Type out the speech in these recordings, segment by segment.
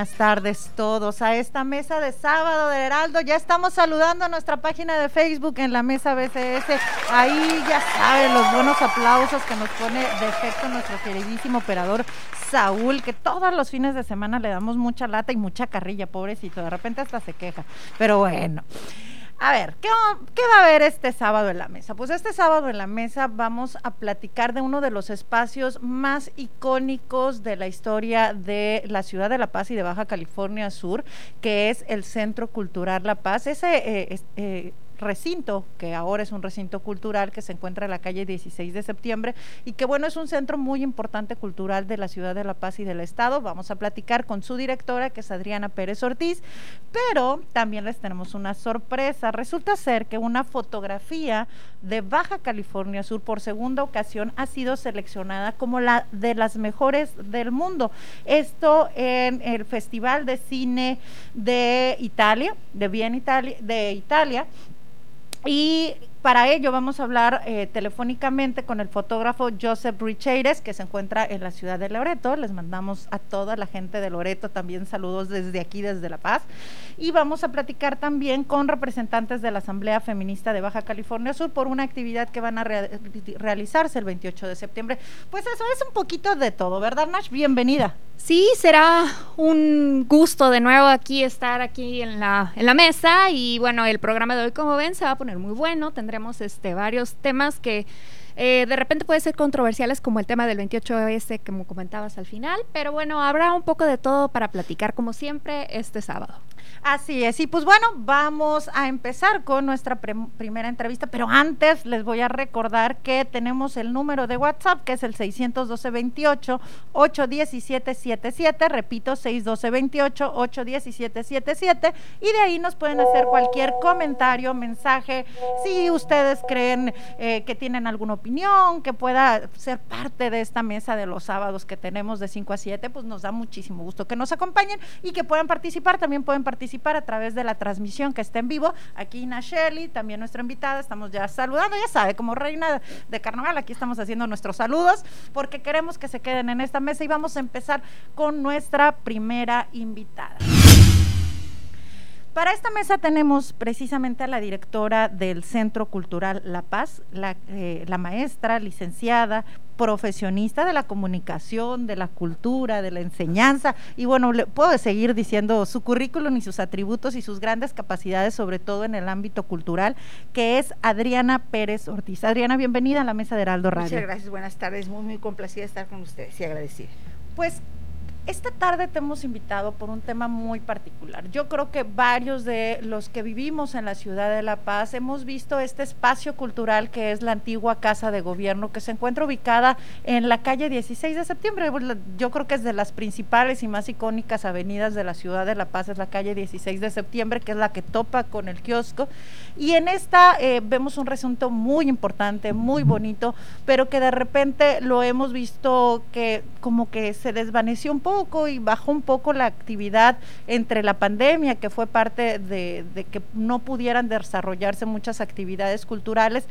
Buenas tardes todos a esta mesa de sábado de Heraldo. Ya estamos saludando a nuestra página de Facebook en la mesa BCS. Ahí ya saben los buenos aplausos que nos pone de efecto nuestro queridísimo operador Saúl, que todos los fines de semana le damos mucha lata y mucha carrilla, pobrecito. De repente hasta se queja. Pero bueno. A ver, ¿qué, va a haber este sábado en la mesa? Pues este sábado en la mesa vamos a platicar de uno de los espacios más icónicos de la historia de la ciudad de La Paz y de Baja California Sur, que es el Centro Cultural La Paz. Ese eh, eh, recinto, que ahora es un recinto cultural que se encuentra en la calle 16 de septiembre y que bueno, es un centro muy importante cultural de la ciudad de La Paz y del estado. Vamos a platicar con su directora, que es Adriana Pérez Ortiz, pero también les tenemos una sorpresa. Resulta ser que una fotografía de Baja California Sur por segunda ocasión ha sido seleccionada como la de las mejores del mundo. Esto en el Festival de Cine de Italia, de Bien Italia, de Italia, y para ello vamos a hablar eh, telefónicamente con el fotógrafo Joseph Richeires, que se encuentra en la ciudad de Loreto. Les mandamos a toda la gente de Loreto también saludos desde aquí, desde La Paz. Y vamos a platicar también con representantes de la Asamblea Feminista de Baja California Sur por una actividad que van a realizarse el 28 de septiembre. Pues eso es un poquito de todo, ¿verdad, Nash? Bienvenida. Sí, será un gusto de nuevo aquí estar aquí en la, mesa y bueno, el programa de hoy, como ven, se va a poner muy bueno. Tendremos este, varios temas que eh, de repente pueden ser controversiales como el tema del 28S, como comentabas al final, pero bueno, habrá un poco de todo para platicar como siempre este sábado. Así es, y pues bueno, vamos a empezar con nuestra primera entrevista, pero antes les voy a recordar que tenemos el número de WhatsApp, que es el 612-28-817-77, repito, 612-28-817-77, y de ahí nos pueden hacer cualquier comentario, mensaje, si ustedes creen eh, que tienen alguna opinión, que pueda ser parte de esta mesa de los sábados que tenemos de 5 a 7, pues nos da muchísimo gusto que nos acompañen y que puedan participar, también pueden participar participar a través de la transmisión que está en vivo. Aquí Nacheli, también nuestra invitada, estamos ya saludando, ya sabe, como reina de carnaval, aquí estamos haciendo nuestros saludos porque queremos que se queden en esta mesa y vamos a empezar con nuestra primera invitada. Para esta mesa tenemos precisamente a la directora del Centro Cultural La Paz, la, eh, la, maestra, licenciada, profesionista de la comunicación, de la cultura, de la enseñanza. Y bueno, le puedo seguir diciendo su currículum y sus atributos y sus grandes capacidades, sobre todo en el ámbito cultural, que es Adriana Pérez Ortiz. Adriana, bienvenida a la mesa de Heraldo Radio. Muchas gracias, buenas tardes, muy, muy complacida de estar con ustedes y agradecida. Pues esta tarde te hemos invitado por un tema muy particular. Yo creo que varios de los que vivimos en la ciudad de La Paz hemos visto este espacio cultural que es la antigua Casa de Gobierno que se encuentra ubicada en la calle 16 de septiembre. Yo creo que es de las principales y más icónicas avenidas de la ciudad de La Paz, es la calle 16 de septiembre, que es la que topa con el kiosco. Y en esta eh, vemos un resunto muy importante, muy bonito, pero que de repente lo hemos visto que como que se desvaneció un poco y bajó un poco la actividad entre la pandemia, que fue parte de, que no pudieran desarrollarse muchas actividades culturales,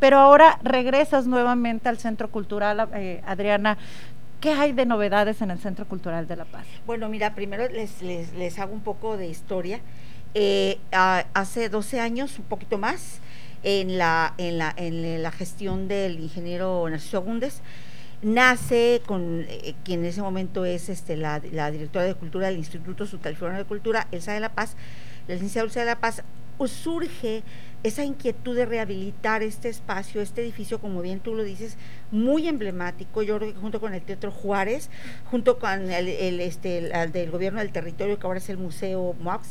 pero ahora regresas nuevamente al Centro Cultural, eh, Adriana. ¿Qué hay de novedades en el Centro Cultural de La Paz? Bueno, mira, primero les, les, hago un poco de historia. Eh, hace 12 años, un poquito más, en la, en la, en la gestión del ingeniero Narciso Agúndez, nace con eh, quien en ese momento es este, la, directora de cultura del Instituto Subcaliforniano de Cultura, Elsa de la Paz, la licenciada Elsa de la Paz surge esa inquietud de rehabilitar este espacio, este edificio, como bien tú lo dices, muy emblemático, yo creo que junto con el Teatro Juárez, junto con el, este, del gobierno del territorio, que ahora es el Museo MOX,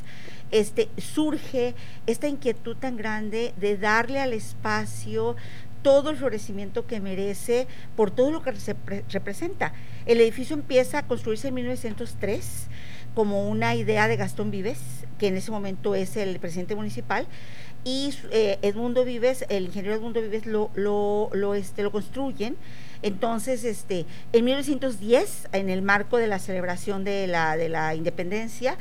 este, surge esta inquietud tan grande de darle al espacio todo el florecimiento que merece por todo lo que se representa. El edificio empieza a construirse en 1903 como una idea de Gastón Vives, que en ese momento es el presidente municipal, y eh, Edmundo Vives, el ingeniero Edmundo Vives lo, lo, lo, este, lo construyen. Entonces, este, en 1910, en el marco de la celebración de la, de la independencia,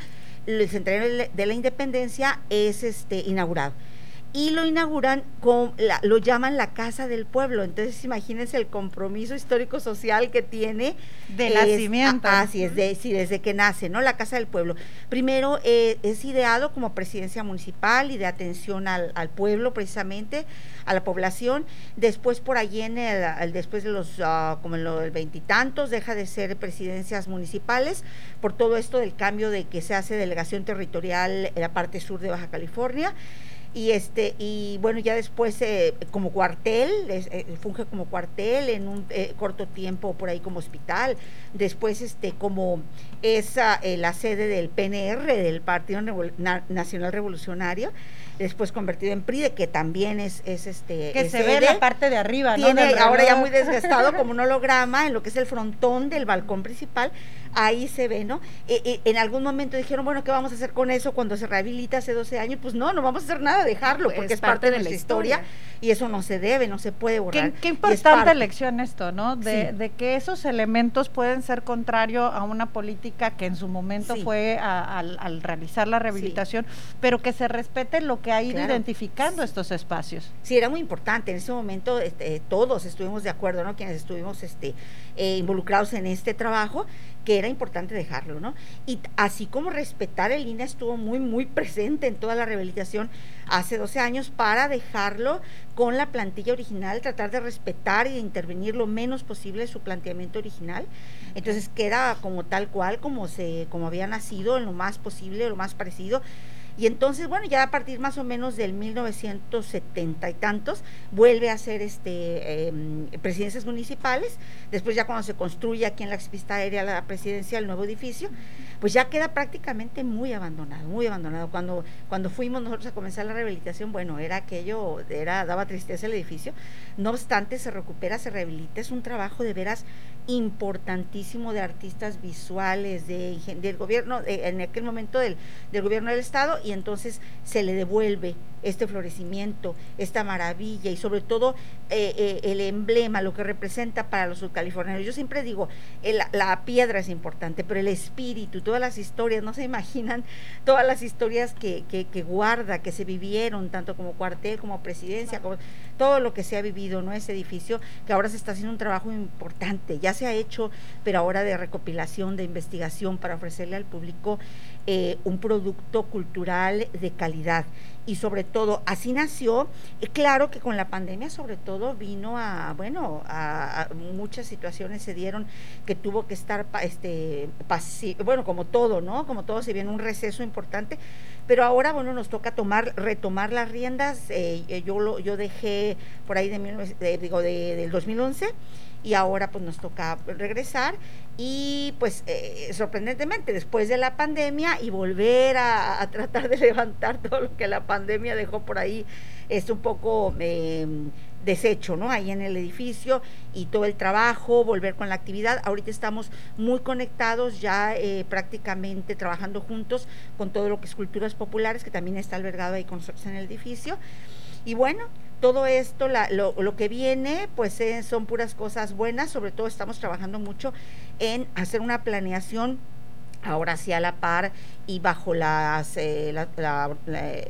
el centenario de la independencia es este, inaugurado y lo inauguran, con lo llaman la Casa del Pueblo. Entonces, imagínense el compromiso histórico-social que tiene. De nacimiento. Así es, de, sí, desde que nace, ¿no? La Casa del Pueblo. Primero eh, es ideado como presidencia municipal y de atención al, pueblo, precisamente, a la población. Después, por allí, en el, después de los, uh, como en los veintitantos, deja de ser presidencias municipales por todo esto del cambio de que se hace delegación territorial en la parte sur de Baja California y este y bueno ya después eh, como cuartel eh, funge como cuartel en un eh, corto tiempo por ahí como hospital. Después este como es la sede del PNR del Partido Nacional Revolucionario después convertido en PRIDE que también es, es este que se ve la parte de arriba tiene ahora ya muy desgastado como un holograma en lo que es el frontón del balcón principal. Ahí se ve, ¿no? Eh, eh, en algún momento dijeron, bueno, ¿qué vamos a hacer con eso cuando se rehabilita hace 12 años? Pues no, no vamos a hacer nada, dejarlo, porque es, parte, de, la historia, y eso no se debe, no se puede borrar. Qué, importante lección esto, ¿no? De, que esos elementos pueden ser contrario a una política que en su momento fue al, realizar la rehabilitación, pero que se respete lo que ha ido identificando estos espacios. Sí, era muy importante. En ese momento este, todos estuvimos de acuerdo, ¿no? Quienes estuvimos este, eh, involucrados en este trabajo, que era importante dejarlo, ¿no? Y así como respetar el INE estuvo muy, muy presente en toda la rehabilitación hace 12 años para dejarlo con la plantilla original, tratar de respetar y de intervenir lo menos posible su planteamiento original. Entonces queda como tal cual, como se, como había nacido, en lo más posible, lo más parecido y entonces, bueno, ya a partir más o menos del 1970 y tantos, vuelve a ser este, em, presidencias municipales. Después ya cuando se construye aquí en la pista aérea la presidencia, el nuevo edificio, pues ya queda prácticamente muy abandonado, muy abandonado. Cuando, cuando fuimos nosotros a comenzar la rehabilitación, bueno, era aquello, era, daba tristeza el edificio. No obstante, se recupera, se rehabilita. Es un trabajo de veras importantísimo de artistas visuales, de, del gobierno, en aquel momento del, del gobierno del Estado y entonces se le devuelve este florecimiento, esta maravilla y sobre todo eh, eh, el emblema, lo que representa para los subcalifornianos. Yo siempre digo, la piedra es importante, pero el espíritu, todas las historias, no se imaginan todas las historias que, que, guarda, que se vivieron, tanto como cuartel, como presidencia, como todo lo que se ha vivido, ¿no? Ese edificio, que ahora se está haciendo un trabajo importante, ya se ha hecho, pero ahora de recopilación, de investigación para ofrecerle al público eh, un producto cultural de calidad y sobre todo así nació. Claro que con la pandemia sobre todo vino a, bueno, a, muchas situaciones se dieron que tuvo que estar, este, bueno, como todo, ¿no? Como todo se viene un receso importante, pero ahora, bueno, nos toca tomar, retomar las riendas. Eh, yo lo, yo dejé por ahí de, digo, de, del 2011 y ahora pues nos toca regresar y pues eh, sorprendentemente después de la pandemia y volver a, tratar de levantar todo lo que la pandemia dejó por ahí es un poco eh, deshecho, ¿no? Ahí en el edificio y todo el trabajo, volver con la actividad. Ahorita estamos muy conectados ya eh, prácticamente trabajando juntos con todo lo que es culturas populares que también está albergado ahí con nosotros en el edificio. Y bueno, todo esto, lo, lo, que viene, pues eh, son puras cosas buenas, sobre todo estamos trabajando mucho en hacer una planeación ahora sí a la par y bajo las eh,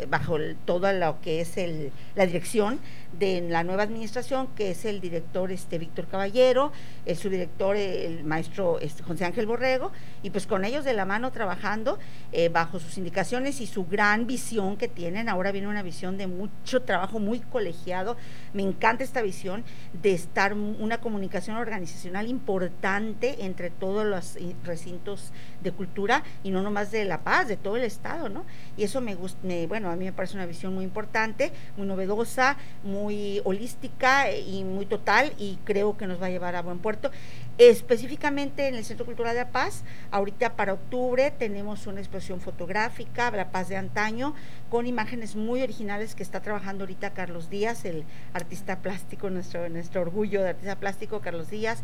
bajo todo lo que es el, la dirección de la nueva administración, que es el director este Víctor Caballero, el subdirector el maestro este, José Ángel Borrego, y pues con ellos de la mano trabajando eh, bajo sus indicaciones y su gran visión que tienen. Ahora viene una visión de mucho trabajo muy colegiado. Me encanta esta visión de estar una comunicación organizacional importante entre todos los recintos de cultura y no nomás de La Paz, de todo el estado, ¿no? Y eso me gusta, bueno, a mí me parece una visión muy importante, muy novedosa, muy holística y muy total y creo que nos va a llevar a buen puerto. Específicamente en el Centro Cultural de La Paz, ahorita para octubre tenemos una exposición fotográfica, La Paz de antaño, con imágenes muy originales que está trabajando ahorita Carlos Díaz, el artista plástico, nuestro, nuestro orgullo de artista plástico, Carlos Díaz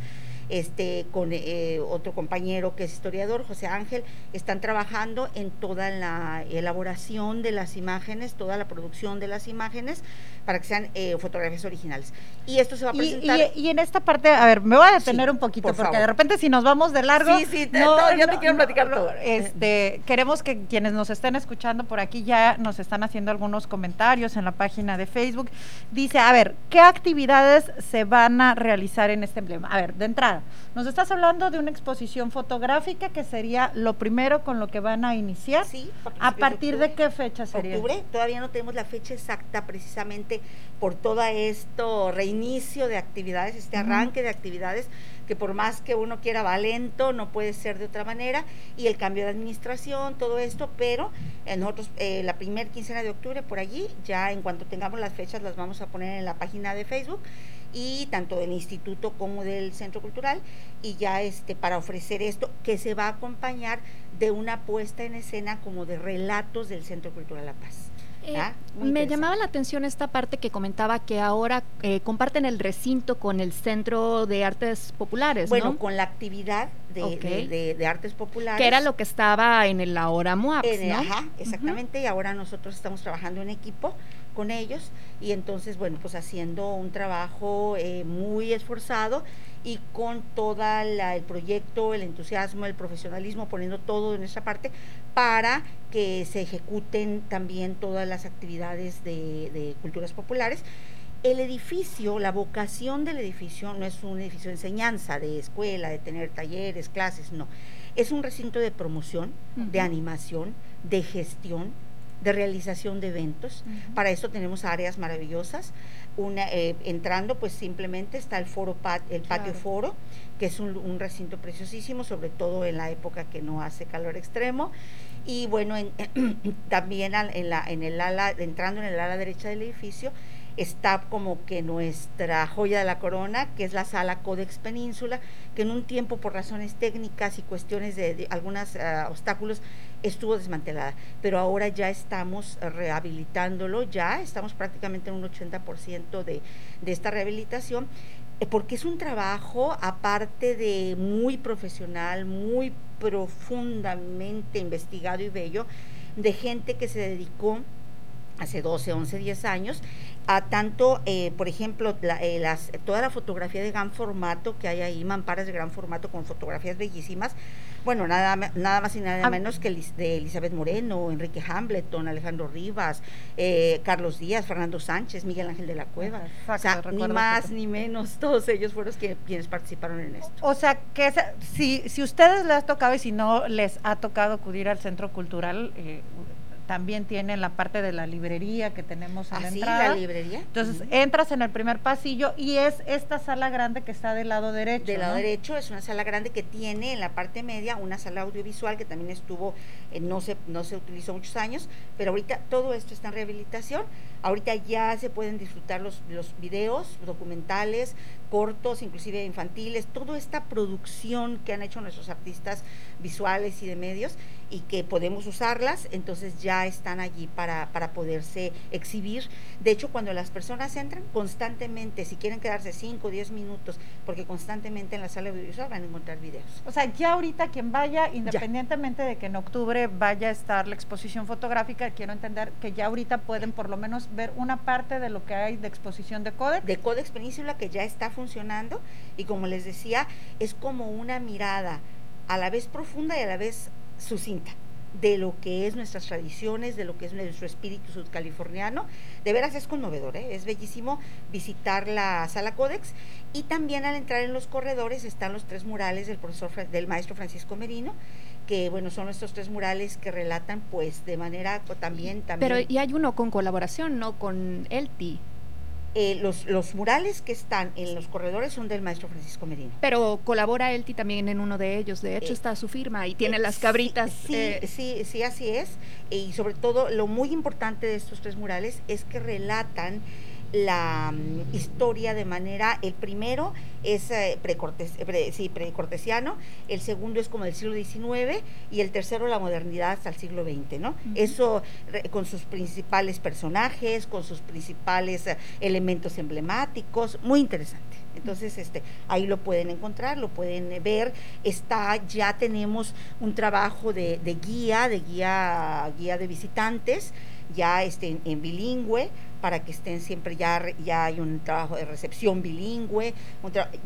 este, con eh, otro compañero que es historiador, José Ángel, están trabajando en toda la elaboración de las imágenes, toda la producción de las imágenes para que sean eh, fotografías originales. Y esto se va a presentar. Y, en esta parte, a ver, me voy a detener un poquito, porque de repente si nos vamos de largo. Sí, sí, no, yo te quiero platicar todo. Este, queremos que quienes nos estén escuchando por aquí ya nos están haciendo algunos comentarios en la página de Facebook. Dice, a ver, ¿qué actividades se van a realizar en este emblema? A ver, de entrada nos estás hablando de una exposición fotográfica que sería lo primero con lo que van a iniciar. Sí. ¿A partir de, qué fecha sería? Octubre. Todavía no tenemos la fecha exacta precisamente por todo esto reinicio de actividades, este arranque de actividades que por más que uno quiera va lento, no puede ser de otra manera, y el cambio de administración, todo esto, pero nosotros eh, la primera quincena de octubre por allí, ya en cuanto tengamos las fechas las vamos a poner en la página de Facebook y tanto del instituto como del centro cultural y ya este para ofrecer esto que se va a acompañar de una puesta en escena como de relatos del centro cultural La Paz. Eh, me llamaba la atención esta parte que comentaba que ahora eh, comparten el recinto con el Centro de Artes Populares. Bueno, con la actividad de, artes populares. Que era lo que estaba en el ahora MOAPS, ¿no? Ajá, exactamente, y ahora nosotros estamos trabajando en equipo con ellos y entonces, bueno, pues haciendo un trabajo eh, muy esforzado y con todo el proyecto, el entusiasmo, el profesionalismo, poniendo todo en esa parte para que se ejecuten también todas las actividades de, de culturas populares el edificio, la vocación del edificio no es un edificio de enseñanza, de escuela, de tener talleres, clases, no. Es un recinto de promoción, de animación, de gestión, de realización de eventos. Para eso tenemos áreas maravillosas. Una, eh, entrando, pues simplemente está el foro el patio foro, que es un, recinto preciosísimo, sobre todo en la época que no hace calor extremo. Y bueno, también en, la, en el ala, entrando en el ala derecha del edificio, está como que nuestra joya de la corona, que es la sala Codex Península, que en un tiempo por razones técnicas y cuestiones de, algunos ah, obstáculos estuvo desmantelada, pero ahora ya estamos rehabilitándolo, ya estamos prácticamente en un 80% de, de esta rehabilitación, eh, porque es un trabajo aparte de muy profesional, muy profundamente investigado y bello, de gente que se dedicó hace 12, 11, 10 años a tanto, eh, por ejemplo, eh, las, toda la fotografía de gran formato que hay ahí, mamparas de gran formato con fotografías bellísimas, bueno, nada, nada más y nada ah. menos que de Elizabeth Moreno, Enrique Hambleton, Alejandro Rivas, eh, Carlos Díaz, Fernando Sánchez, Miguel Ángel de la Cueva. o sea, ni más ni menos, todos ellos fueron quienes participaron en esto. O sea, que si, si ustedes les ha tocado y si no les ha tocado acudir al Centro Cultural, eh, también tienen la parte de la librería que tenemos a la entrada. la librería. Entonces, entras en el primer pasillo y es esta sala grande que está del lado derecho. Del lado derecho es una sala grande que tiene en la parte media una sala audiovisual que también estuvo, eh, no, se, no se utilizó muchos años, pero ahorita todo esto está en rehabilitación. Ahorita ya se pueden disfrutar los, los videos, documentales, cortos, inclusive infantiles, toda esta producción que han hecho nuestros artistas visuales y de medios y que podemos usarlas, entonces ya están allí para, para poderse exhibir. De hecho, cuando las personas entran constantemente, si quieren quedarse 5 o 10 minutos, porque constantemente en la sala audiovisual van a encontrar videos. O sea, ya ahorita quien vaya, independientemente de que en octubre vaya a estar la exposición fotográfica, quiero entender que ya ahorita pueden por lo menos ver una parte de lo que hay de exposición de Codex. De Codex Península que ya está funcionando y como les decía, es como una mirada a la vez profunda y a la vez sucinta de lo que es nuestras tradiciones, de lo que es nuestro espíritu sudcaliforniano. De veras es conmovedor, ¿eh? es bellísimo visitar la sala Codex y también al entrar en los corredores están los tres murales del profesor del maestro Francisco Merino, que bueno, son estos tres murales que relatan pues de manera también también Pero y hay uno con colaboración, no con Elti. Eh, los, los murales que están en los corredores son del maestro Francisco Medina. Pero colabora Elti también en uno de ellos, de hecho Eh, está su firma y tiene Eh, las cabritas. Sí, eh, sí, sí, así es. Y sobre todo, lo muy importante de estos tres murales es que relatan la mm, historia de manera, el primero es eh, precortes- eh, pre- sí, precortesiano, el segundo es como del siglo XIX y el tercero la modernidad hasta el siglo XX, ¿no? Eso re- con sus principales personajes, con sus principales eh, elementos emblemáticos, muy interesante. Entonces, este, ahí lo pueden encontrar, lo pueden ver. Está, ya tenemos un trabajo de, de guía, de guía, guía de visitantes, ya este, en, en bilingüe, para que estén siempre ya, ya hay un trabajo de recepción bilingüe,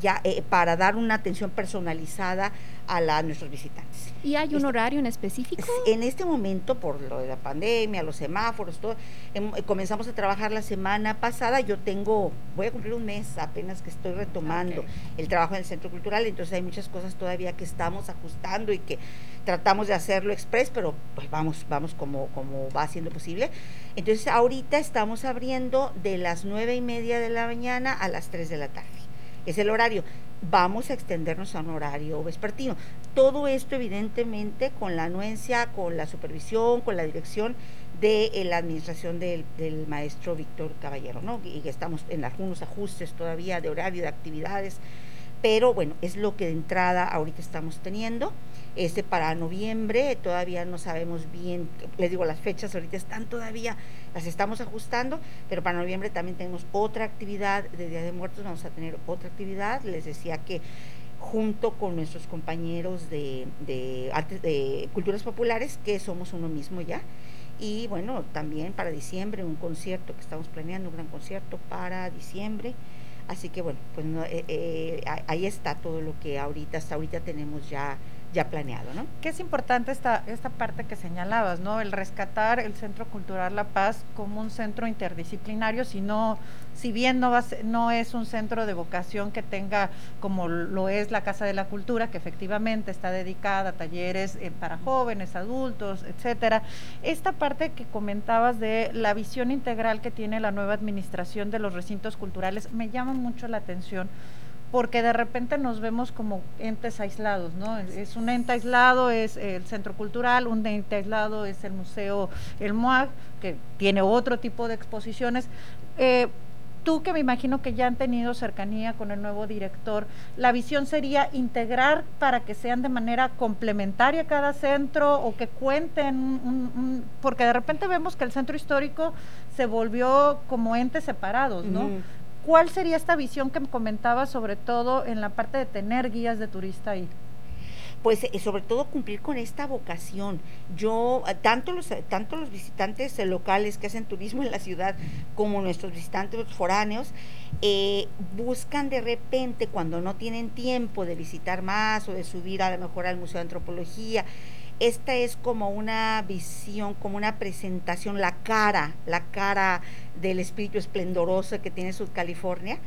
ya eh, para dar una atención personalizada a, la, a nuestros visitantes. ¿Y hay un este- horario en específico? En este momento, por lo de la pandemia, los semáforos, todo, em- eh, comenzamos a trabajar la semana pasada. Yo tengo, voy a cumplir un mes apenas que estoy retomando Ok. el trabajo en el centro cultural, entonces hay muchas cosas todavía que estamos ajustando y que tratamos de hacerlo express, pero pues vamos, vamos como, como va siendo posible. Entonces ahorita estamos abriendo de las nueve y media de la mañana a las 3 de la tarde. Es el horario. Vamos a extendernos a un horario vespertino. Todo esto evidentemente con la anuencia, con la supervisión, con la dirección de eh, la administración del, maestro Víctor Caballero, ¿no? Y estamos en algunos ajustes todavía de horario, de actividades, pero bueno, es lo que de entrada ahorita estamos teniendo. Este para noviembre todavía no sabemos bien, les digo, las fechas ahorita están todavía, las estamos ajustando, pero para noviembre también tenemos otra actividad de Día de Muertos, vamos a tener otra actividad, les decía que junto con nuestros compañeros de, de, artes- de culturas populares, que somos uno mismo ya, y bueno, también para diciembre un concierto que estamos planeando, un gran concierto para diciembre. Así que bueno, pues no, eh, eh, ahí está todo lo que ahorita, hasta ahorita tenemos ya, ya planeado, ¿no? que es importante esta, esta parte que señalabas, ¿no? El rescatar el Centro Cultural La Paz como un centro interdisciplinario, si no, si bien no va no es un centro de vocación que tenga como lo es la Casa de la Cultura, que efectivamente está dedicada a talleres eh, para jóvenes, adultos, etcétera. Esta parte que comentabas de la visión integral que tiene la nueva administración de los recintos culturales me llama mucho la atención porque de repente nos vemos como entes aislados, ¿no? Es- un ente aislado, es el centro cultural, un ente aislado es el museo, el MOAG, que tiene otro tipo de exposiciones. Eh, tú que me imagino que ya han tenido cercanía con el nuevo director, la visión sería integrar para que sean de manera complementaria cada centro o que cuenten, un- porque de repente vemos que el centro histórico se volvió como entes separados, ¿no? ¿Cuál sería esta visión que me comentabas, sobre todo en la parte de tener guías de turista ahí? pues eh, sobre todo cumplir con esta vocación. Yo, eh, tanto los, eh, tanto los visitantes locales que hacen turismo en la ciudad como nuestros visitantes foráneos, buscan de repente cuando no tienen tiempo de visitar más o de subir a lo mejor al Museo de Antropología, esta es como una visión, como una presentación, la cara, la cara del espíritu esplendoroso que tiene Sud California.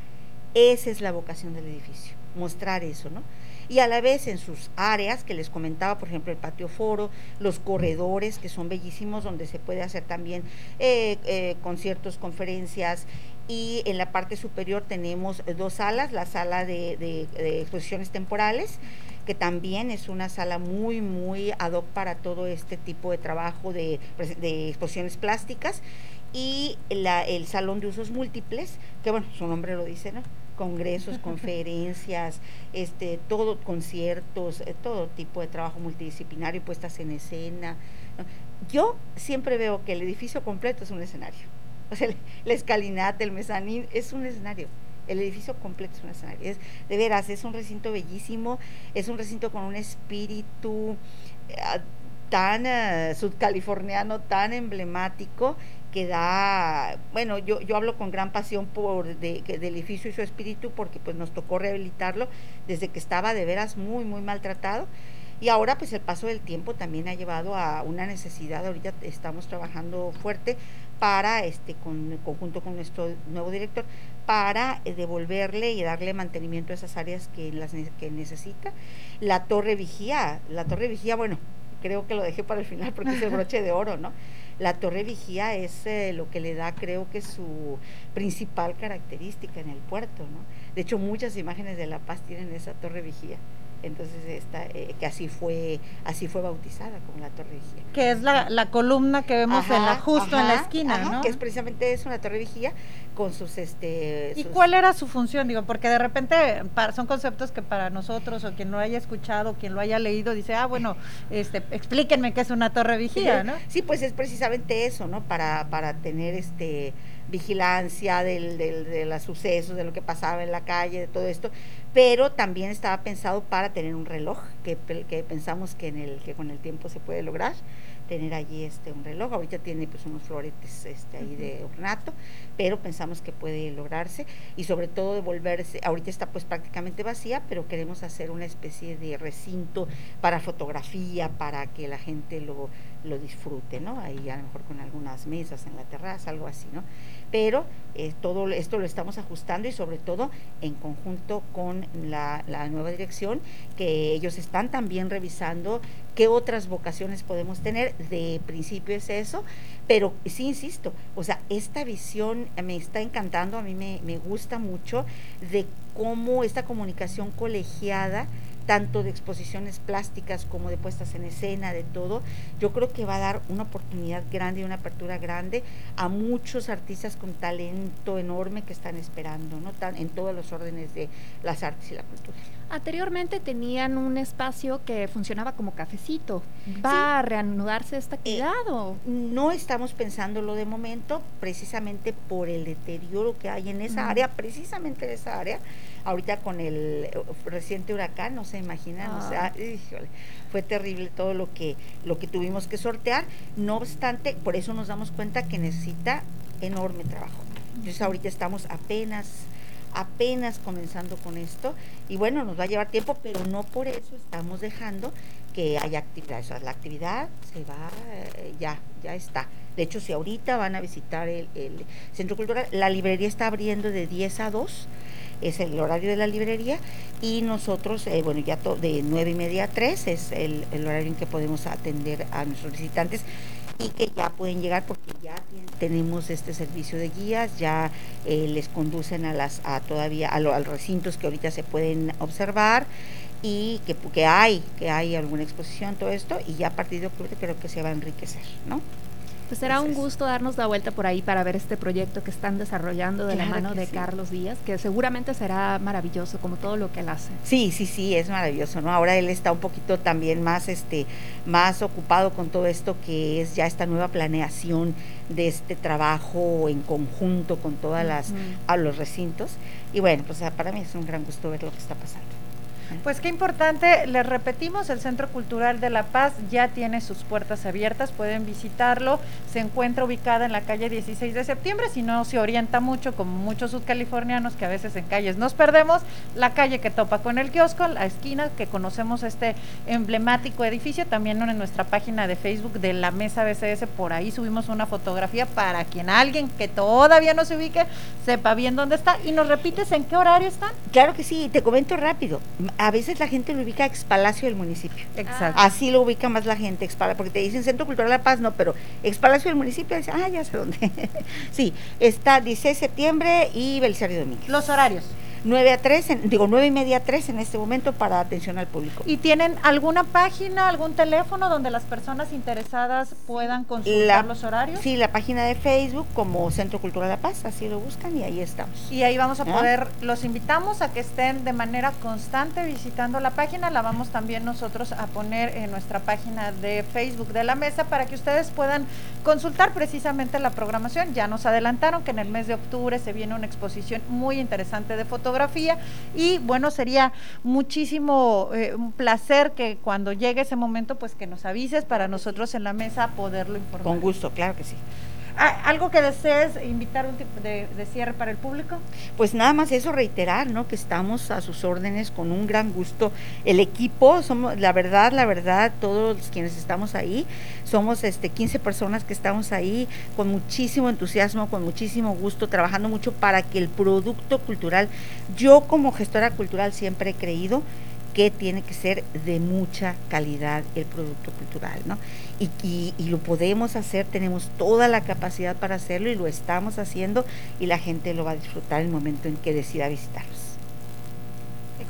Esa es la vocación del edificio, mostrar eso, ¿no? y a la vez en sus áreas que les comentaba, por ejemplo, el patio foro, los corredores que son bellísimos, donde se puede hacer también eh, eh, conciertos, conferencias. Y en la parte superior tenemos dos salas, la sala de, exposiciones temporales, que también es una sala muy, muy ad hoc para todo este tipo de trabajo de, de exposiciones plásticas, y la, el salón de usos múltiples, que bueno, su nombre lo dice, ¿no? congresos, conferencias, este, todo, conciertos, eh, todo tipo de trabajo multidisciplinario, puestas en escena. Yo siempre veo que el edificio completo es un escenario. O sea, la escalinata, el mezanín, es un escenario. El edificio completo es un escenario. Es, de veras, es un recinto bellísimo, es un recinto con un espíritu eh, tan uh, sudcaliforniano, tan emblemático, que da, bueno, yo, yo hablo con gran pasión por de, del edificio y su espíritu porque pues nos tocó rehabilitarlo desde que estaba de veras muy, muy maltratado. Y ahora pues el paso del tiempo también ha llevado a una necesidad, ahorita estamos trabajando fuerte para, este, con, conjunto con nuestro nuevo director, para eh, devolverle y darle mantenimiento a esas áreas que, las, que necesita. La torre vigía, la torre vigía, bueno, creo que lo dejé para el final porque es el broche de oro, ¿no? La torre vigía es eh, lo que le da, creo que su principal característica en el puerto, ¿no? De hecho, muchas imágenes de La Paz tienen esa torre vigía entonces esta, eh, que así fue así fue bautizada como la torre vigía. Que es la, la columna que vemos en la, justo en la esquina ¿no? que es precisamente es una torre vigía con sus este y cuál era su función digo porque de repente son conceptos que para nosotros o quien lo haya escuchado quien lo haya leído dice ah bueno este explíquenme qué es una torre vigía no sí pues es precisamente eso no para para tener este vigilancia del, del, de los sucesos, de lo que pasaba en la calle, de todo esto, pero también estaba pensado para tener un reloj, que, que pensamos que, en el, que con el tiempo se puede lograr tener allí este un reloj. Ahorita tiene pues unos floretes este ahí de ornato, pero pensamos que puede lograrse y sobre todo devolverse, ahorita está pues prácticamente vacía, pero queremos hacer una especie de recinto para fotografía, para que la gente lo, lo disfrute, ¿no? Ahí a lo mejor con algunas mesas en la terraza, algo así, ¿no? Pero eh, todo esto lo estamos ajustando y sobre todo en conjunto con la, la nueva dirección, que ellos están también revisando qué otras vocaciones podemos tener. De principio es eso, pero sí insisto, o sea, esta visión me está encantando, a mí me, me gusta mucho de cómo esta comunicación colegiada tanto de exposiciones plásticas como de puestas en escena, de todo, yo creo que va a dar una oportunidad grande y una apertura grande a muchos artistas con talento enorme que están esperando, ¿no? Tan, en todos los órdenes de las artes y la cultura. Anteriormente tenían un espacio que funcionaba como cafecito. ¿Va a reanudarse esta eh, actividad No estamos pensándolo de momento, precisamente por el deterioro que hay en esa área, precisamente en esa área ahorita con el eh, reciente huracán, no se imaginan, o sea, ah. fue terrible todo lo que, lo que tuvimos que sortear. No obstante, por eso nos damos cuenta que necesita enorme trabajo. Entonces ahorita estamos apenas apenas comenzando con esto y bueno, nos va a llevar tiempo, pero no por eso estamos dejando que haya actividad. O sea, la actividad se va, eh, ya, ya está. De hecho, si ahorita van a visitar el, el, Centro Cultural, la librería está abriendo de 10 a 2 es el horario de la librería y nosotros, eh, bueno, ya de nueve y media a 3 es el, horario en que podemos atender a nuestros visitantes y que ya pueden llegar porque ya tenemos este servicio de guías, ya eh, les conducen a las a todavía a, los recintos que ahorita se pueden observar y que, que hay que hay alguna exposición todo esto y ya a partir de octubre creo que se va a enriquecer, ¿no? Pues será un gusto darnos la vuelta por ahí para ver este proyecto que están desarrollando de la mano de Carlos Díaz, que seguramente será maravilloso como todo lo que él hace. Sí, sí, sí, es maravilloso, ¿no? Ahora él está un poquito también más este más ocupado con todo esto que es ya esta nueva planeación de este trabajo en conjunto con todas las a los recintos y bueno, pues para mí es un gran gusto ver lo que está pasando. Pues qué importante, les repetimos, el Centro Cultural de La Paz ya tiene sus puertas abiertas, pueden visitarlo, se encuentra ubicada en la calle 16 de septiembre, si no se orienta mucho, como muchos subcalifornianos que a veces en calles nos perdemos, la calle que topa con el kiosco, la esquina que conocemos este emblemático edificio, también en nuestra página de Facebook de la Mesa BCS, por ahí subimos una fotografía para quien alguien que todavía no se ubique sepa bien dónde está y nos repites en qué horario están. Claro que sí, te comento rápido a veces la gente lo ubica ex palacio del municipio. Exacto. Así lo ubica más la gente, ex porque te dicen Centro Cultural La Paz, no, pero ex palacio del municipio, dice, ah, ya sé dónde. sí, está 16 de septiembre y Belisario Domínguez. Los horarios. 9 a 3, digo 9 y media a 3 en este momento para atención al público. ¿Y tienen alguna página, algún teléfono donde las personas interesadas puedan consultar los horarios? Sí, la página de Facebook como Centro Cultural La Paz, así lo buscan y ahí estamos. Y ahí vamos a poder, los invitamos a que estén de manera constante visitando la página, la vamos también nosotros a poner en nuestra página de Facebook de la mesa para que ustedes puedan consultar precisamente la programación. Ya nos adelantaron que en el mes de octubre se viene una exposición muy interesante de fotografía y bueno, sería muchísimo un eh, placer que cuando llegue ese momento, pues que nos avises para nosotros en la mesa poderlo informar. Con gusto, claro que sí. ¿Algo que desees invitar un tipo de, cierre para el público? Pues nada más eso, reiterar, ¿no? Que estamos a sus órdenes con un gran gusto. El equipo, somos, la verdad, la verdad, todos quienes estamos ahí, somos este 15 personas que estamos ahí con muchísimo entusiasmo, con muchísimo gusto, trabajando mucho para que el producto cultural, yo como gestora cultural siempre he creído que tiene que ser de mucha calidad el producto cultural, ¿no? Y, lo podemos hacer, tenemos toda la capacidad para hacerlo y lo estamos haciendo y la gente lo va a disfrutar en el momento en que decida visitarlos.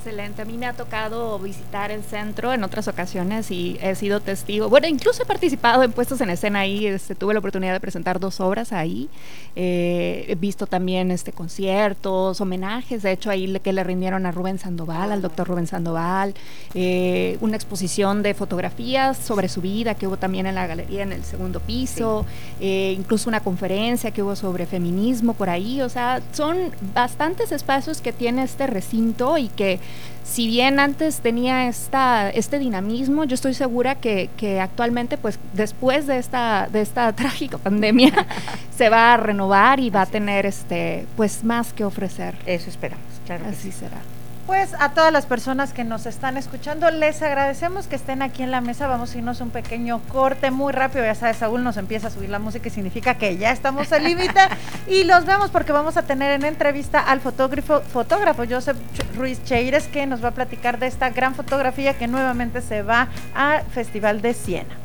Excelente, a mí me ha tocado visitar el centro en otras ocasiones y he sido testigo, bueno, incluso he participado en puestos en escena ahí, este, tuve la oportunidad de presentar dos obras ahí, eh, he visto también este, conciertos, homenajes, de hecho ahí que le rindieron a Rubén Sandoval, al doctor Rubén Sandoval, eh, una exposición de fotografías sobre su vida que hubo también en la galería en el segundo piso, eh, incluso una conferencia que hubo sobre feminismo por ahí, o sea, son bastantes espacios que tiene este recinto y que si bien antes tenía esta, este dinamismo, yo estoy segura que, que, actualmente, pues después de esta, de esta trágica pandemia, se va a renovar y va a tener este, pues más que ofrecer. Eso esperamos, claro. Así será. Pues a todas las personas que nos están escuchando, les agradecemos que estén aquí en la mesa. Vamos a irnos un pequeño corte muy rápido. Ya sabes, Saúl nos empieza a subir la música y significa que ya estamos al límite. y los vemos porque vamos a tener en entrevista al fotógrafo, fotógrafo Joseph Ruiz Cheires, que nos va a platicar de esta gran fotografía que nuevamente se va al Festival de Siena.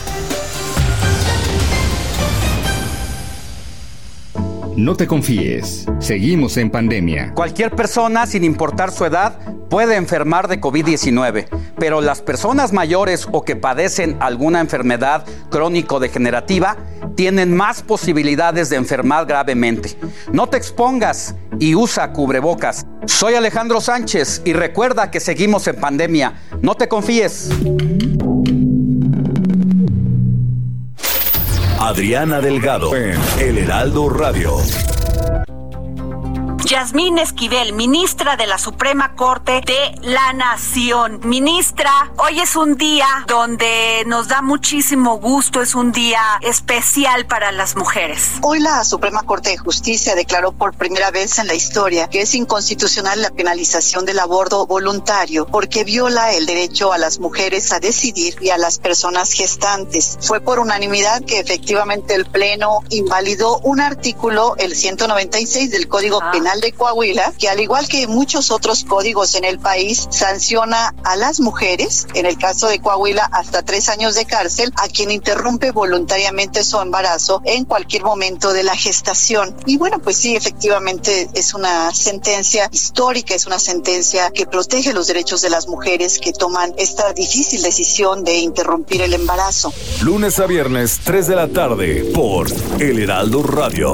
No te confíes, seguimos en pandemia. Cualquier persona, sin importar su edad, puede enfermar de COVID-19, pero las personas mayores o que padecen alguna enfermedad crónico-degenerativa tienen más posibilidades de enfermar gravemente. No te expongas y usa cubrebocas. Soy Alejandro Sánchez y recuerda que seguimos en pandemia. No te confíes. Adriana Delgado en El Heraldo Radio. Yasmín Esquivel, ministra de la Suprema Corte de la Nación. Ministra, hoy es un día donde nos da muchísimo gusto, es un día especial para las mujeres. Hoy la Suprema Corte de Justicia declaró por primera vez en la historia que es inconstitucional la penalización del aborto voluntario porque viola el derecho a las mujeres a decidir y a las personas gestantes. Fue por unanimidad que efectivamente el Pleno invalidó un artículo, el 196 del Código ah. Penal de Coahuila, que al igual que muchos otros códigos en el país, sanciona a las mujeres, en el caso de Coahuila, hasta tres años de cárcel, a quien interrumpe voluntariamente su embarazo en cualquier momento de la gestación. Y bueno, pues sí, efectivamente es una sentencia histórica, es una sentencia que protege los derechos de las mujeres que toman esta difícil decisión de interrumpir el embarazo. Lunes a viernes, 3 de la tarde, por El Heraldo Radio.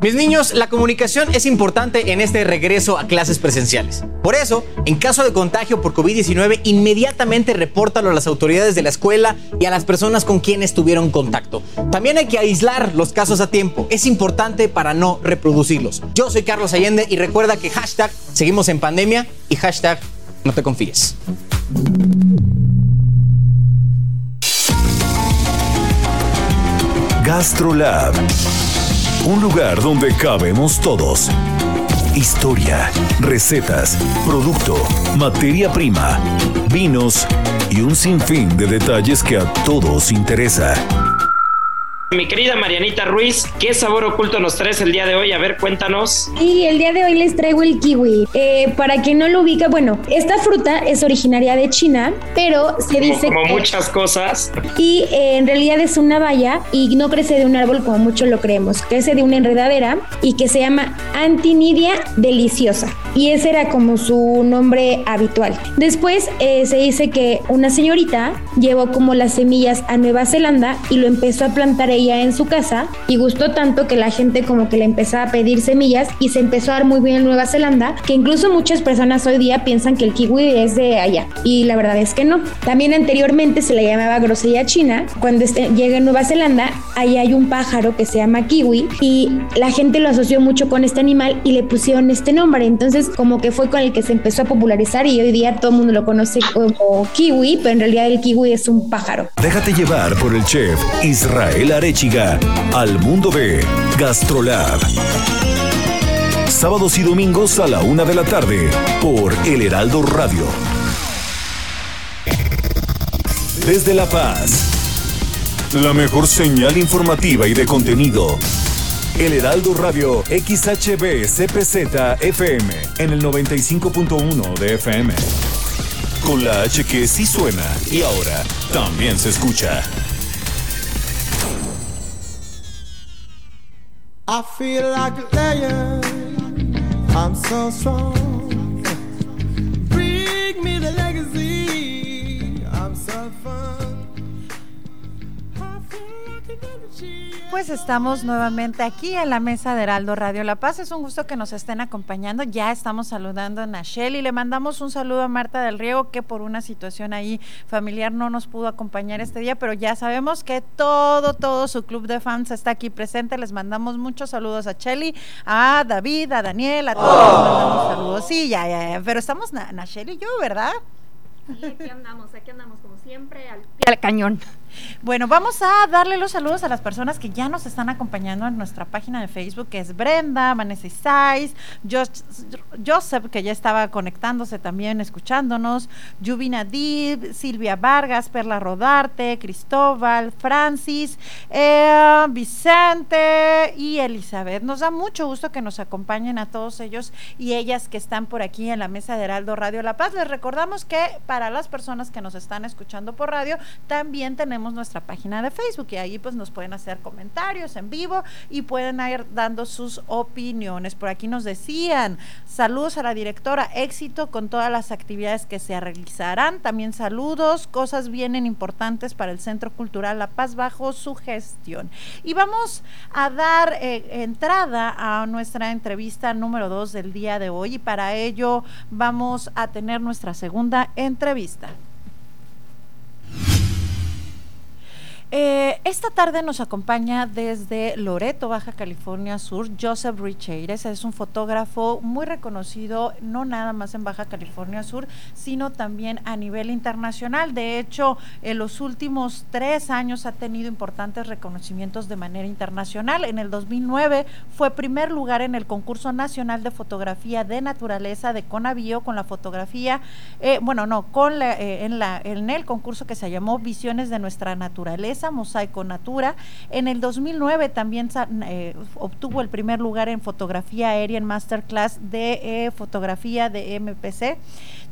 Mis niños, la comunicación es importante en este regreso a clases presenciales. Por eso, en caso de contagio por COVID-19, inmediatamente repórtalo a las autoridades de la escuela y a las personas con quienes tuvieron contacto. También hay que aislar los casos a tiempo. Es importante para no reproducirlos. Yo soy Carlos Allende y recuerda que hashtag seguimos en pandemia y hashtag no te confíes. GastroLab, un lugar donde cabemos todos. Historia, recetas, producto, materia prima, vinos y un sinfín de detalles que a todos interesa. Mi querida Marianita Ruiz, ¿qué sabor oculto nos traes el día de hoy? A ver, cuéntanos. Y el día de hoy les traigo el kiwi. Eh, para quien no lo ubica, bueno, esta fruta es originaria de China, pero se dice como, muchas cosas. Y eh, en realidad es una valla y no crece de un árbol como muchos lo creemos. Crece de una enredadera y que se llama Antinidia deliciosa. Y ese era como su nombre habitual. Después eh, se dice que una señorita llevó como las semillas a Nueva Zelanda y lo empezó a plantar ella en su casa y gustó tanto que la gente como que le empezaba a pedir semillas y se empezó a dar muy bien en Nueva Zelanda, que incluso muchas personas hoy día piensan que el kiwi es de allá y la verdad es que no. También anteriormente se le llamaba grosella china. Cuando este, llega a Nueva Zelanda, ahí hay un pájaro que se llama kiwi y la gente lo asoció mucho con este animal y le pusieron este nombre. Entonces como que fue con el que se empezó a popularizar y hoy día todo el mundo lo conoce como kiwi, pero en realidad el kiwi es un pájaro. Déjate llevar por el chef Israel Are Arechiga al mundo de GastroLab. Sábados y domingos a la una de la tarde por El Heraldo Radio. Desde La Paz, la mejor señal informativa y de contenido. El Heraldo Radio XHB CPZ FM en el 95.1 de FM. Con la H que sí suena y ahora también se escucha. I feel like a lion. I'm so strong. Pues estamos nuevamente aquí en la mesa de Heraldo Radio La Paz. Es un gusto que nos estén acompañando. Ya estamos saludando a Nachelle y le mandamos un saludo a Marta del Riego que por una situación ahí familiar no nos pudo acompañar este día, pero ya sabemos que todo, todo su club de fans está aquí presente. Les mandamos muchos saludos a Shelly, a David, a Daniel, a todos. Les mandamos saludos. Sí, ya, ya, ya. Pero estamos Na- Nachelle y yo, ¿verdad? Sí, aquí andamos, aquí andamos como siempre al pie del cañón. Bueno, vamos a darle los saludos a las personas que ya nos están acompañando en nuestra página de Facebook, que es Brenda, Vanessa Isais, Jos- Joseph, que ya estaba conectándose también, escuchándonos, Yubina Dib, Silvia Vargas, Perla Rodarte, Cristóbal, Francis, eh, Vicente y Elizabeth. Nos da mucho gusto que nos acompañen a todos ellos y ellas que están por aquí en la mesa de Heraldo Radio La Paz. Les recordamos que para las personas que nos están escuchando por radio, también tenemos nuestra página de Facebook y ahí pues nos pueden hacer comentarios en vivo y pueden ir dando sus opiniones. Por aquí nos decían, saludos a la directora, éxito con todas las actividades que se realizarán. También saludos, cosas vienen importantes para el Centro Cultural La Paz bajo su gestión. Y vamos a dar eh, entrada a nuestra entrevista número dos del día de hoy y para ello vamos a tener nuestra segunda entrevista. Eh, esta tarde nos acompaña desde Loreto, Baja California Sur, Joseph Richeires. Es un fotógrafo muy reconocido, no nada más en Baja California Sur, sino también a nivel internacional. De hecho, en los últimos tres años ha tenido importantes reconocimientos de manera internacional. En el 2009 fue primer lugar en el concurso nacional de fotografía de naturaleza de Conavío con la fotografía, eh, bueno, no, con eh, en, la, en el concurso que se llamó Visiones de nuestra naturaleza Mosaico Natura. En el 2009 también eh, obtuvo el primer lugar en fotografía aérea en Masterclass de eh, fotografía de MPC.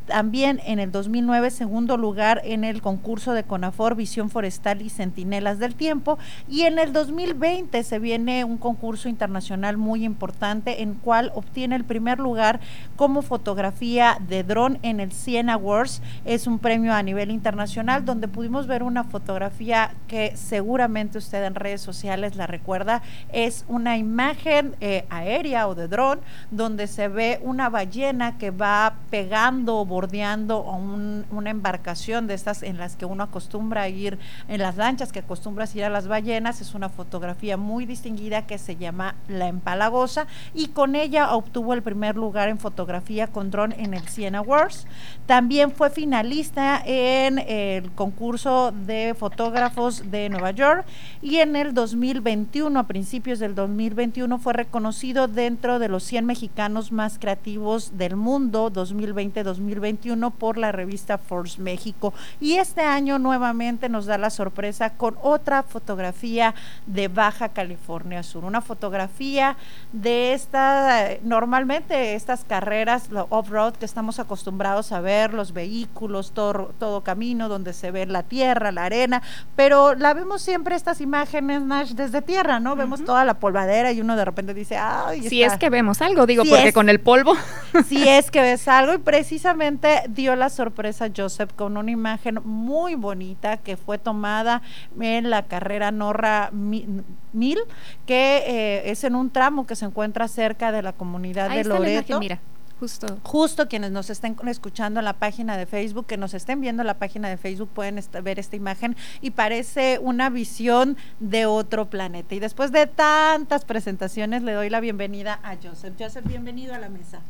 También en el 2009, segundo lugar en el concurso de CONAFOR, Visión Forestal y Centinelas del Tiempo. Y en el 2020 se viene un concurso internacional muy importante en cual obtiene el primer lugar como fotografía de dron en el 100 Awards. Es un premio a nivel internacional donde pudimos ver una fotografía que seguramente usted en redes sociales la recuerda. Es una imagen eh, aérea o de dron donde se ve una ballena que va pegando, bordeando un- una embarcación de estas en las que uno acostumbra ir, en las lanchas que acostumbras ir a las ballenas. Es una fotografía muy distinguida que se llama La Empalagosa y con ella obtuvo el primer lugar en fotografía con dron en el Siena Awards. También fue finalista en el concurso de fotógrafos de Nueva York y en el 2021, a principios del 2021, fue reconocido dentro de los 100 mexicanos más creativos del mundo 2020-2021 por la revista Force México. Y este año nuevamente nos da la sorpresa con otra fotografía de Baja California Sur, una fotografía de esta, normalmente estas carreras off-road que estamos acostumbrados a ver, los vehículos, todo, todo camino donde se ve la tierra, la arena, pero la vemos siempre estas imágenes, Nash, desde tierra, ¿no? Vemos toda la polvadera y uno de repente dice, ay, Si está- es que vemos algo, digo, Si porque es- con el polvo. si es que ves algo y precisamente dio la sorpresa Joseph con una imagen muy bonita que fue tomada en la carrera Norra Mi- Mil, que eh, es en un tramo que se encuentra cerca de la comunidad Ahí de está la Loreto. imagen, mira, justo. Justo quienes nos estén escuchando en la página de Facebook, que nos estén viendo en la página de Facebook, pueden ver esta imagen y parece una visión de otro planeta. Y después de tantas presentaciones, le doy la bienvenida a Joseph. Joseph, bienvenido a la mesa.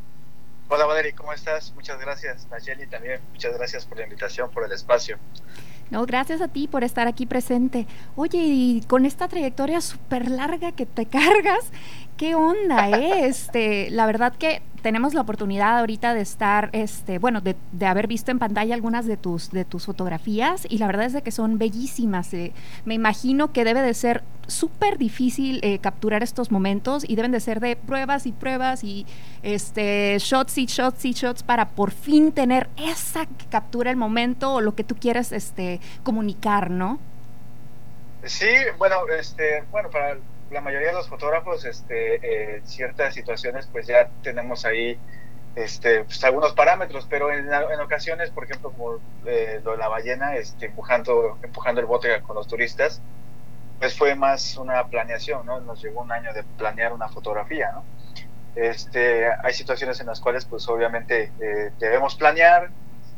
Hola Valerie, ¿cómo estás? Muchas gracias. Nayeli también, muchas gracias por la invitación, por el espacio. No, gracias a ti por estar aquí presente. Oye, y con esta trayectoria súper larga que te cargas, ¿qué onda, eh? Este, la verdad que tenemos la oportunidad ahorita de estar, este, bueno, de, de haber visto en pantalla algunas de tus, de tus fotografías y la verdad es de que son bellísimas. eh. Me imagino que debe de ser súper difícil eh, capturar estos momentos y deben de ser de pruebas y pruebas y este shots y shots y shots para por fin tener esa que captura el momento o lo que tú quieres este comunicar, ¿no? Sí, bueno, este, bueno, para la mayoría de los fotógrafos, este, eh, ciertas situaciones, pues ya tenemos ahí, este, pues, algunos parámetros, pero en, en ocasiones, por ejemplo, como eh, lo de la ballena, este, empujando, empujando el bote con los turistas, pues fue más una planeación, ¿no? Nos llevó un año de planear una fotografía, ¿no? Este, hay situaciones en las cuales, pues obviamente eh, debemos planear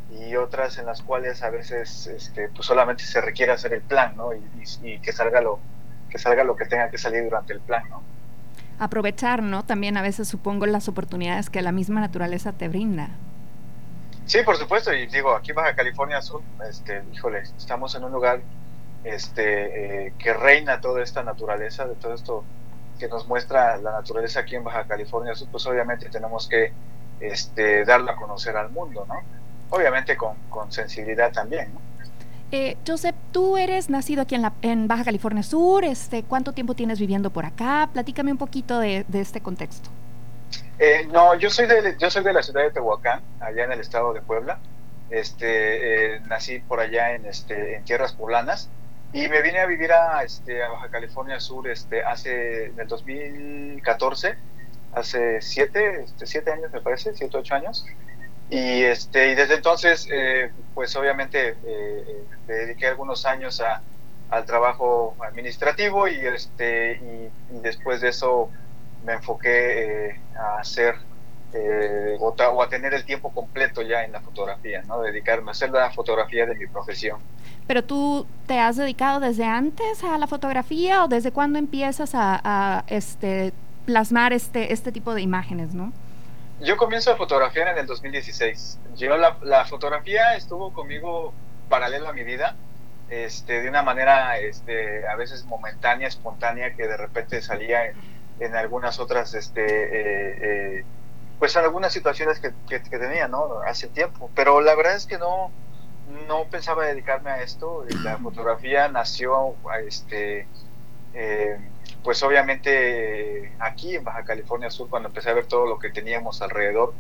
y otras en las cuales a veces, este, pues solamente se requiere hacer el plan, ¿no? Y, y- y que salga lo que salga lo que tenga que salir durante el plan, ¿no? Aprovechar, ¿no? También a veces supongo las oportunidades que la misma naturaleza te brinda. Sí, por supuesto, y digo, aquí en Baja California Sur, este, híjole, estamos en un lugar este, eh, que reina toda esta naturaleza, de todo esto que nos muestra la naturaleza aquí en Baja California Sur, pues obviamente tenemos que este, darla a conocer al mundo, ¿no? Obviamente con, con sensibilidad también, ¿no? Eh, Joseph, tú eres nacido aquí en, la, Baja California Sur. Este, ¿Cuánto tiempo tienes viviendo por acá? Platícame un poquito de, este contexto. Eh, no, yo soy de yo soy de la ciudad de Tehuacán, allá en el estado de Puebla. Este, eh, nací por allá en este en tierras poblanas y me vine a vivir a este Baja California Sur este hace el 2014, hace siete, este, siete años me parece, siete ocho años. Y este y desde entonces eh, pues obviamente eh, eh, dediqué algunos años a, al trabajo administrativo y este y, después de eso me enfoqué eh, a hacer eh, o a tener el tiempo completo ya en la fotografía, ¿no? Dedicarme a hacer la fotografía de mi profesión. ¿Pero tú te has dedicado desde antes a la fotografía o desde cuándo empiezas a, a, este, plasmar este, este tipo de imágenes, no? Yo comienzo a fotografiar en el 2016. Yo la, la fotografía estuvo conmigo paralela a mi vida, este, de una manera este, a veces momentánea, espontánea, que de repente salía en, algunas otras, este, eh, eh, pues en algunas situaciones que tenía, ¿no? Hace tiempo. Pero la verdad es que no, no pensaba dedicarme a esto. La fotografía nació, este, eh, pues obviamente aquí en Baja California Sur, cuando empecé a ver todo lo que teníamos alrededor,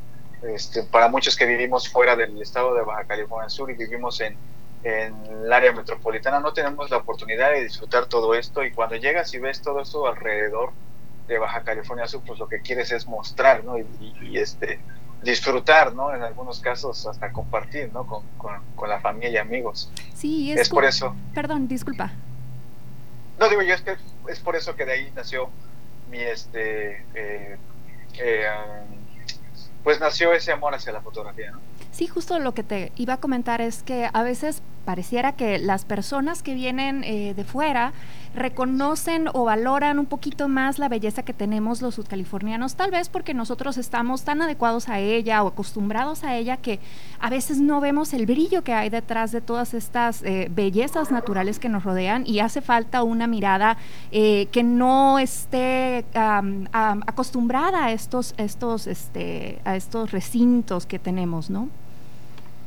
este, para muchos que vivimos fuera del estado de Baja California Sur y vivimos en, en el área metropolitana, no tenemos la oportunidad de disfrutar todo esto y cuando llegas y ves todo esto alrededor de Baja California Sur, pues lo que quieres es mostrar, ¿no? Y, y- y, este disfrutar, ¿no? En algunos casos hasta compartir, ¿no? Con, con- con la familia y amigos. Sí, es, Es por eso. Perdón, disculpa. No digo yo, es que es por eso que de ahí nació mi este eh, eh, um, pues nació ese amor hacia la fotografía, ¿no? Sí, justo lo que te iba a comentar es que a veces pareciera que las personas que vienen eh, de fuera reconocen o valoran un poquito más la belleza que tenemos los sudcalifornianos, tal vez porque nosotros estamos tan adecuados a ella o acostumbrados a ella que a veces no vemos el brillo que hay detrás de todas estas eh, bellezas naturales que nos rodean y hace falta una mirada eh, que no esté am, acostumbrada a estos, estos, este, a estos recintos que tenemos, ¿no?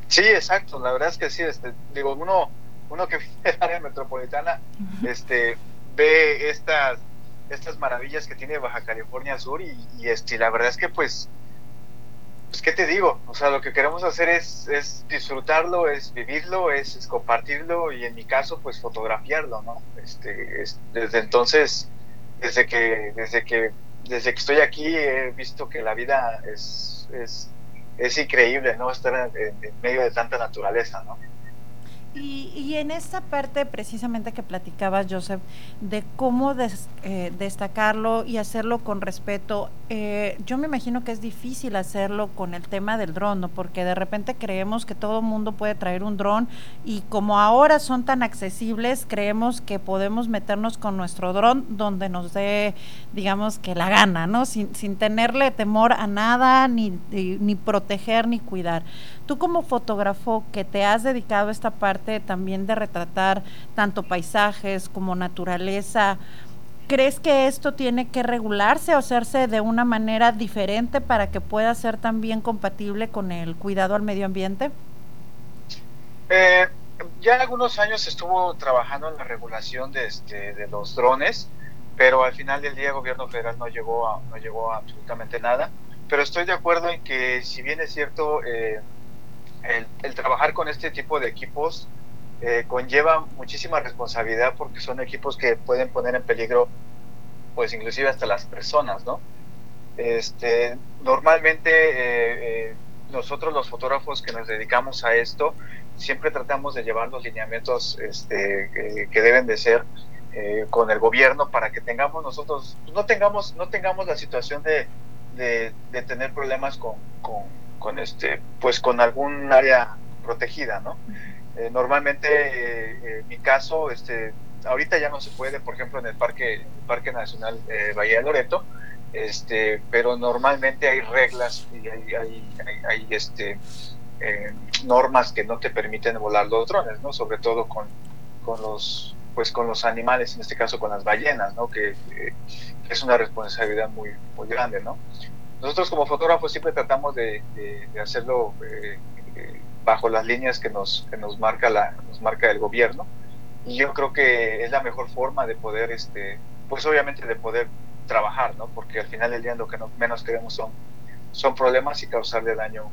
Sí, exacto, la verdad es que sí, este, digo, uno, uno que vive en el área metropolitana, este, ve estas, estas maravillas que tiene Baja California Sur y, este, la verdad es que pues, pues, ¿qué te digo? O sea, lo que queremos hacer es, es disfrutarlo, es vivirlo, es, compartirlo y en mi caso, pues fotografiarlo, ¿no? Este, es- desde entonces, desde que, desde que, desde que estoy aquí he visto que la vida es, es, es increíble, ¿no? Estar en medio de tanta naturaleza, ¿no? Y, y en esta parte precisamente que platicabas, Joseph, de cómo des- eh, destacarlo y hacerlo con respeto, eh, yo me imagino que es difícil hacerlo con el tema del dron, ¿no? Porque de repente creemos que todo mundo puede traer un dron y como ahora son tan accesibles, creemos que podemos meternos con nuestro dron donde nos dé, digamos que la gana, ¿no? Sin, sin tenerle temor a nada, ni ni proteger, ni cuidar. Tú como fotógrafo que te has dedicado a esta parte también de retratar tanto paisajes como naturaleza, ¿crees que esto tiene que regularse o hacerse de una manera diferente para que pueda ser también compatible con el cuidado al medio ambiente? Eh, ya algunos años estuvo trabajando en la regulación de, este, de los drones, pero al final del día el gobierno federal no llegó a, no llegó a absolutamente nada. Pero estoy de acuerdo en que si bien es cierto, eh, el, trabajar con este tipo de equipos eh, conlleva muchísima responsabilidad porque son equipos que pueden poner en peligro, pues inclusive hasta las personas, ¿no? Este, normalmente eh, eh, nosotros los fotógrafos que nos dedicamos a esto siempre tratamos de llevar los lineamientos este, que, deben de ser con el gobierno para que tengamos nosotros no tengamos no tengamos la situación de, de, tener problemas con, con, este pues con algún área protegida no Eh, normalmente eh, en mi caso este ahorita ya no se puede por ejemplo en el parque parque nacional eh, Bahía de Loreto este pero normalmente hay reglas y hay, hay, este eh, normas que no te permiten volar los drones no sobre todo con, con los pues con los animales en este caso con las ballenas no que, que es una responsabilidad muy muy grande no nosotros como fotógrafos siempre tratamos de, hacerlo eh, eh, bajo las líneas que nos que nos marca la el gobierno. Y yo creo que es la mejor forma de poder este pues obviamente de poder trabajar no porque al final del día lo que no, menos queremos son problemas y causarle daño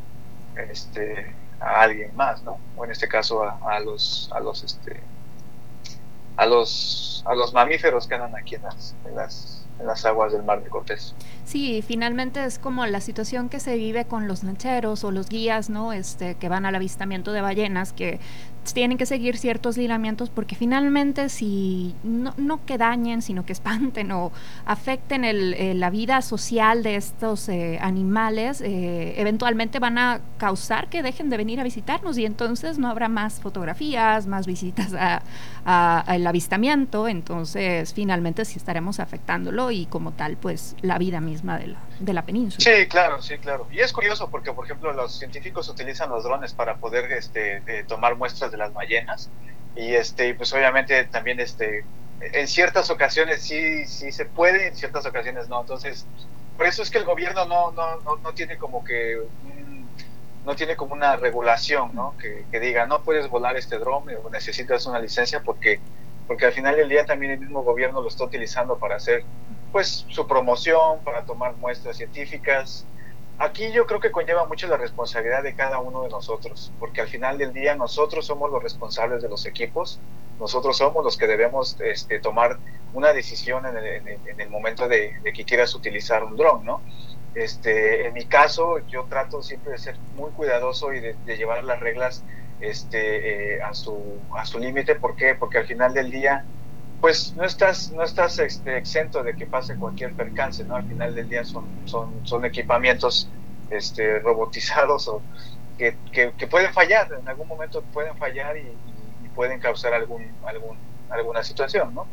este a alguien más no o en este caso a, los a los este a los mamíferos que andan aquí en las, en las en las aguas del mar de Cortés Sí, finalmente es como la situación que se vive con los lancheros o los guías, ¿no? Este, que van al avistamiento de ballenas, que tienen que seguir ciertos lineamientos porque finalmente si no, no que dañen, sino que espanten o afecten eh, la vida social de estos eh, animales, eh, eventualmente van a causar que dejen de venir a visitarnos y entonces no habrá más fotografías, más visitas a, al avistamiento, entonces finalmente sí estaremos afectándolo y como tal pues la vida misma de la, de la península. Sí, claro, sí, claro. Y es curioso porque, por ejemplo, los científicos utilizan los drones para poder este, eh, tomar muestras de las ballenas y, este, pues obviamente también, este, en ciertas ocasiones sí, sí se puede, en ciertas ocasiones no. Entonces, por eso es que el gobierno no, no, no, no tiene como que no tiene como una regulación, ¿no? Que, diga no puedes volar este drone o necesitas una licencia porque porque al final del día también el mismo gobierno lo está utilizando para hacer pues su promoción, para tomar muestras científicas. Aquí yo creo que conlleva mucho la responsabilidad de cada uno de nosotros, porque al final del día nosotros somos los responsables de los equipos, nosotros somos los que debemos este, tomar una decisión en el momento de, de, que quieras utilizar un dron, ¿no? Este, en mi caso, yo trato siempre de ser muy cuidadoso y de, llevar las reglas este, eh, a su, a su límite. ¿Por qué? Porque al final del día, pues no estás, no estás este, exento de que pase cualquier percance, ¿no? Al final del día son, son, son equipamientos este, robotizados o que, que, pueden fallar, en algún momento pueden fallar y, pueden causar algún, algún, alguna situación, ¿no?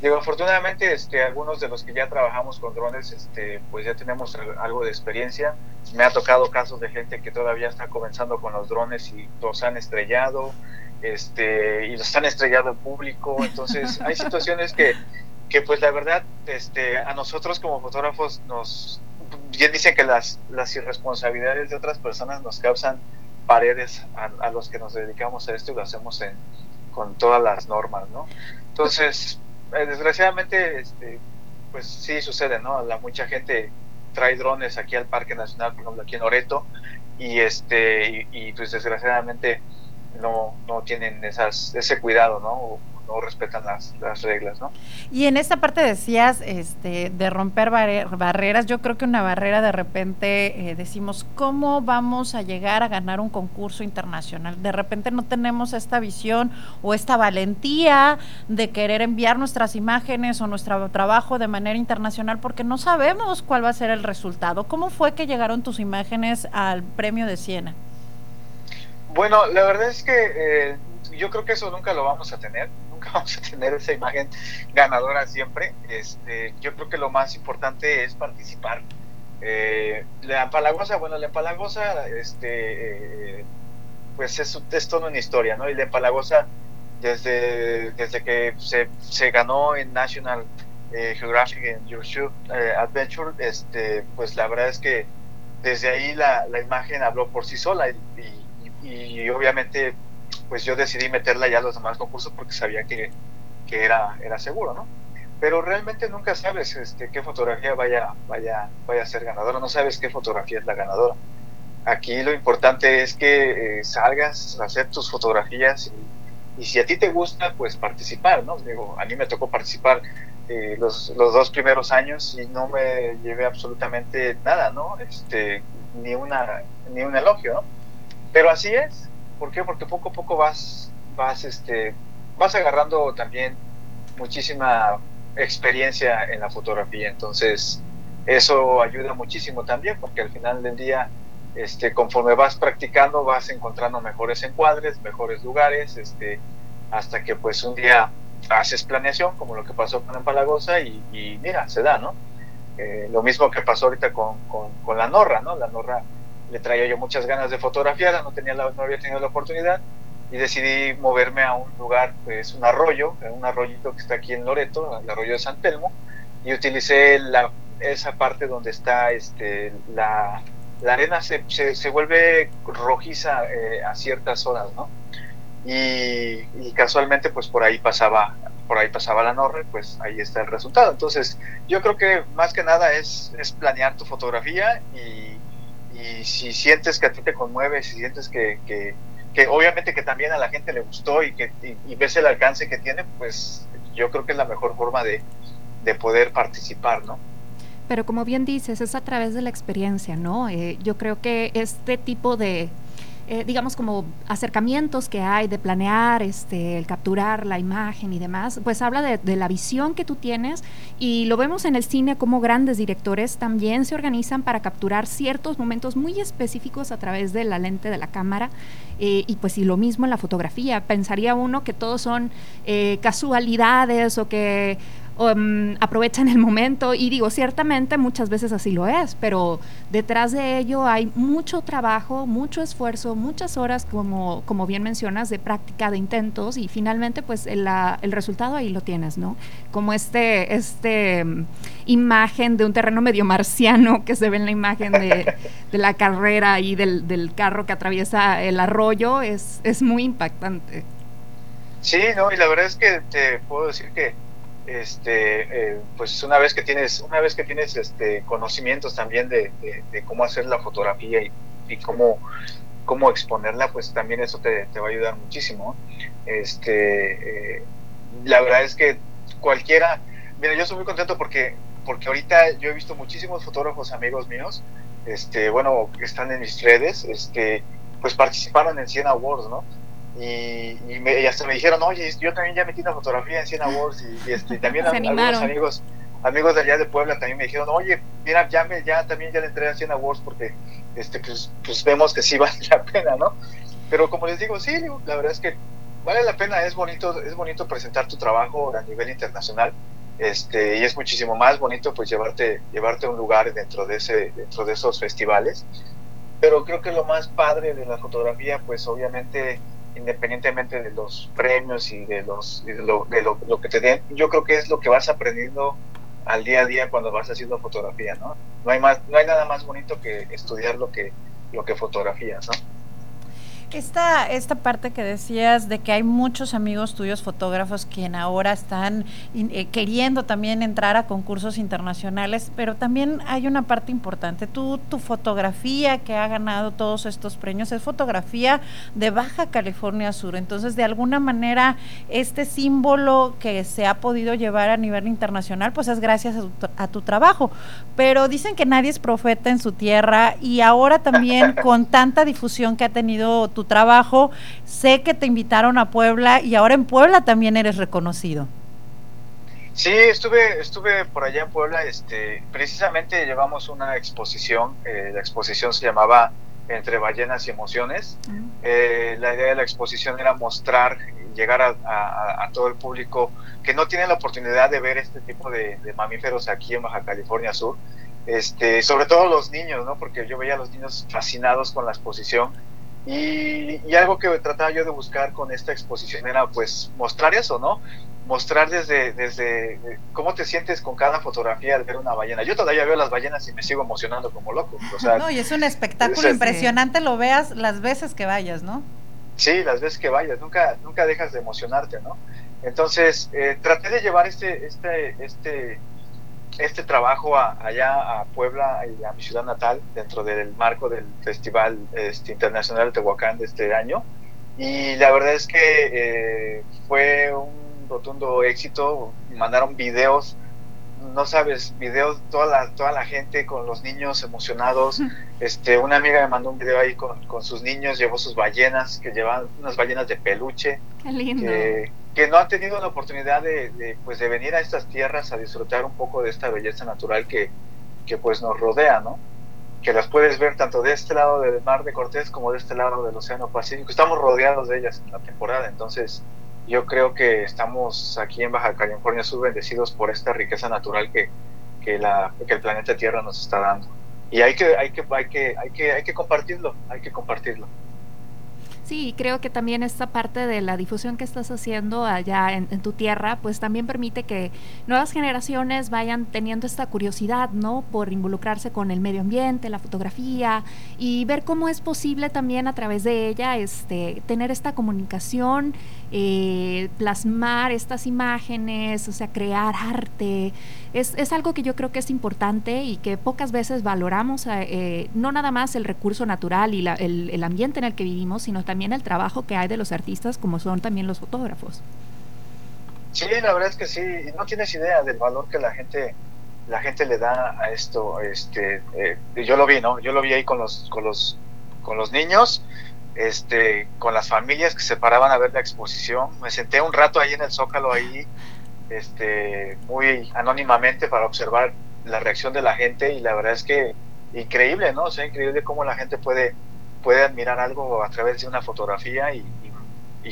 Digo, afortunadamente, este, algunos de los que ya trabajamos con drones, este, pues ya tenemos algo de experiencia. Me ha tocado casos de gente que todavía está comenzando con los drones y los han estrellado, este, y los han estrellado en público. Entonces, hay situaciones que, que pues la verdad, este, a nosotros como fotógrafos nos, bien dicen que las, las irresponsabilidades de otras personas nos causan paredes a, a los que nos dedicamos a esto y lo hacemos en, con todas las normas, ¿no? Entonces, desgraciadamente, este, pues sí sucede, ¿no? La, mucha gente trae drones aquí al Parque Nacional, por ejemplo, aquí en Oreto, y este, y, pues desgraciadamente no, no tienen esas, ese cuidado, ¿no? No respetan las, las, reglas, ¿no? Y en esta parte decías este, de romper barreras, yo creo que una barrera de repente eh, decimos, ¿cómo vamos a llegar a ganar un concurso internacional? De repente no tenemos esta visión o esta valentía de querer enviar nuestras imágenes o nuestro trabajo de manera internacional porque no sabemos cuál va a ser el resultado. ¿Cómo fue que llegaron tus imágenes al premio de Siena? Bueno, la verdad es que eh, yo creo que eso nunca lo vamos a tener vamos a tener esa imagen ganadora siempre. Este, yo creo que lo más importante es participar. Eh, la empalagosa, bueno, la empalagosa, este, eh, pues es, es toda una historia, ¿no? Y la empalagosa, desde, desde que se, se ganó en National eh, Geographic en Your Adventure, este, pues la verdad es que desde ahí la, la imagen habló por sí sola y, y, y obviamente pues yo decidí meterla ya a los demás concursos porque sabía que, que era, era seguro, ¿no? Pero realmente nunca sabes este, qué fotografía vaya, vaya, vaya a ser ganadora, no sabes qué fotografía es la ganadora. Aquí lo importante es que eh, salgas hacer tus fotografías y, si a ti te gusta, pues participar, ¿no? Digo, a mí me tocó participar eh, los, los, dos primeros años y no me llevé absolutamente nada, ¿no? Este, ni, una, ni un elogio, ¿no? Pero así es, ¿Por qué? Porque poco a poco vas, vas, este, vas agarrando también muchísima experiencia en la fotografía. Entonces, eso ayuda muchísimo también, porque al final del día, este, conforme vas practicando, vas encontrando mejores encuadres, mejores lugares, este, hasta que pues un día haces planeación, como lo que pasó con Empalagosa, y, y mira, se da, ¿no? Eh, lo mismo que pasó ahorita con, con, con la Norra, ¿no? La Norra le traía yo muchas ganas de fotografiar, no, tenía la, no había tenido la oportunidad y decidí moverme a un lugar, pues un arroyo, un arroyito que está aquí en Loreto, el arroyo de San Telmo, y utilicé la, esa parte donde está este, la, la arena, se, se, vuelve rojiza eh, a ciertas horas, ¿no? Y, y, casualmente pues por ahí pasaba por ahí pasaba la norre, pues ahí está el resultado. Entonces, yo creo que más que nada es, es planear tu fotografía y, y si sientes que a ti te conmueve, si sientes que, que, obviamente que también a la gente le gustó y que y, ves el alcance que tiene, pues yo creo que es la mejor forma de, de poder participar, ¿no? Pero como bien dices, es a través de la experiencia, ¿no? Eh, yo creo que este tipo de, eh, digamos, como acercamientos que hay de planear, este, el capturar la imagen y demás, pues habla de, la visión que tú tienes y lo vemos en el cine como grandes directores también se organizan para capturar ciertos momentos muy específicos a través de la lente de la cámara eh, y pues y lo mismo en la fotografía. Pensaría uno que todos son eh, casualidades o que um, aprovechan el momento y digo, ciertamente muchas veces así lo es, pero detrás de ello hay mucho trabajo, mucho esfuerzo, muchas horas, como, como bien mencionas, de práctica, de intentos y finalmente pues el, el resultado ahí lo tienes, ¿no? Como este, este um, imagen de un terreno medio marciano que se ve en la imagen de, de la carrera y del, del, carro que atraviesa el arroyo es, es muy impactante. Sí, no, y la verdad es que te puedo decir que este, eh, pues una vez que tienes, una vez que tienes este, conocimientos también de, cómo hacer la fotografía y, cómo, cómo exponerla, pues también eso te, va a ayudar muchísimo. Este, eh, la verdad es que cualquiera, mira, yo estoy muy contento porque, porque ahorita yo he visto muchísimos fotógrafos amigos míos, este, bueno, que están en mis redes, este, pues participaron en 100 Awards, ¿no? Y, y, me, hasta me dijeron, oye, yo también ya metí una fotografía en 100 Awards y, este, también algunos amigos amigos de allá de Puebla también me dijeron, oye, mira, ya, me, ya también ya le entré a 100 awards porque este, pues, pues vemos que sí vale la pena, ¿no? Pero como les digo, sí, la verdad es que vale la pena, es bonito, es bonito presentar tu trabajo a nivel internacional. Este, y es muchísimo más bonito pues llevarte llevarte a un lugar dentro de ese dentro de esos festivales pero creo que lo más padre de la fotografía pues obviamente independientemente de los premios y de los de lo, lo, que te den yo creo que es lo que vas aprendiendo al día a día cuando vas haciendo fotografía no no hay más no hay nada más bonito que estudiar lo que lo que fotografías no esta, esta parte que decías de que hay muchos amigos tuyos fotógrafos quien ahora están eh, queriendo también entrar a concursos internacionales, pero también hay una parte importante. Tú, tu fotografía que ha ganado todos estos premios es fotografía de Baja California Sur. Entonces, de alguna manera, este símbolo que se ha podido llevar a nivel internacional, pues es gracias a tu, a tu trabajo. Pero dicen que nadie es profeta en su tierra y ahora también con tanta difusión que ha tenido tu trabajo. Sé que te invitaron a Puebla y ahora en Puebla también eres reconocido. Sí, estuve, estuve por allá en Puebla. Este, precisamente llevamos una exposición. Eh, la exposición se llamaba Entre ballenas y emociones. Uh-huh. Eh, la idea de la exposición era mostrar, llegar a, a, a, todo el público que no tiene la oportunidad de ver este tipo de, de mamíferos aquí en Baja California Sur. Este, sobre todo los niños, ¿no? Porque yo veía a los niños fascinados con la exposición y, y, algo que trataba yo de buscar con esta exposición era pues mostrar eso, ¿no? Mostrar desde, desde cómo te sientes con cada fotografía al ver una ballena. Yo todavía veo las ballenas y me sigo emocionando como loco. O sea, no, y es un espectáculo es, impresionante, sí. lo veas las veces que vayas, ¿no? Sí, las veces que vayas, nunca, nunca dejas de emocionarte, ¿no? Entonces, eh, traté de llevar este, este, este, este trabajo a, allá a Puebla y a mi ciudad natal dentro del marco del Festival este, Internacional de Tehuacán de este año. Y la verdad es que eh, fue un rotundo éxito. Mandaron videos, no sabes, videos, toda la, toda la gente con los niños emocionados. Este, una amiga me mandó un video ahí con, con sus niños, llevó sus ballenas, que llevan unas ballenas de peluche. Qué lindo. Que, que no han tenido la oportunidad de, de, pues de venir a estas tierras a disfrutar un poco de esta belleza natural que, que pues nos rodea, ¿no? Que las puedes ver tanto de este lado del mar de Cortés como de este lado del Océano Pacífico. Estamos rodeados de ellas en la temporada, entonces yo creo que estamos aquí en Baja California Sur bendecidos por esta riqueza natural que, que, la, que el planeta Tierra nos está dando. Y hay que, hay que, hay que, hay que, hay que compartirlo, hay que compartirlo. Sí, creo que también esta parte de la difusión que estás haciendo allá en, en, tu tierra, pues también permite que nuevas generaciones vayan teniendo esta curiosidad, ¿no? Por involucrarse con el medio ambiente, la fotografía y ver cómo es posible también a través de ella este, tener esta comunicación, eh, plasmar estas imágenes, o sea, crear arte. Es, es, algo que yo creo que es importante y que pocas veces valoramos, eh, no nada más el recurso natural y la, el, el ambiente en el que vivimos, sino también el trabajo que hay de los artistas como son también los fotógrafos. Sí, la verdad es que sí, no tienes idea del valor que la gente la gente le da a esto, este, eh, yo lo vi, ¿no? Yo lo vi ahí con los, con los, con los niños, este, con las familias que se paraban a ver la exposición. Me senté un rato ahí en el Zócalo ahí, este, muy anónimamente para observar la reacción de la gente y la verdad es que increíble, ¿no? O sea, increíble cómo la gente puede puede admirar algo a través de una fotografía y,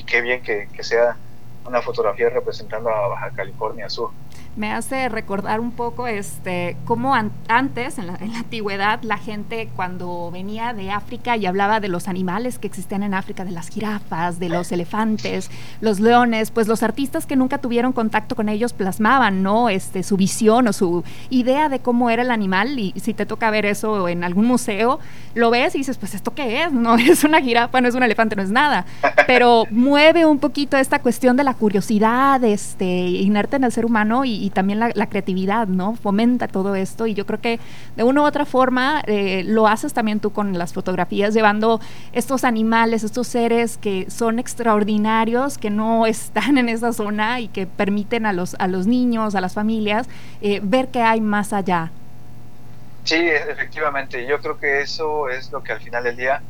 qué bien que, sea una fotografía representando a Baja California Sur. Me hace recordar un poco este cómo an antes, en la, en la, antigüedad, la gente cuando venía de África y hablaba de los animales que existían en África, de las jirafas, de los elefantes, los leones, pues los artistas que nunca tuvieron contacto con ellos plasmaban, ¿no? Este, su visión o su idea de cómo era el animal. Y si te toca ver eso en algún museo, lo ves y dices, pues esto qué es, no es una jirafa, no es un elefante, no es nada, pero mueve un poquito esta cuestión de la curiosidad, este, inerte en el ser humano y, y también la, creatividad, ¿no? Fomenta todo esto y yo creo que de una u otra forma eh, lo haces también tú con las fotografías, llevando estos animales, estos seres que son extraordinarios, que no están en esa zona y que permiten a los, a los niños, a las familias, eh, ver que hay más allá. Sí, efectivamente, yo creo que eso es lo que al final del día,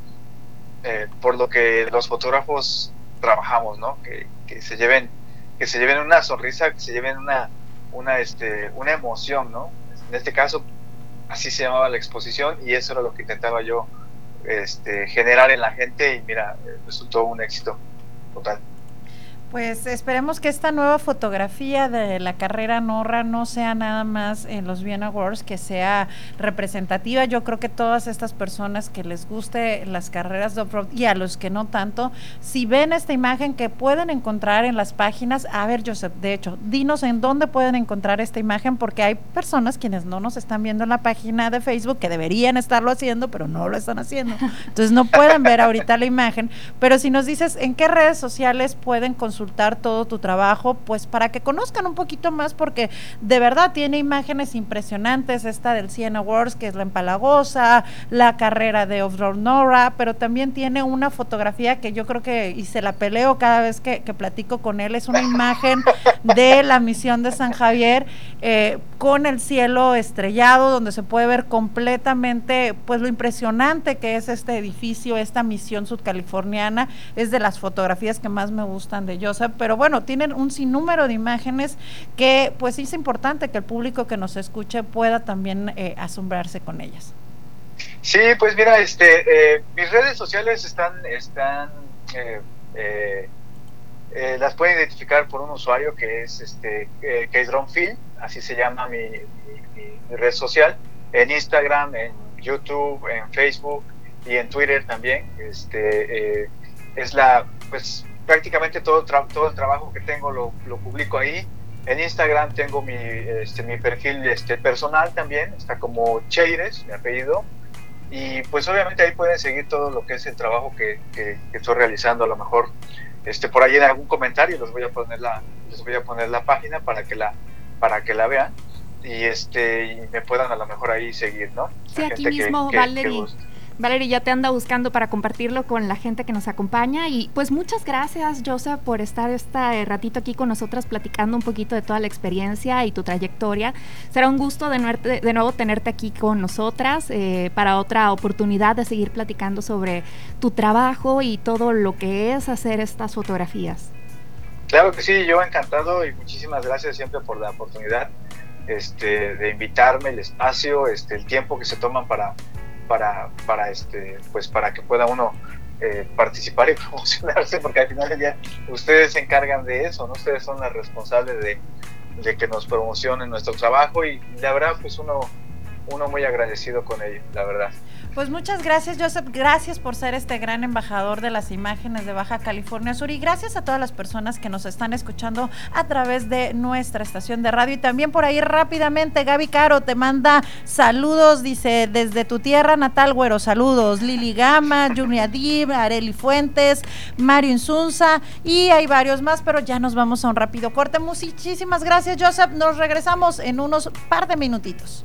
eh, por lo que los fotógrafos trabajamos, ¿no? Que, que se lleven que se lleven una sonrisa, que se lleven una, una, este, una emoción, ¿no? En este caso, así se llamaba la exposición y eso era lo que intentaba yo este, generar en la gente y mira, resultó un éxito total. Pues esperemos que esta nueva fotografía de la carrera Norra no sea nada más en los Vienna Awards, que sea representativa. Yo creo que todas estas personas que les guste las carreras de off-road y a los que no tanto, si ven esta imagen que pueden encontrar en las páginas, a ver Joseph, de hecho, dinos en dónde pueden encontrar esta imagen, porque hay personas quienes no nos están viendo en la página de Facebook que deberían estarlo haciendo, pero no lo están haciendo. Entonces no pueden ver ahorita la imagen, pero si nos dices en qué redes sociales pueden consultar todo tu trabajo, pues para que conozcan un poquito más, porque de verdad tiene imágenes impresionantes, esta del CN Awards, que es la empalagosa, la carrera de Off-Road Nora, pero también tiene una fotografía que yo creo que, y se la peleo cada vez que, platico con él, es una imagen de la misión de San Javier eh, con el cielo estrellado, donde se puede ver completamente, pues lo impresionante que es este edificio, esta misión sudcaliforniana, es de las fotografías que más me gustan de Pero bueno, tienen un sinnúmero de imágenes que pues es importante que el público que nos escuche pueda también eh, asombrarse con ellas. Sí, pues mira, este, eh, mis redes sociales están, están eh, las pueden identificar por un usuario que es este Phil, así se llama mi, red social, en Instagram, en YouTube, en Facebook y en Twitter también. Este es la, pues prácticamente todo, todo el trabajo que tengo lo, lo publico ahí. En Instagram tengo mi, este, mi perfil este, personal también, está como Cheires, mi apellido. Y pues obviamente ahí pueden seguir todo lo que es el trabajo que, que- que estoy realizando. A lo mejor este, por ahí en algún comentario les voy a poner la, les voy a poner la página para que la, para que la vean y este y me puedan a lo mejor ahí seguir, ¿no? Sí, aquí mismo que- que Valerie. Valerie ya te anda buscando para compartirlo con la gente que nos acompaña y pues muchas gracias Joseph por estar este ratito aquí con nosotras platicando un poquito de toda la experiencia y tu trayectoria. Será un gusto de, de nuevo tenerte aquí con nosotras eh, para otra oportunidad de seguir platicando sobre tu trabajo y todo lo que es hacer estas fotografías. Claro que sí, yo encantado y muchísimas gracias siempre por la oportunidad este, de invitarme, el espacio, este, el tiempo que se toman para, para, para, este, pues para que pueda uno eh, participar y promocionarse, porque al final del día ustedes se encargan de eso, ¿no? Ustedes son las responsables de, de que nos promocionen nuestro trabajo y la verdad, pues uno, uno muy agradecido con ello, la verdad. Pues muchas gracias, Joseph. Gracias por ser este gran embajador de las imágenes de Baja California Sur y gracias a todas las personas que nos están escuchando a través de nuestra estación de radio. Y también por ahí rápidamente, Gaby Caro te manda saludos, dice desde tu tierra natal, güero, saludos. Lili Gama, Junia Dib, Areli Fuentes, Mario Insunza y hay varios más, pero ya nos vamos a un rápido corte. Muchísimas gracias, Joseph. Nos regresamos en unos par de minutitos.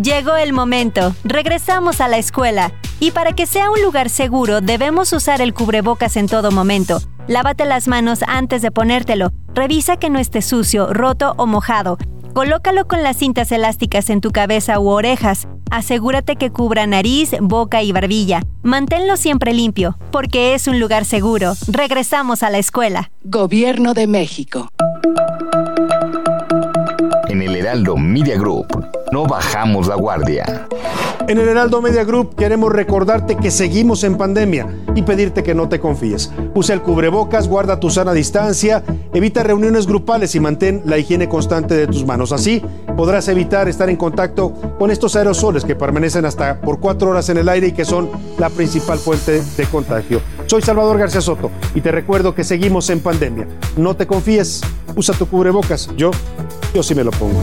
Llegó el momento. Regresamos a la escuela. Y para que sea un lugar seguro, debemos usar el cubrebocas en todo momento. Lávate las manos antes de ponértelo. Revisa que no esté sucio, roto o mojado. Colócalo con las cintas elásticas en tu cabeza u orejas. Asegúrate que cubra nariz, boca y barbilla. Manténlo siempre limpio, porque es un lugar seguro. Regresamos a la escuela. Gobierno de México. En el Heraldo Media Group no bajamos la guardia. En el Heraldo Media Group queremos recordarte que seguimos en pandemia y pedirte que no te confíes. Usa el cubrebocas, guarda tu sana distancia, evita reuniones grupales y mantén la higiene constante de tus manos. Así podrás evitar estar en contacto con estos aerosoles que permanecen hasta por cuatro horas en el aire y que son la principal fuente de contagio. Soy Salvador García Soto y te recuerdo que seguimos en pandemia. No te confíes, usa tu cubrebocas. Yo, yo sí me lo pongo.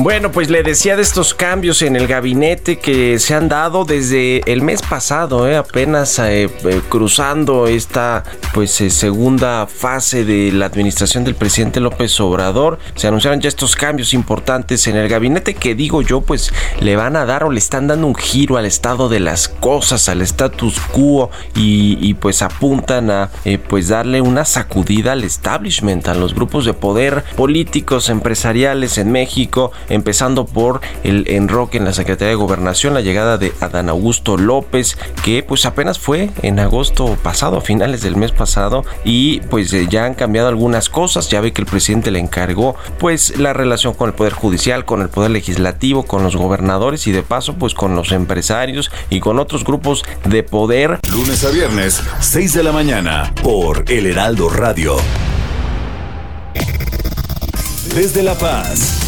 Bueno, pues le decía de estos cambios en el gabinete que se han dado desde el mes pasado, ¿eh? apenas eh, eh, cruzando esta pues eh, segunda fase de la administración del presidente López Obrador. Se anunciaron ya estos cambios importantes en el gabinete que digo yo pues le van a dar o le están dando un giro al estado de las cosas, al status quo y, y pues apuntan a pues darle una sacudida al establishment, a los grupos de poder políticos, empresariales en México empezando por el enroque en la Secretaría de Gobernación, la llegada de Adán Augusto López, que pues apenas fue en agosto pasado, a finales del mes pasado, y pues eh, ya han cambiado algunas cosas, ya ve que el presidente le encargó pues la relación con el Poder Judicial, con el Poder Legislativo, con los gobernadores y de paso pues con los empresarios y con otros grupos de poder. Lunes a viernes, 6 de la mañana, por El Heraldo Radio. Desde La Paz.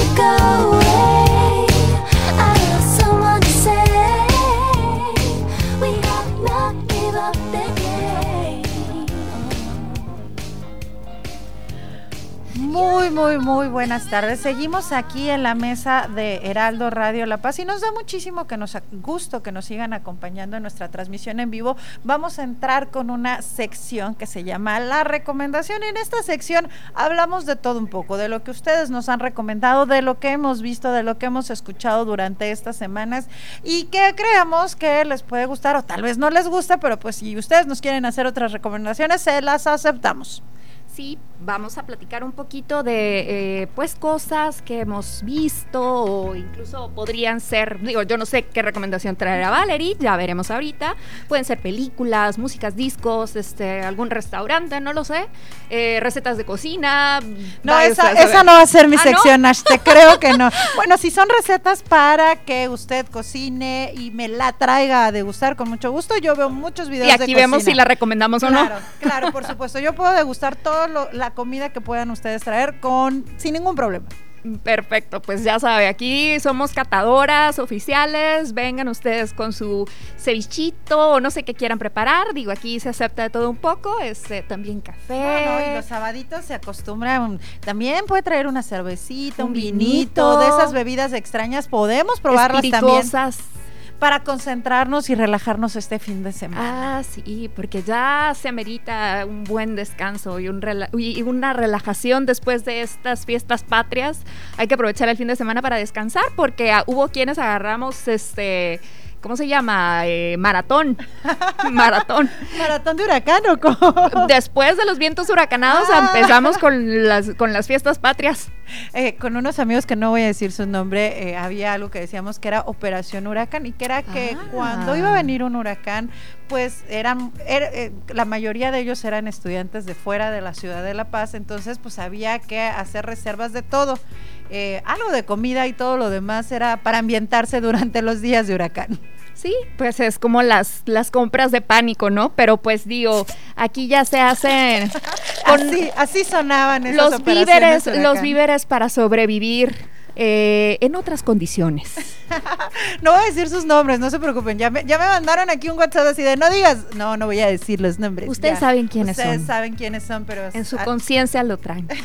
Muy, muy, muy buenas tardes. Seguimos aquí en la mesa de Heraldo Radio La Paz y nos da muchísimo que nos gusto que nos sigan acompañando en nuestra transmisión en vivo. Vamos a entrar con una sección que se llama La Recomendación. En esta sección hablamos de todo un poco, de lo que ustedes nos han recomendado, de lo que hemos visto, de lo que hemos escuchado durante estas semanas y que creemos que les puede gustar o tal vez no les gusta, pero pues si ustedes nos quieren hacer otras recomendaciones, se las aceptamos. Sí, vamos a platicar un poquito de eh, pues cosas que hemos visto o incluso podrían ser, digo, yo no sé qué recomendación traerá Valerie, ya veremos ahorita. Pueden ser películas, músicas, discos, este, algún restaurante, no lo sé, eh, recetas de cocina. No, esa, esa no va a ser mi ¿Ah, no? sección, Ash, te creo que no. Bueno, si son recetas para que usted cocine y me la traiga a degustar con mucho gusto, yo veo muchos videos Y de aquí vemos cocina. si la recomendamos o no. Claro, claro, por supuesto. Yo puedo degustar toda la comida que puedan ustedes traer con sin ningún problema. Perfecto, pues ya sabe, aquí somos catadoras oficiales, vengan ustedes con su cevichito o no sé qué quieran preparar, digo, aquí se acepta de todo un poco, este, también café. No, no, y los sabaditos se acostumbran, también puede traer una cervecita, un, Un vinito, vinito. de esas bebidas extrañas, podemos probarlas también. Para concentrarnos y relajarnos este fin de semana. Ah, sí, porque ya se amerita un buen descanso y, un rela- y una relajación después de estas fiestas patrias. Hay que aprovechar el fin de semana para descansar porque ah, hubo quienes agarramos este... ¿Cómo se llama? Eh, maratón. maratón. ¿Maratón de huracán o cómo? Después de los vientos huracanados Ah. empezamos con las, con las fiestas patrias. Eh, con unos amigos que no voy a decir su nombre, eh, había algo que decíamos que era Operación Huracán y que era que Ah. cuando iba a venir un huracán, pues eran, era, eh, la mayoría de ellos eran estudiantes de fuera de la ciudad de La Paz, entonces pues había que hacer reservas de todo. eh, algo de comida y todo lo demás era para ambientarse durante los días de huracán. Sí, pues es como las, las compras de pánico, ¿no? Pero pues digo, aquí ya se hacen con Así, así sonaban esas los víveres, los víveres para sobrevivir eh, en otras condiciones. No voy a decir sus nombres, no se preocupen. Ya me, ya me mandaron aquí un WhatsApp así de no digas. No, no voy a decir los nombres. Ustedes ya. saben quiénes Ustedes son. saben quiénes son, pero En su ah, conciencia lo traen.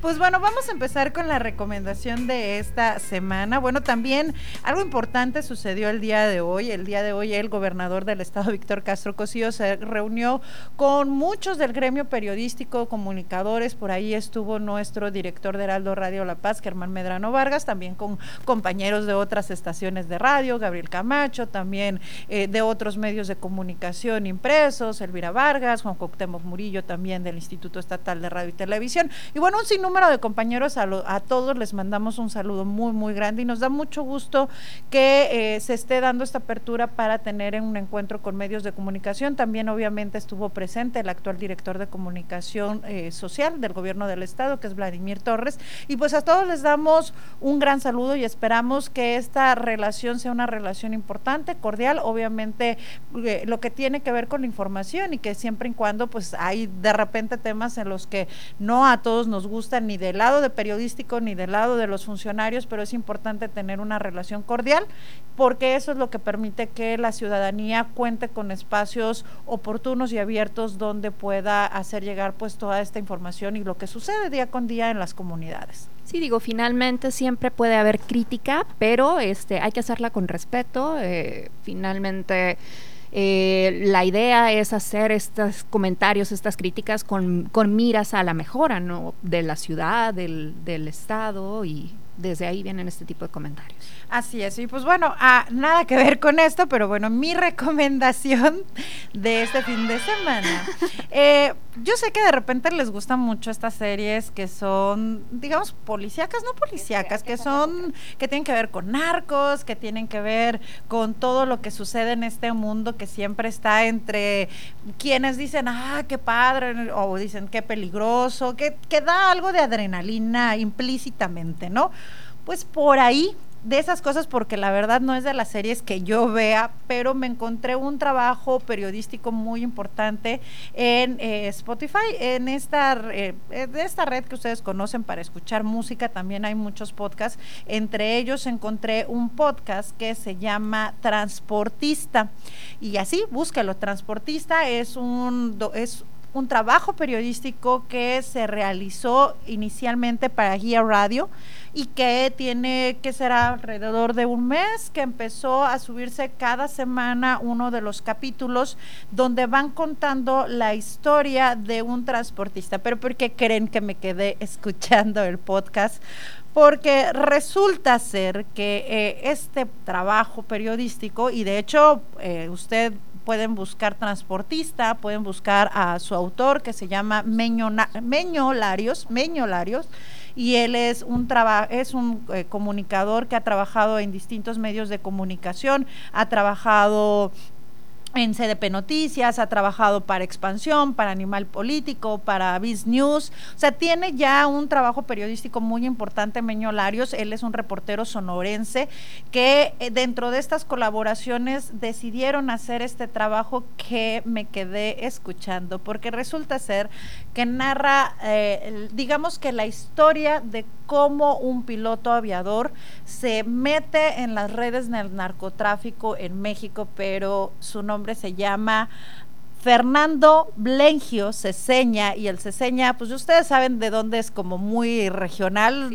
Pues bueno, vamos a empezar con la recomendación de esta semana. Bueno, también algo importante sucedió el día de hoy. El día de hoy el gobernador del estado, Víctor Castro Cosío, se reunió con muchos del gremio periodístico, comunicadores. Por ahí estuvo nuestro director de Heraldo Radio La Paz, Germán Medrano Vargas, también con compañeros de otras estaciones de radio, Gabriel Camacho, también eh, de otros medios de comunicación impresos, Elvira Vargas, Juan Cuauhtémoc Murillo, también del Instituto Estatal de Radio y Televisión. Y bueno, un sinnúmero de compañeros, a, lo- a todos les mandamos un saludo muy, muy grande y nos da mucho gusto que eh, se esté dando esta apertura para tener un encuentro con medios de comunicación. También obviamente estuvo presente el actual director de comunicación eh, social del gobierno del estado, que es Vladimir Torres. Y pues a todos les damos un gran saludo y esperamos que esta relación sea una relación importante, cordial, obviamente eh, lo que tiene que ver con la información y que siempre y cuando pues hay de repente temas en los que no a todos nos gustan ni del lado de periodístico ni del lado de los funcionarios, pero es importante tener una relación cordial porque eso es lo que permite que la ciudadanía cuente con espacios oportunos y abiertos donde pueda hacer llegar pues toda esta información y lo que sucede día con día en las comunidades. Sí, digo, finalmente siempre puede haber crítica, pero este, hay que hacerla con respeto. eh, finalmente, eh, la idea es hacer estos comentarios, estas críticas con, con miras a la mejora ¿no? de la ciudad, del, del Estado, y desde ahí vienen este tipo de comentarios. Así es, y pues bueno, ah, nada que ver con esto, pero bueno, mi recomendación de este fin de semana. Eh, yo sé que de repente les gustan mucho estas series que son, digamos, policíacas, no policíacas, que son, que tienen que ver con narcos, que tienen que ver con todo lo que sucede en este mundo que siempre está entre quienes dicen, ah, qué padre, o dicen, qué peligroso, que, que da algo de adrenalina implícitamente, ¿no? Pues por ahí de esas cosas porque la verdad no es de las series que yo vea, pero me encontré un trabajo periodístico muy importante en eh, Spotify, en esta, eh, eh, de esta red que ustedes conocen para escuchar música, también hay muchos podcasts, entre ellos encontré un podcast que se llama Transportista. Y así, búscalo, Transportista es un, es un trabajo periodístico que se realizó inicialmente para Guía Radio y que tiene que será alrededor de un mes que empezó a subirse cada semana uno de los capítulos donde van contando la historia de un transportista. Pero ¿por qué creen que me quedé escuchando el podcast? Porque resulta ser que eh, este trabajo periodístico, y de hecho eh, usted pueden buscar transportista, pueden buscar a su autor que se llama Meño, Meño Larios, y él es un traba es un eh, comunicador que ha trabajado en distintos medios de comunicación, ha trabajado en CDP Noticias, ha trabajado para Expansión, para Animal Político, para Biz News. O sea, tiene ya un trabajo periodístico muy importante, Meño Larios. Él es un reportero sonorense que eh, dentro de estas colaboraciones decidieron hacer este trabajo que me quedé escuchando, porque resulta ser que narra, eh, digamos que la historia de cómo un piloto aviador se mete en las redes del narcotráfico en México, pero su nombre se llama Fernando Blengio Ceseña y el Ceseña, pues ustedes saben de dónde es como muy regional.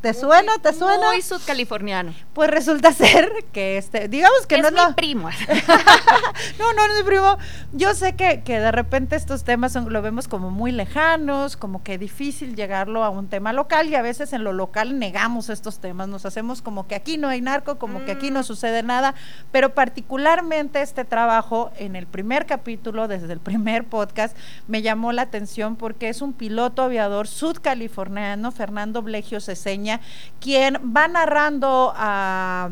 ¿Te suena? ¿Te suena? Muy sudcaliforniano. Pues resulta ser que este, digamos que Es no es mi lo- primo. no, no, no es mi primo. Yo sé que, que de repente estos temas son- lo vemos como muy lejanos, como que difícil llegarlo a un tema local y a veces en lo local negamos estos temas, nos hacemos como que aquí no hay narco, como que aquí no sucede nada, pero particularmente este trabajo en el primer capítulo, desde el primer podcast, me llamó la atención porque es un piloto aviador sudcaliforniano, Fernando Blegio Ceseña, quien va narrando a...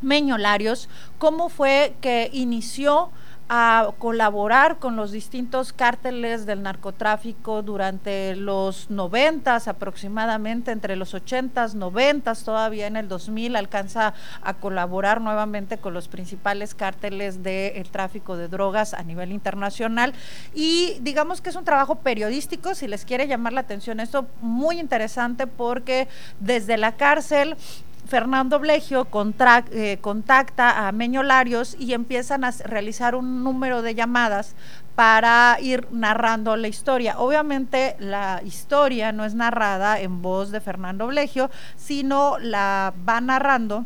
Meño Larios, cómo fue que inició a colaborar con los distintos cárteles del narcotráfico durante los noventas aproximadamente, entre los ochentas, noventas, todavía en el 2000 alcanza a colaborar nuevamente con los principales cárteles del tráfico de drogas a nivel internacional. Y digamos que es un trabajo periodístico, si les quiere llamar la atención esto, muy interesante porque desde la cárcel Fernando Blegio eh, contacta a Meño Larios y empiezan a realizar un número de llamadas para ir narrando la historia. Obviamente la historia no es narrada en voz de Fernando Blegio, sino la va narrando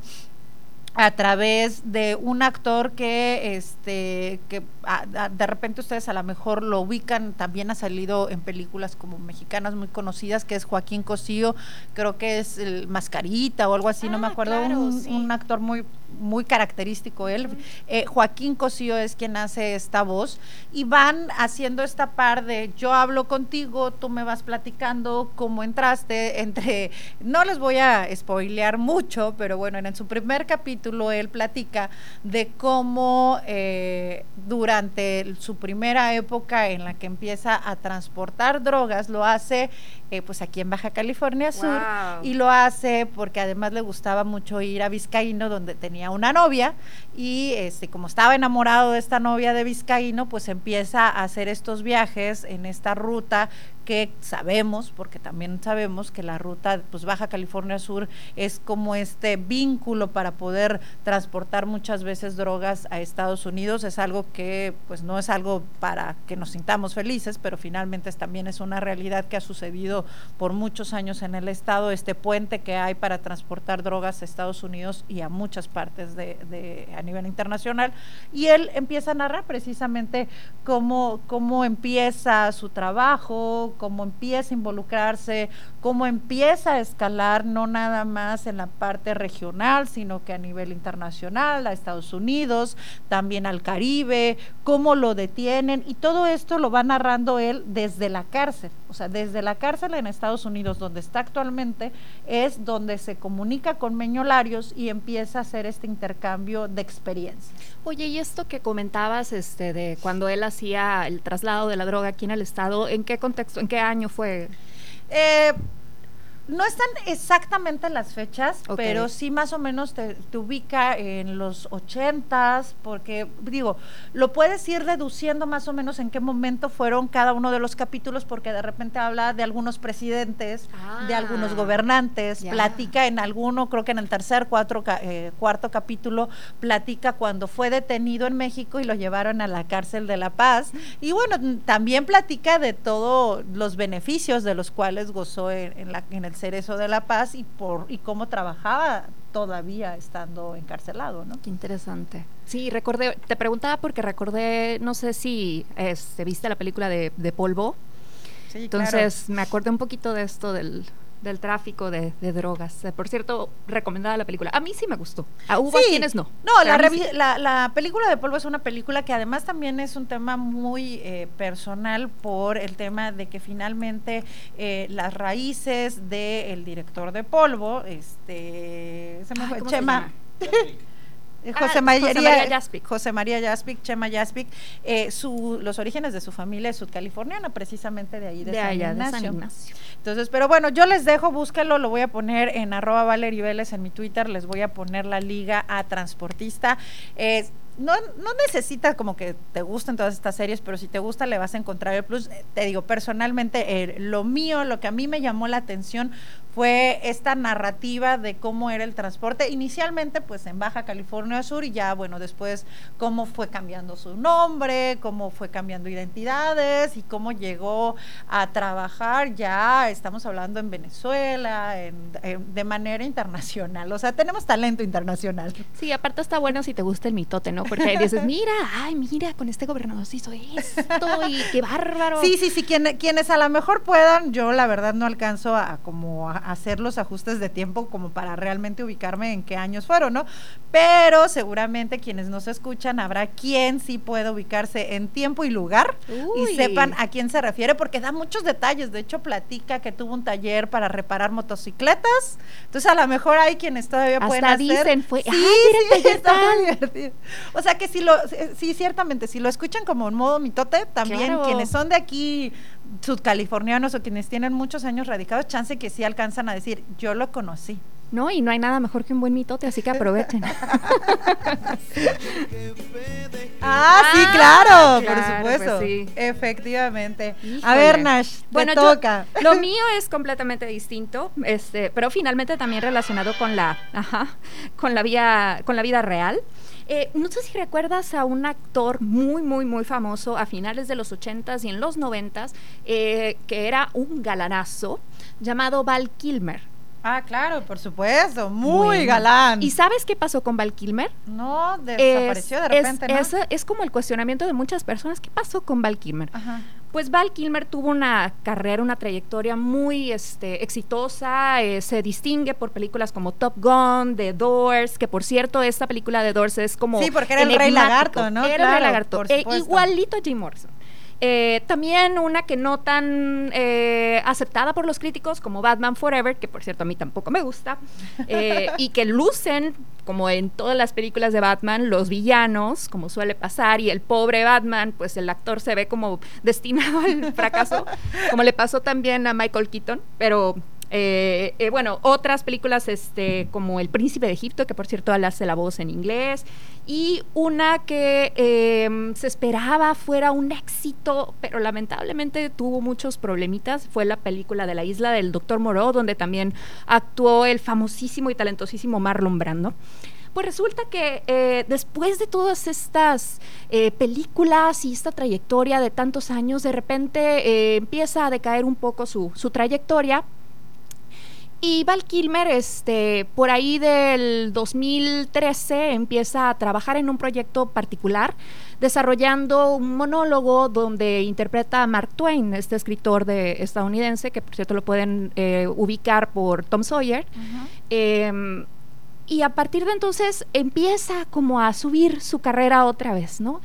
a través de un actor que este que a- a- de repente ustedes a lo mejor lo ubican también ha salido en películas como mexicanas muy conocidas que es Joaquín Cosío creo que es el Mascarita o algo así no me acuerdo claro, un, sí. un actor muy muy característico él Eh, Joaquín Cosío es quien hace esta voz y van haciendo esta par de yo hablo contigo tú me vas platicando cómo entraste entre no les voy a spoilear mucho pero bueno en su primer capítulo él platica de cómo eh, durante su primera época en la que empieza a transportar drogas lo hace eh, pues aquí en Baja California Sur Wow. y lo hace porque además le gustaba mucho ir a Vizcaíno donde tenía una novia y este como estaba enamorado de esta novia de Vizcaíno pues empieza a hacer estos viajes en esta ruta que sabemos, porque también sabemos que la ruta pues Baja California Sur es como este vínculo para poder transportar muchas veces drogas a Estados Unidos, es algo que pues no es algo para que nos sintamos felices, pero finalmente también es una realidad que ha sucedido por muchos años en el estado, este puente que hay para transportar drogas a Estados Unidos y a muchas partes de- a nivel internacional, y él empieza a narrar precisamente cómo, cómo empieza su trabajo, cómo empieza a involucrarse, cómo empieza a escalar no nada más en la parte regional, sino que a nivel internacional, a Estados Unidos, también al Caribe, cómo lo detienen y todo esto lo va narrando él desde la cárcel, o sea, desde la cárcel en Estados Unidos donde está actualmente es donde se comunica con Meñolarios y empieza a hacer este intercambio de experiencias. Oye, y esto que comentabas, este, de cuando él hacía el traslado de la droga aquí en el estado, ¿en qué contexto, en qué año fue? Eh, no están exactamente las fechas, pero sí más o menos te, te ubica en los ochentas, porque digo, lo puedes ir deduciendo más o menos en qué momento fueron cada uno de los capítulos, porque de repente habla de algunos presidentes, de algunos Ah, gobernantes, platica en alguno, creo que en el tercer, cuatro, eh, cuarto capítulo, platica cuando fue detenido en México y lo llevaron a la cárcel de La Paz. Y bueno, también platica de todos los beneficios de los cuales gozó en, en la- en el Cerezo de La Paz y, por, y cómo trabajaba todavía estando encarcelado, ¿no? Qué interesante. Sí, recordé, te preguntaba porque recordé, no sé si este, viste la película de, de Polvo. Sí, Entonces me acordé un poquito de esto del, del tráfico de, de drogas. Eh, Por cierto, recomendada la película. A mí sí me gustó. A hubo Sí. quienes no. No, la, sí. la, la película de Polvo es una película que además también es un tema muy eh, personal por el tema de que finalmente eh, las raíces del director de Polvo, este, se me Ay, fue, ¿cómo se Chema. llama? Eh, Ah, José, José María, María Jaspic. José María Jaspic, Chema Jaspic, eh, su, los orígenes de su familia es sudcaliforniana, precisamente de ahí de, De San, allá, de San Ignacio. Entonces, pero bueno, yo les dejo, búsquenlo, lo voy a poner en arroba Valerie Vélez en mi Twitter, les voy a poner la liga a transportista. Eh, no, no necesita como que te gusten todas estas series, pero si te gusta le vas a encontrar el plus. Eh, Te digo, personalmente, eh, lo mío, lo que a mí me llamó la atención fue esta narrativa de cómo era el transporte, inicialmente pues en Baja California Sur y ya bueno, después cómo fue cambiando su nombre, cómo fue cambiando identidades y cómo llegó a trabajar ya, estamos hablando en Venezuela, en- en- de manera internacional, o sea, tenemos talento internacional. Sí, aparte está bueno si te gusta el mitote, ¿no? Porque ahí dices, mira, ay, mira, con este gobernador se hizo esto y qué bárbaro. Sí, sí, sí, quien- quienes a lo mejor puedan, yo la verdad no alcanzo a, a como a hacer los ajustes de tiempo como para realmente ubicarme en qué años fueron, ¿no? Pero seguramente quienes nos escuchan habrá quien sí pueda ubicarse en tiempo y lugar Uy. y sepan a quién se refiere porque da muchos detalles, de hecho platica que tuvo un taller para reparar motocicletas, entonces a lo mejor hay quienes todavía Hasta pueden hacer dicen, fue, Sí, "Ay, mira el sí, está muy tal". divertido. O sea que si lo, eh, sí, ciertamente, si lo escuchan como en modo mitote, también Claro. quienes son de aquí, sudcalifornianos o quienes tienen muchos años radicados, chance que sí alcanzan a decir, yo lo conocí. No, y no hay nada mejor que un buen mitote, así que aprovechen. Ah, sí, Ah, claro, por pues supuesto. sí. Efectivamente. A ver, Nash, te Bueno, yo- toca. lo mío es completamente distinto, este, pero finalmente también relacionado con la, ajá, con la vida, con la vida real. Eh, no sé si recuerdas a un actor muy, muy, muy famoso a finales de los 80s y en los 90s, eh, que era un galanazo, llamado Val Kilmer. Ah, claro, por supuesto, muy Bueno. galán. ¿Y sabes qué pasó con Val Kilmer? No, desapareció de repente, es, ¿no? es- es como el cuestionamiento de muchas personas. ¿Qué pasó con Val Kilmer? Ajá. Pues Val Kilmer tuvo una carrera, una trayectoria muy este, exitosa, eh, se distingue por películas como Top Gun, The Doors, que por cierto esta película de Doors es como Sí, porque era el Rey. Lagarto, ¿no? Era el Rey Lagarto, Eh, supuesto. igualito a Jim Morrison. Eh, también una que no tan eh, aceptada por los críticos como Batman Forever, que por cierto a mí tampoco me gusta, eh, y que lucen, como en todas las películas de Batman, los villanos, como suele pasar, y el pobre Batman, pues el actor se ve como destinado al fracaso, como le pasó también a Michael Keaton, pero... eh, eh, bueno, otras películas este, como El Príncipe de Egipto, que por cierto hace la voz en inglés, y una que eh, se esperaba fuera un éxito, pero lamentablemente tuvo muchos problemitas, fue la película de la isla del Doctor Moreau, donde también actuó el famosísimo y talentosísimo Marlon Brando. Pues resulta que eh, después de todas estas películas y esta trayectoria de tantos años, de repente empieza a decaer un poco su, su trayectoria. Y Val Kilmer, este, por ahí del 2013, empieza a trabajar en un proyecto particular, desarrollando un monólogo donde interpreta a Mark Twain, este escritor de estadounidense, que por cierto lo pueden eh, ubicar por Tom Sawyer. Em, y a partir de entonces empieza como a subir su carrera otra vez, ¿no?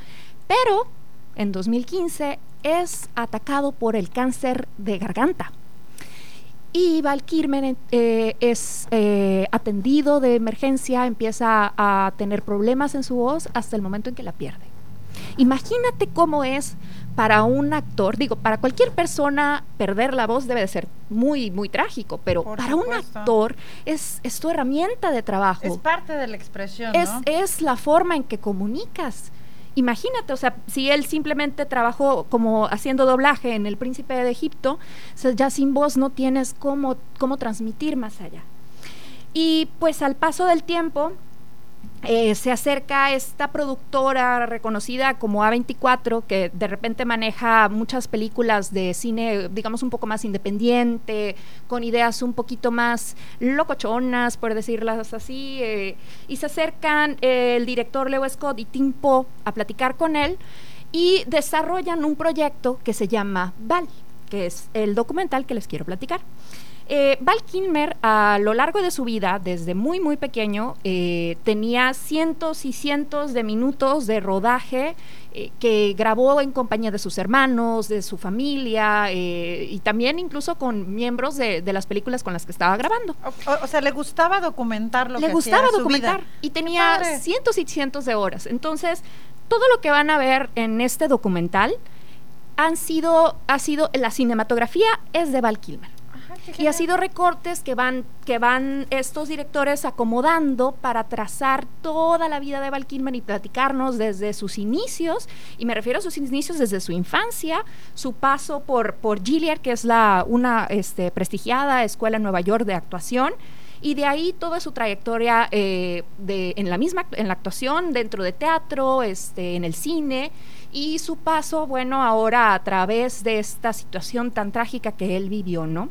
Pero en 2015 es atacado por el cáncer de garganta. Y Val Kilmer eh, es eh, atendido de emergencia, empieza a tener problemas en su voz hasta el momento en que la pierde. Imagínate cómo es para un actor, digo, para cualquier persona perder la voz debe de ser muy, muy trágico, pero Por para un actor es, es tu herramienta de trabajo. Es parte de la expresión, es, ¿no? es la forma en que comunicas. Imagínate, o sea, si él simplemente trabajó como haciendo doblaje en El Príncipe de Egipto, ya sin voz no tienes cómo, cómo transmitir más allá. Y pues al paso del tiempo, eh, se acerca esta productora reconocida como A24, que de repente maneja muchas películas de cine, digamos, un poco más independiente, con ideas un poquito más locochonas, por decirlas así, eh, y se acercan eh, el director Leo Scott y Tim Poe a platicar con él y desarrollan un proyecto que se llama Val, que es el documental que les quiero platicar. Eh, Val Kilmer a lo largo de su vida, desde muy muy pequeño, eh, tenía cientos y cientos de minutos de rodaje eh, que grabó en compañía de sus hermanos, de su familia eh, y también incluso con miembros de, de las películas con las que estaba grabando. O, o sea, le gustaba documentar lo Le que gustaba hacía, su documentar vida. y tenía cientos y cientos de horas. Entonces, todo lo que van a ver en este documental han sido, ha sido, la cinematografía es de Val Kilmer. Y ha sido recortes que van, que van estos directores acomodando para trazar toda la vida de Val Kilmer y platicarnos desde sus inicios, y me refiero a sus inicios desde su infancia, su paso por, por Gilliard, que es la, una este, prestigiada escuela en Nueva York de actuación, y de ahí toda su trayectoria eh, de, en la misma en la actuación, dentro de teatro, este, en el cine, y su paso, bueno, ahora a través de esta situación tan trágica que él vivió, ¿no?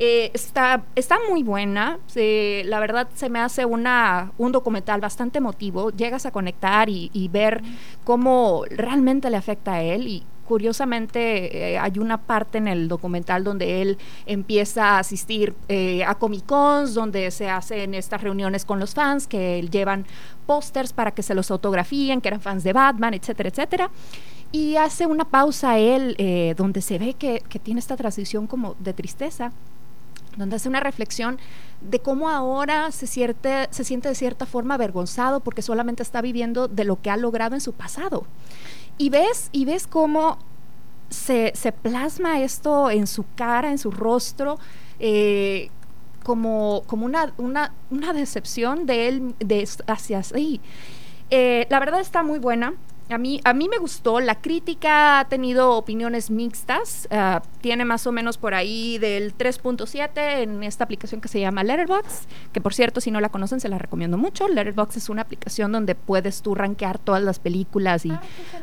Eh, está, está muy buena, se- la verdad se me hace una, un documental bastante emotivo, llegas a conectar y, y ver cómo realmente le afecta a él y curiosamente eh, hay una parte en el documental donde él empieza a asistir eh, a Comic Cons, donde se hacen estas reuniones con los fans que llevan pósters para que se los autografíen, que eran fans de Batman, etcétera, etcétera. Y hace una pausa él eh, donde se ve que, que tiene esta transición como de tristeza donde hace una reflexión de cómo ahora se, siente, se siente de cierta forma avergonzado porque solamente está viviendo de lo que ha logrado en su pasado. Y ves, y ves cómo se, se plasma esto en su cara, en su rostro, eh, como, como una, una, una decepción de él de, hacia sí. Eh, la verdad está muy buena. A mí, a mí me gustó, la crítica ha tenido opiniones mixtas, ah, tiene más o menos por ahí del 3.7 en esta aplicación que se llama Letterboxd, que por cierto si no la conocen se la recomiendo mucho. Letterboxd es una aplicación donde puedes tú rankear todas las películas y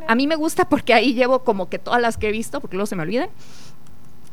a mí me gusta porque ahí llevo como que todas las que he visto, porque luego se me olvidan.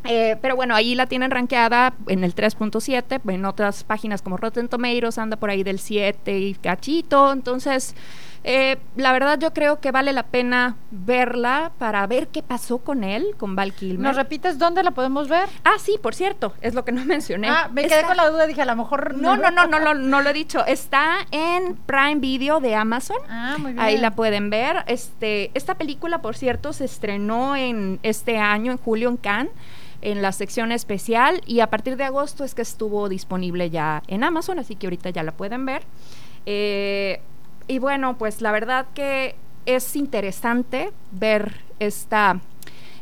Eh, pero bueno, ahí la tienen rankeada en el 3.7, en otras páginas como Rotten Tomatoes anda por ahí del 7 y cachito, entonces eh, la verdad yo creo que vale la pena verla para ver qué pasó con él, con Val Kilmer. ¿Nos repites dónde la podemos ver? Ah, sí, por cierto, es lo que no mencioné. Ah, me quedé con la duda, dije, a lo mejor... No, no, no, no, no, no lo he dicho. Está en Prime Video de Amazon. Ah, muy bien. Ahí la pueden ver. Este, esta película, por cierto, se estrenó en este año, en julio, en Cannes en la sección especial y a partir de agosto es que estuvo disponible ya en Amazon, así que ahorita ya la pueden ver. Eh, y bueno, pues la verdad que es interesante ver esta,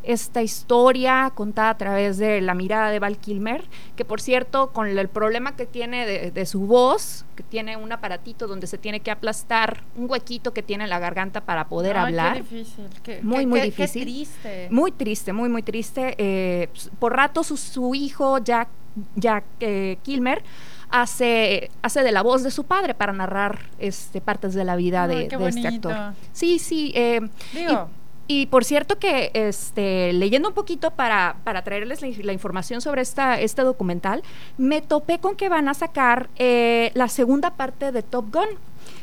esta historia contada a través de la mirada de Val Kilmer, que por cierto, con el problema que tiene de, de su voz, que tiene un aparatito donde se tiene que aplastar un huequito que tiene en la garganta para poder Ay, hablar. Qué difícil. Qué, Muy, qué- muy difícil. Triste. Muy triste, muy, muy triste. Eh, s- por rato su, su hijo, Jack, Jack eh, Kilmer, hace, hace de la voz de su padre para narrar este, partes de la vida Ay, de, de este actor. Sí, sí. eh, Digo. y, y por cierto que este, leyendo un poquito para, para traerles la, la información sobre esta, este documental, me topé con que van a sacar eh, la segunda parte de Top Gun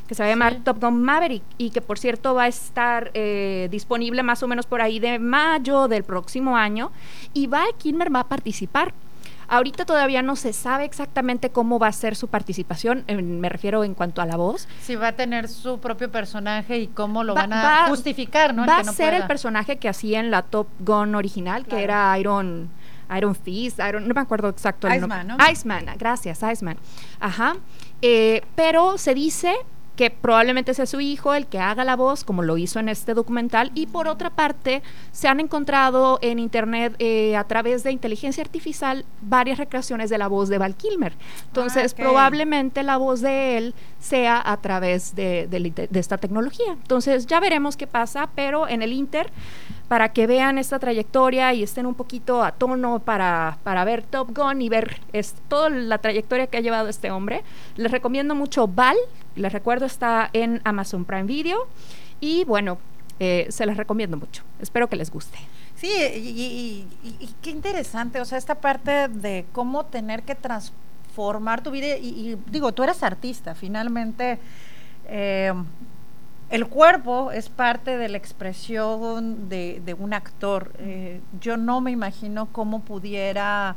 que se va a llamar Top Gun Maverick y que por cierto va a estar eh, disponible más o menos por ahí de mayo del próximo año y Val Kilmer va a participar. Ahorita todavía no se sabe exactamente cómo va a ser su participación, en- me refiero en cuanto a la voz. Si va a tener su propio personaje y cómo lo Va- van a va- justificar, ¿no? El Va a no ser el personaje que hacía en la Top Gun original, que era Iron, Iron Fist, Iron, no me acuerdo exacto el Iceman, nombre. ¿no? Iceman, gracias, Iceman. Ajá. Eh, pero se dice que probablemente sea su hijo el que haga la voz, como lo hizo en este documental, y por otra parte, se han encontrado en internet eh, a través de inteligencia artificial varias recreaciones de la voz de Val Kilmer. Entonces, ok. probablemente la voz de él sea a través de esta tecnología. Entonces, ya veremos qué pasa, pero en el Inter, para que vean esta trayectoria y estén un poquito a tono para, para ver Top Gun y ver es, toda la trayectoria que ha llevado este hombre, les recomiendo mucho Val, les recuerdo está en Amazon Prime Video y bueno, eh, se les recomiendo mucho. Espero que les guste. Sí, y, qué interesante, o sea, esta parte de cómo tener que transformar tu vida, y, digo, tú eres artista, finalmente eh, el cuerpo es parte de la expresión de, un actor. Eh, yo no me imagino cómo pudiera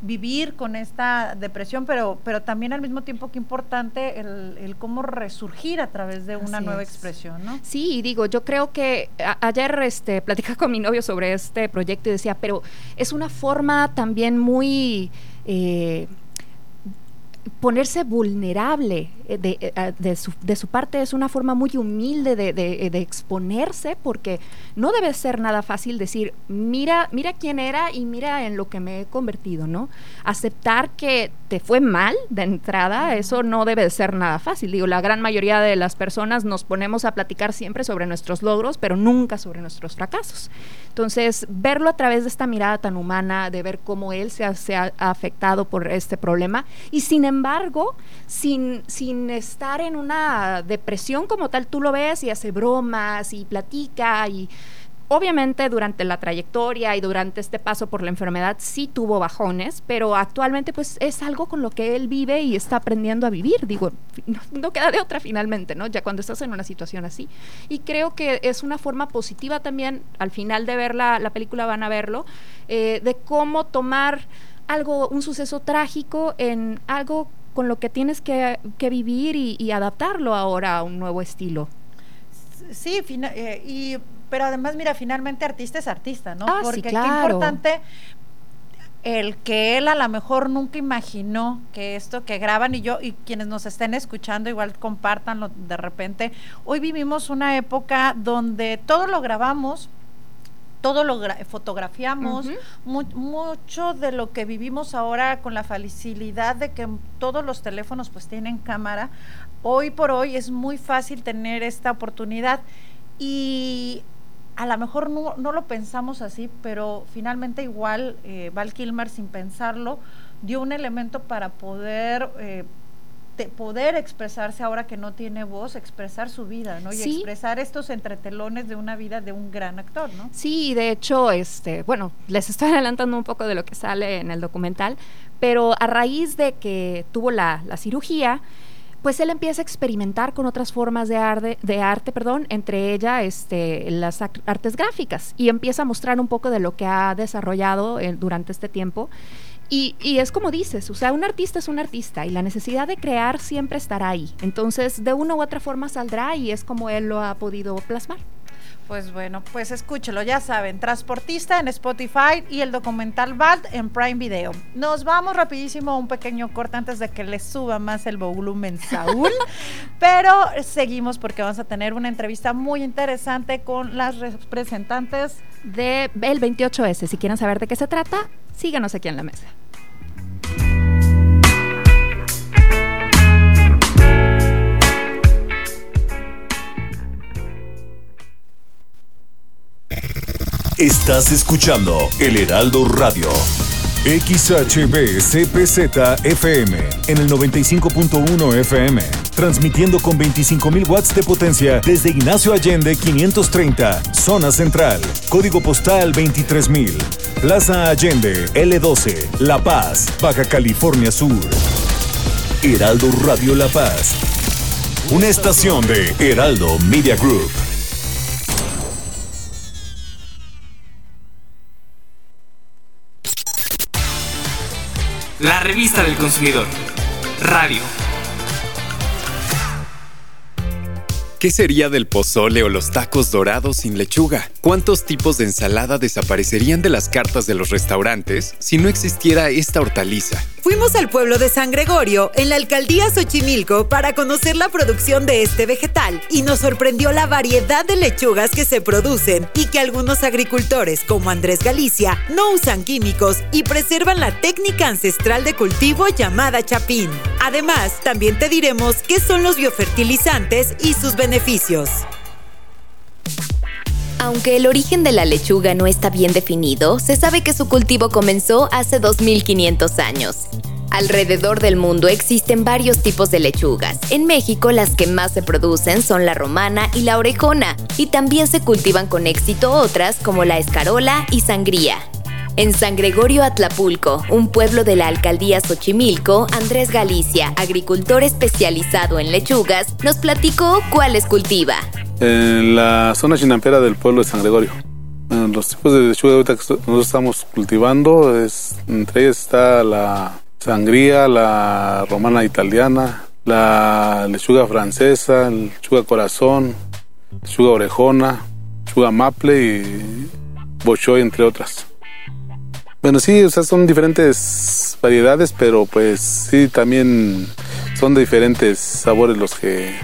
vivir con esta depresión, pero, pero también al mismo tiempo qué importante el, el cómo resurgir a través de una Así nueva es. expresión, ¿no? Sí, digo, yo creo que a- ayer este, platicaba con mi novio sobre este proyecto y decía, pero es una forma también muy... eh, ponerse vulnerable eh, de, eh, a- de su, de su parte es una forma muy humilde de, de- de exponerse porque no debe ser nada fácil decir mira mira quién era y mira en lo que me he convertido no aceptar que te fue mal de entrada eso no debe de ser nada fácil. Digo la gran mayoría de las personas nos ponemos a platicar siempre sobre nuestros logros pero nunca sobre nuestros fracasos. Entonces verlo a través de esta mirada tan humana de ver cómo él se ha, se ha afectado por este problema y sin embargo sin, sin estar en una depresión como tal, tú lo ves y hace bromas y platica y obviamente durante la trayectoria y durante este paso por la enfermedad sí tuvo bajones, pero actualmente pues es algo con lo que él vive y está aprendiendo a vivir, digo, no, no queda de otra finalmente, ¿no? Ya cuando estás en una situación así. Y creo que es una forma positiva también, al final de ver la, la película van a verlo, eh, de cómo tomar algo, un suceso trágico en algo con lo que tienes que, que vivir y, y adaptarlo ahora a un nuevo estilo. Sí, fina- eh, y, pero además, mira, finalmente artista es artista, ¿no? Ah, sí, Porque qué claro. importante. el que él a lo mejor nunca imaginó que esto que graban y yo y quienes nos estén escuchando igual compártanlo de repente. Hoy vivimos una época donde todo lo grabamos, todo lo gra- fotografiamos, mu- mucho de lo que vivimos ahora con la facilidad de que todos los teléfonos pues tienen cámara, hoy por hoy es muy fácil tener esta oportunidad y a lo mejor no, no lo pensamos así, pero finalmente igual eh, Val Kilmer sin pensarlo dio un elemento para poder eh, te- poder expresarse ahora que no tiene voz, expresar su vida, ¿no? Y Sí. expresar estos entretelones de una vida de un gran actor, ¿no? Sí, de hecho, este, bueno, les estoy adelantando un poco de lo que sale en el documental, pero a raíz de que tuvo la, la cirugía, pues él empieza a experimentar con otras formas de, arde- de arte, perdón, entre ellas este, las artes gráficas, y empieza a mostrar un poco de lo que ha desarrollado eh, durante este tiempo. Y, y es como dices, o sea, un artista es un artista y la necesidad de crear siempre estará ahí. Entonces, de una u otra forma saldrá y es como él lo ha podido plasmar. Pues bueno, pues escúchelo, ya saben, Transportista en Spotify y el documental Bald en Prime Video. Nos vamos rapidísimo a un pequeño corte antes de que le suba más el volumen Saúl, pero seguimos porque vamos a tener una entrevista muy interesante con las representantes de el 28S. Si quieren saber de qué se trata, síganos aquí en la mesa. Estás escuchando El Heraldo Radio. XHB CPZ FM en el 95.1 FM, transmitiendo con 25.000 watts de potencia desde Ignacio Allende 530, zona central, código postal 23.000, Plaza Allende L12, La Paz, Baja California Sur. Heraldo Radio La Paz, una estación de Heraldo Media Group. La revista del consumidor. Radio. ¿Qué sería del pozole o los tacos dorados sin lechuga? ¿Cuántos tipos de ensalada desaparecerían de las cartas de los restaurantes si no existiera esta hortaliza? Fuimos al pueblo de San Gregorio, en la alcaldía Xochimilco, para conocer la producción de este vegetal y nos sorprendió la variedad de lechugas que se producen y que algunos agricultores, como Andrés Galicia, no usan químicos y preservan la técnica ancestral de cultivo llamada chapín. Además, también te diremos qué son los biofertilizantes y sus beneficios. Aunque el origen de la lechuga no está bien definido, se sabe que su cultivo comenzó hace 2500 años. Alrededor del mundo existen varios tipos de lechugas. En México las que más se producen son la romana y la orejona, y también se cultivan con éxito otras como la escarola y sangría. En San Gregorio Atlapulco, un pueblo de la alcaldía Xochimilco, Andrés Galicia, agricultor especializado en lechugas, nos platicó cuáles cultiva. en la zona chinampera del pueblo de San Gregorio. Eh, Los tipos de lechuga que nosotros estamos cultivando, es, entre ellas está la sangría, la romana italiana, la lechuga francesa, lechuga corazón, lechuga orejona, lechuga maple y bochoy, entre otras. Bueno, sí, o sea, son diferentes variedades, pero pues sí, también son de diferentes sabores los que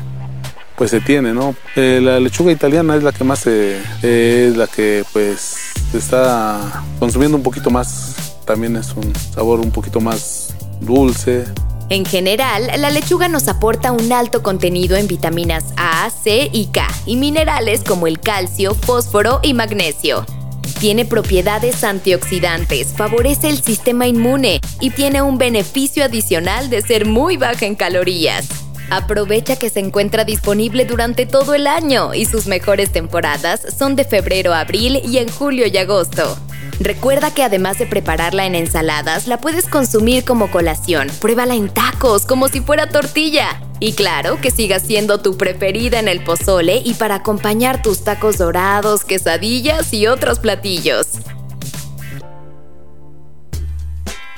pues se tiene, ¿no? Eh, la lechuga italiana es la que más se, eh, es la que pues se está consumiendo un poquito más. También es un sabor un poquito más dulce. En general, la lechuga nos aporta un alto contenido en vitaminas A, C y K y minerales como el calcio, fósforo y magnesio. Tiene propiedades antioxidantes, favorece el sistema inmune y tiene un beneficio adicional de ser muy baja en calorías. Aprovecha que se encuentra disponible durante todo el año y sus mejores temporadas son de febrero a abril y en julio y agosto. Recuerda que además de prepararla en ensaladas, la puedes consumir como colación. Pruébala en tacos, como si fuera tortilla. Y claro, que siga siendo tu preferida en el pozole y para acompañar tus tacos dorados, quesadillas y otros platillos.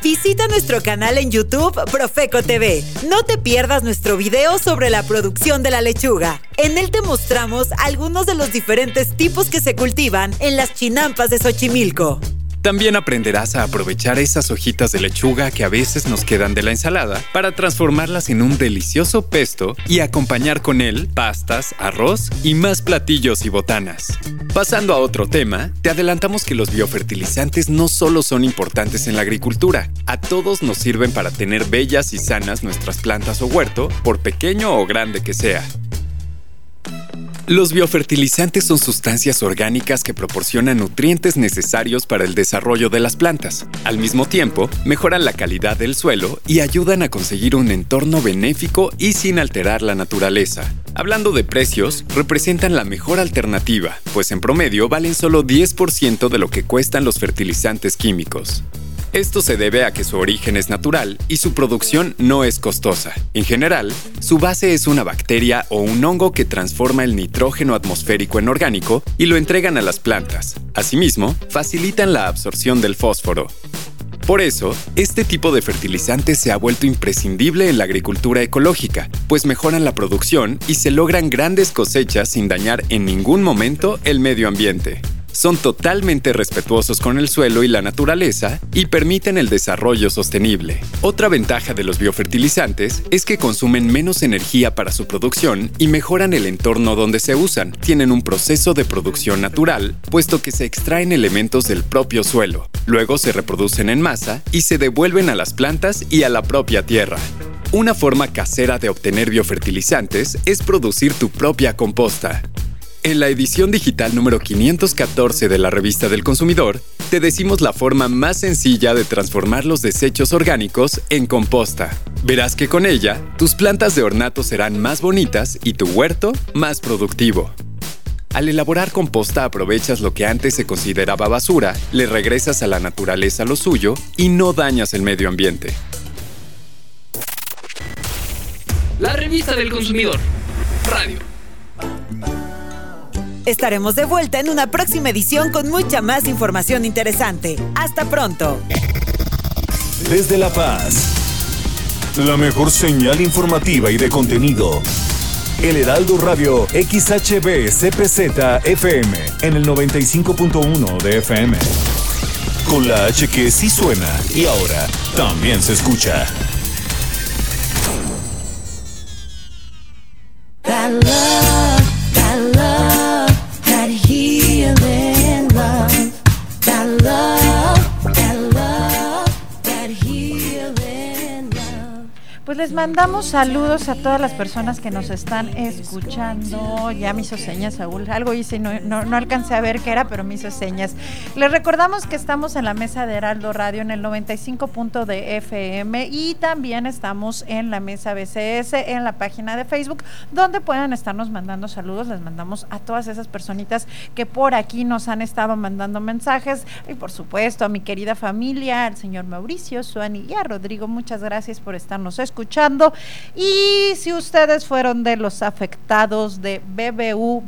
Visita nuestro canal en YouTube Profeco TV. No te pierdas nuestro video sobre la producción de la lechuga. En él te mostramos algunos de los diferentes tipos que se cultivan en las chinampas de Xochimilco. También aprenderás a aprovechar esas hojitas de lechuga que a veces nos quedan de la ensalada para transformarlas en un delicioso pesto y acompañar con él pastas, arroz y más platillos y botanas. Pasando a otro tema, te adelantamos que los biofertilizantes no solo son importantes en la agricultura, a todos nos sirven para tener bellas y sanas nuestras plantas o huerto, por pequeño o grande que sea. Los biofertilizantes son sustancias orgánicas que proporcionan nutrientes necesarios para el desarrollo de las plantas. Al mismo tiempo, mejoran la calidad del suelo y ayudan a conseguir un entorno benéfico y sin alterar la naturaleza. Hablando de precios, representan la mejor alternativa, pues en promedio valen solo 10% de lo que cuestan los fertilizantes químicos. Esto se debe a que su origen es natural y su producción no es costosa. En general, su base es una bacteria o un hongo que transforma el nitrógeno atmosférico en orgánico y lo entregan a las plantas. Asimismo, facilitan la absorción del fósforo. Por eso, este tipo de fertilizante se ha vuelto imprescindible en la agricultura ecológica, pues mejoran la producción y se logran grandes cosechas sin dañar en ningún momento el medio ambiente son totalmente respetuosos con el suelo y la naturaleza y permiten el desarrollo sostenible. Otra ventaja de los biofertilizantes es que consumen menos energía para su producción y mejoran el entorno donde se usan. Tienen un proceso de producción natural, puesto que se extraen elementos del propio suelo. Luego se reproducen en masa y se devuelven a las plantas y a la propia tierra. Una forma casera de obtener biofertilizantes es producir tu propia composta. En la edición digital número 514 de la revista del consumidor, te decimos la forma más sencilla de transformar los desechos orgánicos en composta. Verás que con ella, tus plantas de ornato serán más bonitas y tu huerto más productivo. Al elaborar composta aprovechas lo que antes se consideraba basura, le regresas a la naturaleza lo suyo y no dañas el medio ambiente. La revista del consumidor. Radio. Estaremos de vuelta en una próxima edición con mucha más información interesante. Hasta pronto. Desde La Paz, la mejor señal informativa y de contenido. El Heraldo Radio XHB CPZ FM en el 95.1 de FM. Con la H que sí suena y ahora también se escucha. That love, Pues les mandamos saludos a todas las personas que nos están escuchando. Ya me hizo señas, Saúl. Algo hice y no, no, alcancé a ver qué era, pero me hizo señas. Les recordamos que estamos en la mesa de Heraldo Radio en el 95 punto de FM y también estamos en la mesa BCS en la página de Facebook, donde puedan estarnos mandando saludos. Les mandamos a todas esas personitas que por aquí nos han estado mandando mensajes. Y por supuesto a mi querida familia, al señor Mauricio, Suani y a Rodrigo. Muchas gracias por estarnos escuchando. Y si ustedes fueron de los afectados de BBU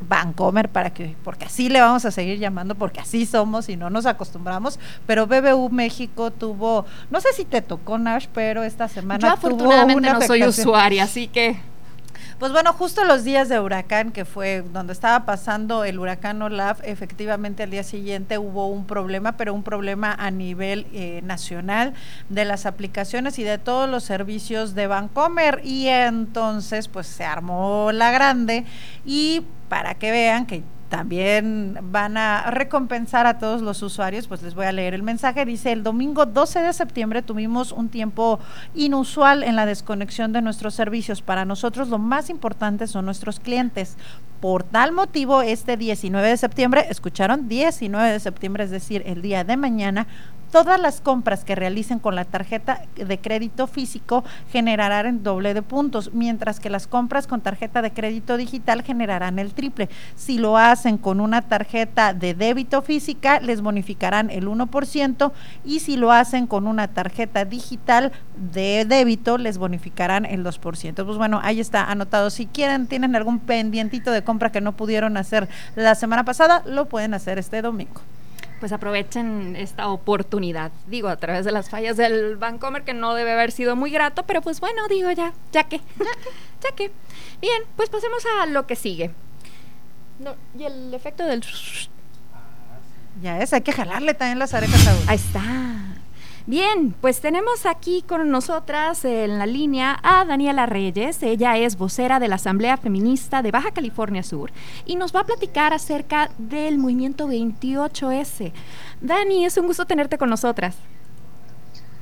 Bancomer para que porque así le vamos a seguir llamando porque así somos y no nos acostumbramos pero BBU México tuvo no sé si te tocó Nash pero esta semana Yo tuvo afortunadamente una no soy usuaria, así que Pues bueno, justo los días de huracán, que fue donde estaba pasando el huracán Olaf, efectivamente al día siguiente hubo un problema, pero un problema a nivel eh, nacional de las aplicaciones y de todos los servicios de Bancomer. Y entonces, pues se armó la grande y para que vean que también van a recompensar a todos los usuarios, pues les voy a leer el mensaje. Dice, el domingo 12 de septiembre tuvimos un tiempo inusual en la desconexión de nuestros servicios. Para nosotros lo más importante son nuestros clientes. Por tal motivo, este 19 de septiembre, escucharon, 19 de septiembre, es decir, el día de mañana, todas las compras que realicen con la tarjeta de crédito físico generarán el doble de puntos, mientras que las compras con tarjeta de crédito digital generarán el triple. Si lo hacen con una tarjeta de débito física, les bonificarán el 1% y si lo hacen con una tarjeta digital de débito, les bonificarán el 2%. Pues bueno, ahí está anotado. Si quieren, tienen algún pendientito de compra que no pudieron hacer la semana pasada, lo pueden hacer este domingo. Pues aprovechen esta oportunidad. Digo, a través de las fallas del Bancomer, que no debe haber sido muy grato, pero pues bueno, digo ya, ya que, ya que. Bien, pues pasemos a lo que sigue. No, y el efecto del... Ya es, hay que jalarle también las orejas a uno. Ahí está. Bien, pues tenemos aquí con nosotras en la línea a Daniela Reyes. Ella es vocera de la Asamblea Feminista de Baja California Sur y nos va a platicar acerca del movimiento 28S. Dani, es un gusto tenerte con nosotras.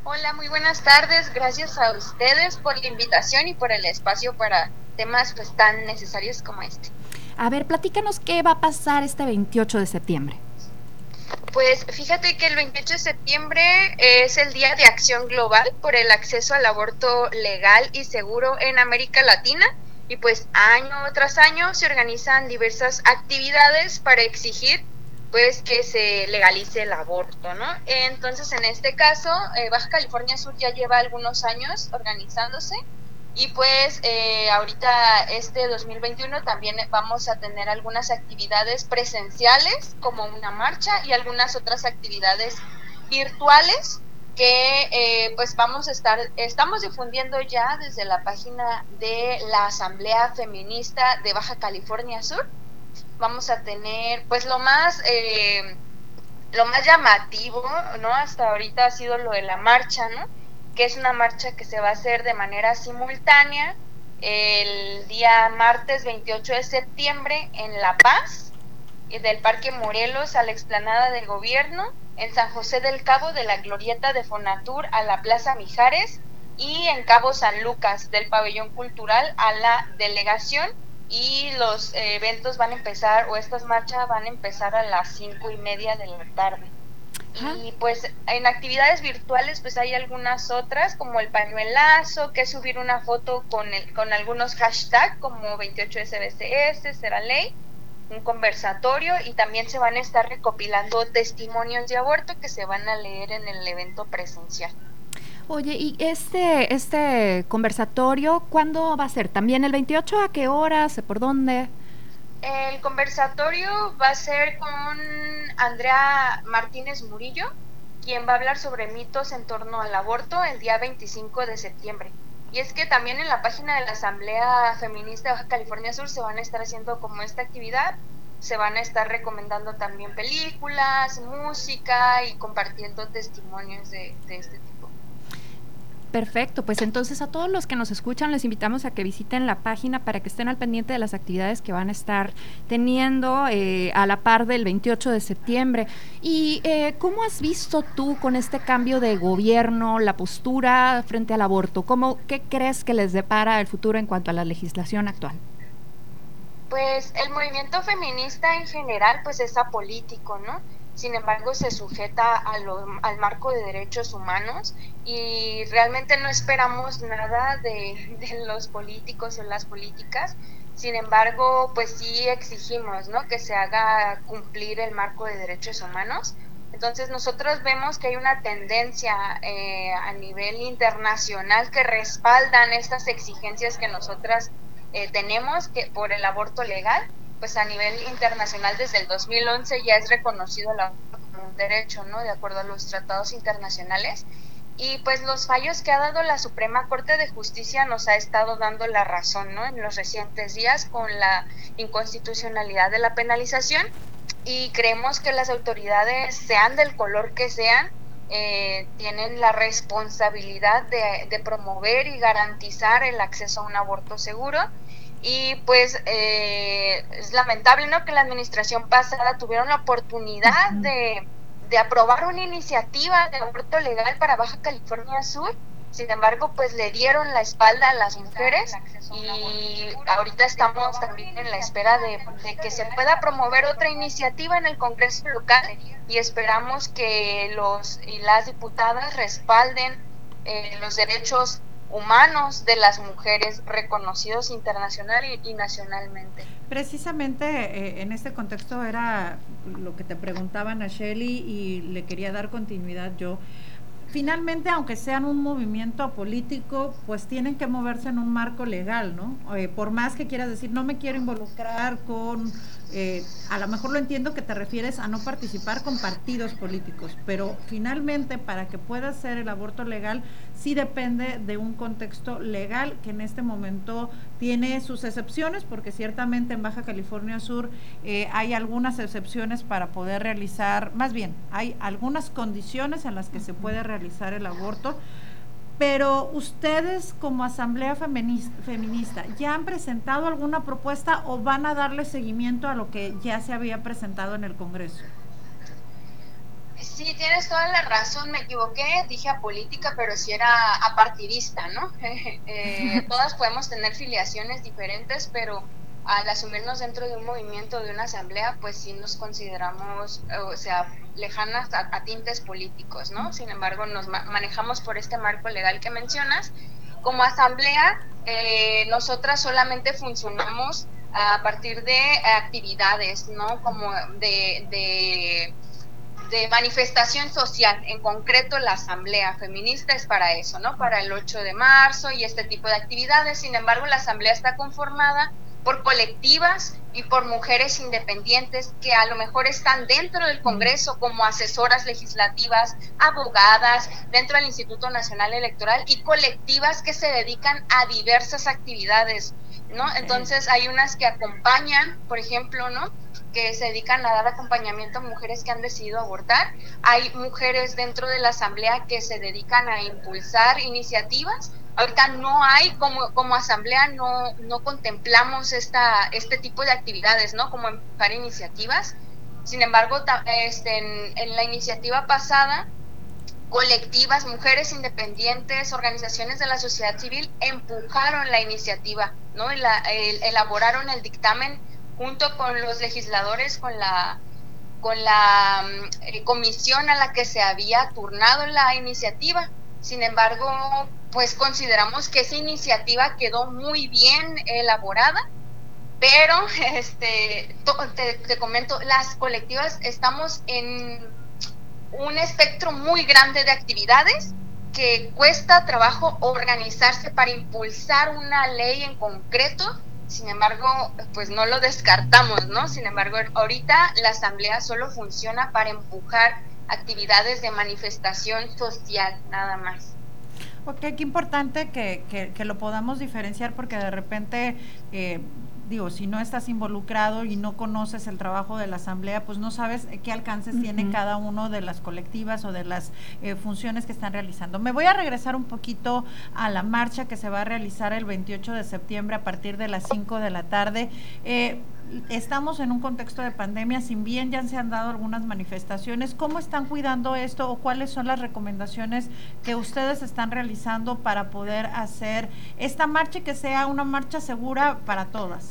Hola, muy buenas tardes. Gracias a ustedes por la invitación y por el espacio para temas pues tan necesarios como este. A ver, platícanos qué va a pasar este 28 de septiembre. Pues fíjate que el 28 de septiembre es el Día de Acción Global por el acceso al aborto legal y seguro en América Latina y pues año tras año se organizan diversas actividades para exigir pues que se legalice el aborto, ¿no? Entonces en este caso eh, Baja California Sur ya lleva algunos años organizándose y pues eh, ahorita este 2021 también vamos a tener algunas actividades presenciales como una marcha y algunas otras actividades virtuales que eh, pues vamos a estar, estamos difundiendo ya desde la página de la Asamblea Feminista de Baja California Sur. Vamos a tener pues lo más... Eh, lo más llamativo, ¿no? Hasta ahorita ha sido lo de la marcha, ¿no? Que es una marcha que se va a hacer de manera simultánea el día martes 28 de septiembre en La Paz, del Parque Morelos a la explanada del gobierno, en San José del Cabo de la Glorieta de Fonatur a la Plaza Mijares y en Cabo San Lucas del Pabellón Cultural a la delegación y los eventos van a empezar o estas marchas van a empezar a las cinco y media de la tarde. Y pues en actividades virtuales pues hay algunas otras como el pañuelazo, que es subir una foto con, el, con algunos hashtags como 28SBCS, será ley, un conversatorio y también se van a estar recopilando testimonios de aborto que se van a leer en el evento presencial. Oye, ¿y este, este conversatorio cuándo va a ser? ¿También el 28? ¿A qué horas? ¿Por dónde? El conversatorio va a ser con Andrea Martínez Murillo, quien va a hablar sobre mitos en torno al aborto el día 25 de septiembre. Y es que también en la página de la Asamblea Feminista de Baja California Sur se van a estar haciendo como esta actividad, se van a estar recomendando también películas, música y compartiendo testimonios de, de este tipo. Perfecto, pues entonces a todos los que nos escuchan les invitamos a que visiten la página para que estén al pendiente de las actividades que van a estar teniendo eh, a la par del 28 de septiembre. ¿Y eh, cómo has visto tú con este cambio de gobierno la postura frente al aborto? ¿Cómo, ¿Qué crees que les depara el futuro en cuanto a la legislación actual? Pues el movimiento feminista en general pues es apolítico, ¿no? Sin embargo se sujeta al marco de derechos humanos y realmente no esperamos nada de, de, los políticos o las políticas. Sin embargo, pues sí exigimos ¿no? que se haga cumplir el marco de derechos humanos. Entonces nosotros vemos que hay una tendencia eh, a nivel internacional que respaldan estas exigencias que nosotras eh, tenemos que por el aborto legal pues a nivel internacional desde el 2011 ya es reconocido el aborto como un derecho, ¿no? De acuerdo a los tratados internacionales. Y pues los fallos que ha dado la Suprema Corte de Justicia nos ha estado dando la razón, ¿no? En los recientes días con la inconstitucionalidad de la penalización y creemos que las autoridades, sean del color que sean, eh, tienen la responsabilidad de, de promover y garantizar el acceso a un aborto seguro y pues eh, es lamentable ¿no? que la administración pasada tuvieron la oportunidad de, de, aprobar una iniciativa de aborto legal para Baja California Sur. Sin embargo, pues le dieron la espalda a las mujeres y ahorita estamos también en la espera de, de que se pueda promover otra iniciativa en el Congreso local y esperamos que los y las diputadas respalden eh, los derechos humanos de las mujeres reconocidos internacional y, nacionalmente. Precisamente eh, en este contexto era lo que te preguntaban a Shelly y le quería dar continuidad yo. finalmente, aunque sean un movimiento político, pues tienen que moverse en un marco legal, ¿no? Eh, por más que quieras decir, no me quiero involucrar con, eh, a lo mejor lo entiendo que te refieres a no participar con partidos políticos, pero finalmente para que pueda ser el aborto legal, sí depende de un contexto legal que en este momento tiene sus excepciones, porque ciertamente en Baja California Sur eh, hay algunas excepciones para poder realizar, más bien, hay algunas condiciones en las que se puede realizar el aborto, pero ustedes como Asamblea Feminista, Feminista, ¿ya han presentado alguna propuesta o van a darle seguimiento a lo que ya se había presentado en el Congreso? Sí, tienes toda la razón, me equivoqué, dije a política, pero sí era apartidista, ¿no? Eh, todas podemos tener filiaciones diferentes, pero al asumirnos dentro de un movimiento, de una asamblea, pues sí nos consideramos, eh, o sea, lejanas a, tintes políticos, ¿no? Sin embargo, nos ma- manejamos por este marco legal que mencionas. Como asamblea, eh, nosotras solamente funcionamos a partir de actividades, ¿no? Como de de manifestación social, en concreto la Asamblea Feminista es para eso, ¿no? Para el 8 de marzo y este tipo de actividades. Sin embargo, la Asamblea está conformada por colectivas y por mujeres independientes que a lo mejor están dentro del Congreso como asesoras legislativas, abogadas, dentro del Instituto Nacional Electoral y colectivas que se dedican a diversas actividades, ¿no? Entonces hay unas que acompañan, por ejemplo, ¿no? Que se dedican a dar acompañamiento a mujeres que han decidido abortar. Hay mujeres dentro de la asamblea que se dedican a impulsar iniciativas. Ahorita no hay, como, como asamblea, no, no contemplamos esta, este tipo de actividades, ¿no? Como empujar iniciativas. Sin embargo, este, en, en la iniciativa pasada, colectivas, mujeres independientes, organizaciones de la sociedad civil empujaron la iniciativa, ¿no? La- el- elaboraron el dictamen junto con los legisladores, con la con la mm, eh, comisión a la que se había turnado la iniciativa. Sin embargo, pues consideramos que esa iniciativa quedó muy bien elaborada, pero este te comento, las colectivas estamos en un espectro muy grande de actividades que cuesta trabajo organizarse para impulsar una ley en concreto. Sin embargo, pues no lo descartamos, ¿no? Sin embargo, ahorita la asamblea solo funciona para empujar actividades de manifestación social, nada más. Ok, qué importante que, que, que lo podamos diferenciar porque de repente, eh, digo, si no estás involucrado y no conoces el trabajo de la asamblea, pues no sabes qué alcances tiene cada uno de las colectivas o de las eh, funciones que están realizando. Me voy a regresar un poquito a la marcha que se va a realizar el 28 de septiembre a partir de las 5 de la tarde. Eh, Estamos en un contexto de pandemia, si bien ya se han dado algunas manifestaciones, ¿cómo están cuidando esto o cuáles son las recomendaciones que ustedes están realizando para poder hacer esta marcha y que sea una marcha segura para todas?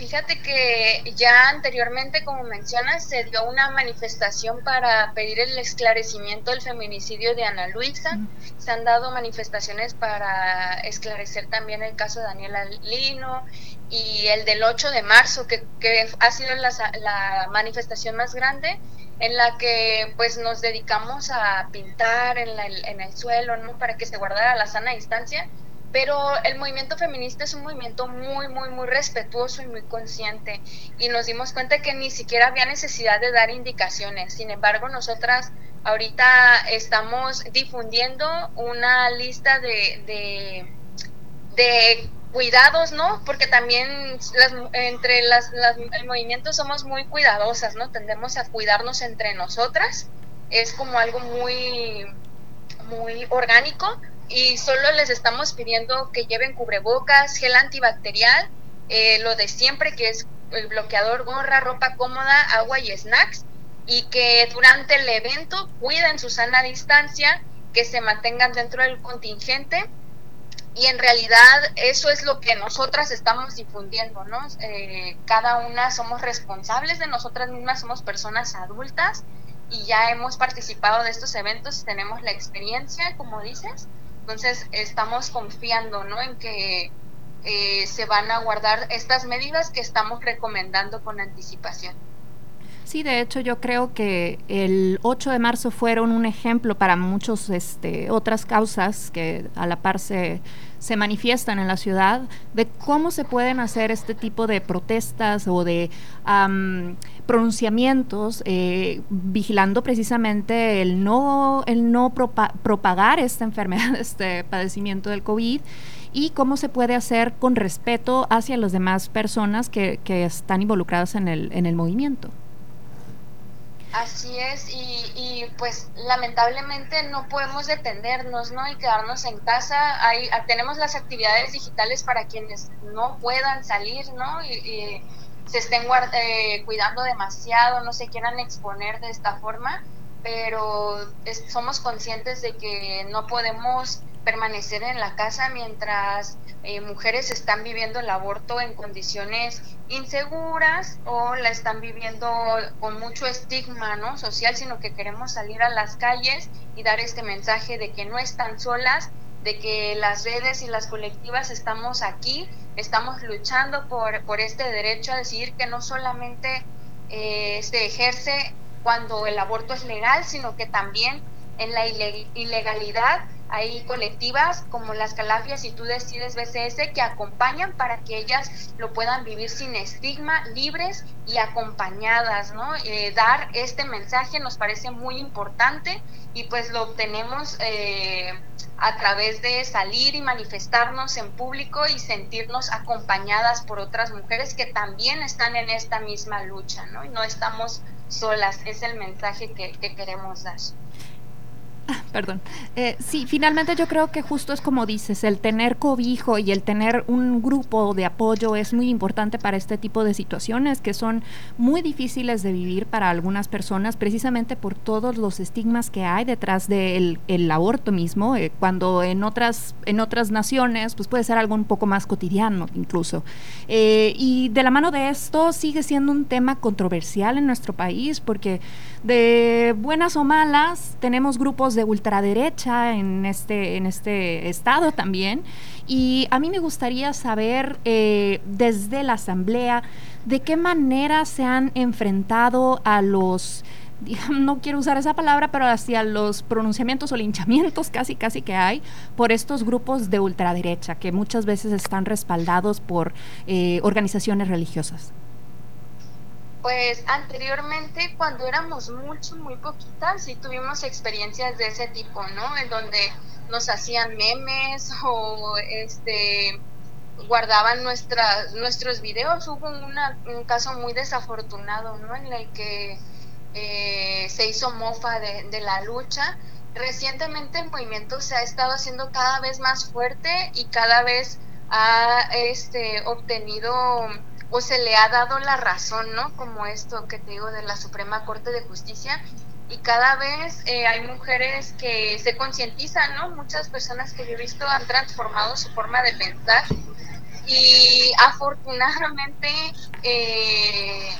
Fíjate que ya anteriormente, como mencionas, se dio una manifestación para pedir el esclarecimiento del feminicidio de Ana Luisa. Se han dado manifestaciones para esclarecer también el caso de Daniela Lino y el del 8 de marzo, que, que ha sido la manifestación más grande en la que pues nos dedicamos a pintar en, la- en el suelo, ¿no? Para que se guardara la sana distancia pero el movimiento feminista es un movimiento muy, muy, muy respetuoso y muy consciente. Y nos dimos cuenta que ni siquiera había necesidad de dar indicaciones. Sin embargo, nosotras ahorita estamos difundiendo una lista de, de, cuidados, ¿no? Porque también las, entre las, las, el movimiento somos muy cuidadosas, ¿no? Tendemos a cuidarnos entre nosotras. Es como algo muy, muy orgánico y solo les estamos pidiendo que lleven cubrebocas, gel antibacterial, eh, lo de siempre que es el bloqueador, gorra, ropa cómoda, agua y snacks y que durante el evento cuiden su sana distancia, que se mantengan dentro del contingente y en realidad eso es lo que nosotras estamos difundiendo, ¿no? Eh, cada una somos responsables de nosotras mismas, somos personas adultas y ya hemos participado de estos eventos, tenemos la experiencia, como dices, entonces estamos confiando, ¿no? En que eh, se van a guardar estas medidas que estamos recomendando con anticipación. Sí, de hecho yo creo que el 8 de marzo fueron un ejemplo para muchos este, otras causas que a la par se, se manifiestan en la ciudad de cómo se pueden hacer este tipo de protestas o de am, pronunciamientos eh, vigilando precisamente el no, el no propa- propagar esta enfermedad, este padecimiento del COVID y cómo se puede hacer con respeto hacia las demás personas que, que están involucradas en el, en el movimiento. Así es, y, y pues lamentablemente no podemos detenernos, ¿no? Y quedarnos en casa. Hay, ah, tenemos las actividades digitales para quienes no puedan salir, ¿no? Y, y se estén eh, cuidando demasiado, no se quieran exponer de esta forma, pero es- somos conscientes de que no podemos permanecer en la casa mientras eh, mujeres están viviendo el aborto en condiciones inseguras o la están viviendo con mucho estigma no social sino que queremos salir a las calles y dar este mensaje de que no están solas de que las redes y las colectivas estamos aquí estamos luchando por, por este derecho a decidir que no solamente eh, se ejerce cuando el aborto es legal sino que también en la ile- ilegalidad hay colectivas como las Calafias y tú decides BCS que acompañan para que ellas lo puedan vivir sin estigma, libres y acompañadas, ¿no? Eh, dar este mensaje nos parece muy importante y pues lo obtenemos eh, a través de salir y manifestarnos en público y sentirnos acompañadas por otras mujeres que también están en esta misma lucha, ¿no? Y no estamos solas, es el mensaje que, que queremos dar. Perdón. Eh, sí, finalmente yo creo que justo es como dices, el tener cobijo y el tener un grupo de apoyo es muy importante para este tipo de situaciones que son muy difíciles de vivir para algunas personas precisamente por todos los estigmas que hay detrás del el aborto mismo, eh, cuando en otras, en otras naciones pues puede ser algo un poco más cotidiano incluso. Eh, y de la mano de esto sigue siendo un tema controversial en nuestro país porque de buenas o malas tenemos grupos de ultraderecha en este, en este estado también. Y a mí me gustaría saber eh, desde la Asamblea de qué manera se han enfrentado a los no quiero usar esa palabra, pero hacia los pronunciamientos o linchamientos casi casi que hay por estos grupos de ultraderecha que muchas veces están respaldados por eh, organizaciones religiosas. Pues anteriormente, cuando éramos mucho, muy poquitas, sí tuvimos experiencias de ese tipo, ¿no? En donde nos hacían memes o este guardaban nuestras nuestros videos. Hubo una- un caso muy desafortunado, ¿no? En el que eh, se hizo mofa de, de la lucha. Recientemente el movimiento se ha estado haciendo cada vez más fuerte y cada vez ha este, obtenido o se le ha dado la razón, ¿no? Como esto que te digo de la Suprema Corte de Justicia. Y cada vez eh, hay mujeres que se concientizan, ¿no? Muchas personas que yo he visto han transformado su forma de pensar. Y afortunadamente, eh,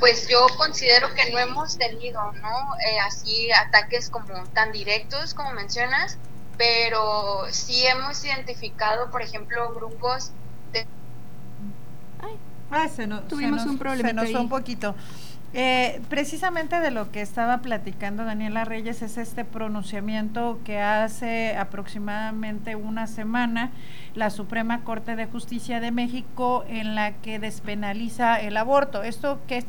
pues yo considero que no hemos tenido, ¿no? Eh, así ataques como tan directos como mencionas, pero sí hemos identificado, por ejemplo, grupos de Ay, se Tuvimos se nos- un se nos ahí. un poquito. Eh, precisamente de lo que estaba platicando Daniela Reyes es este pronunciamiento que hace aproximadamente una semana la Suprema Corte de Justicia de México en la que despenaliza el aborto. ¿Esto qué,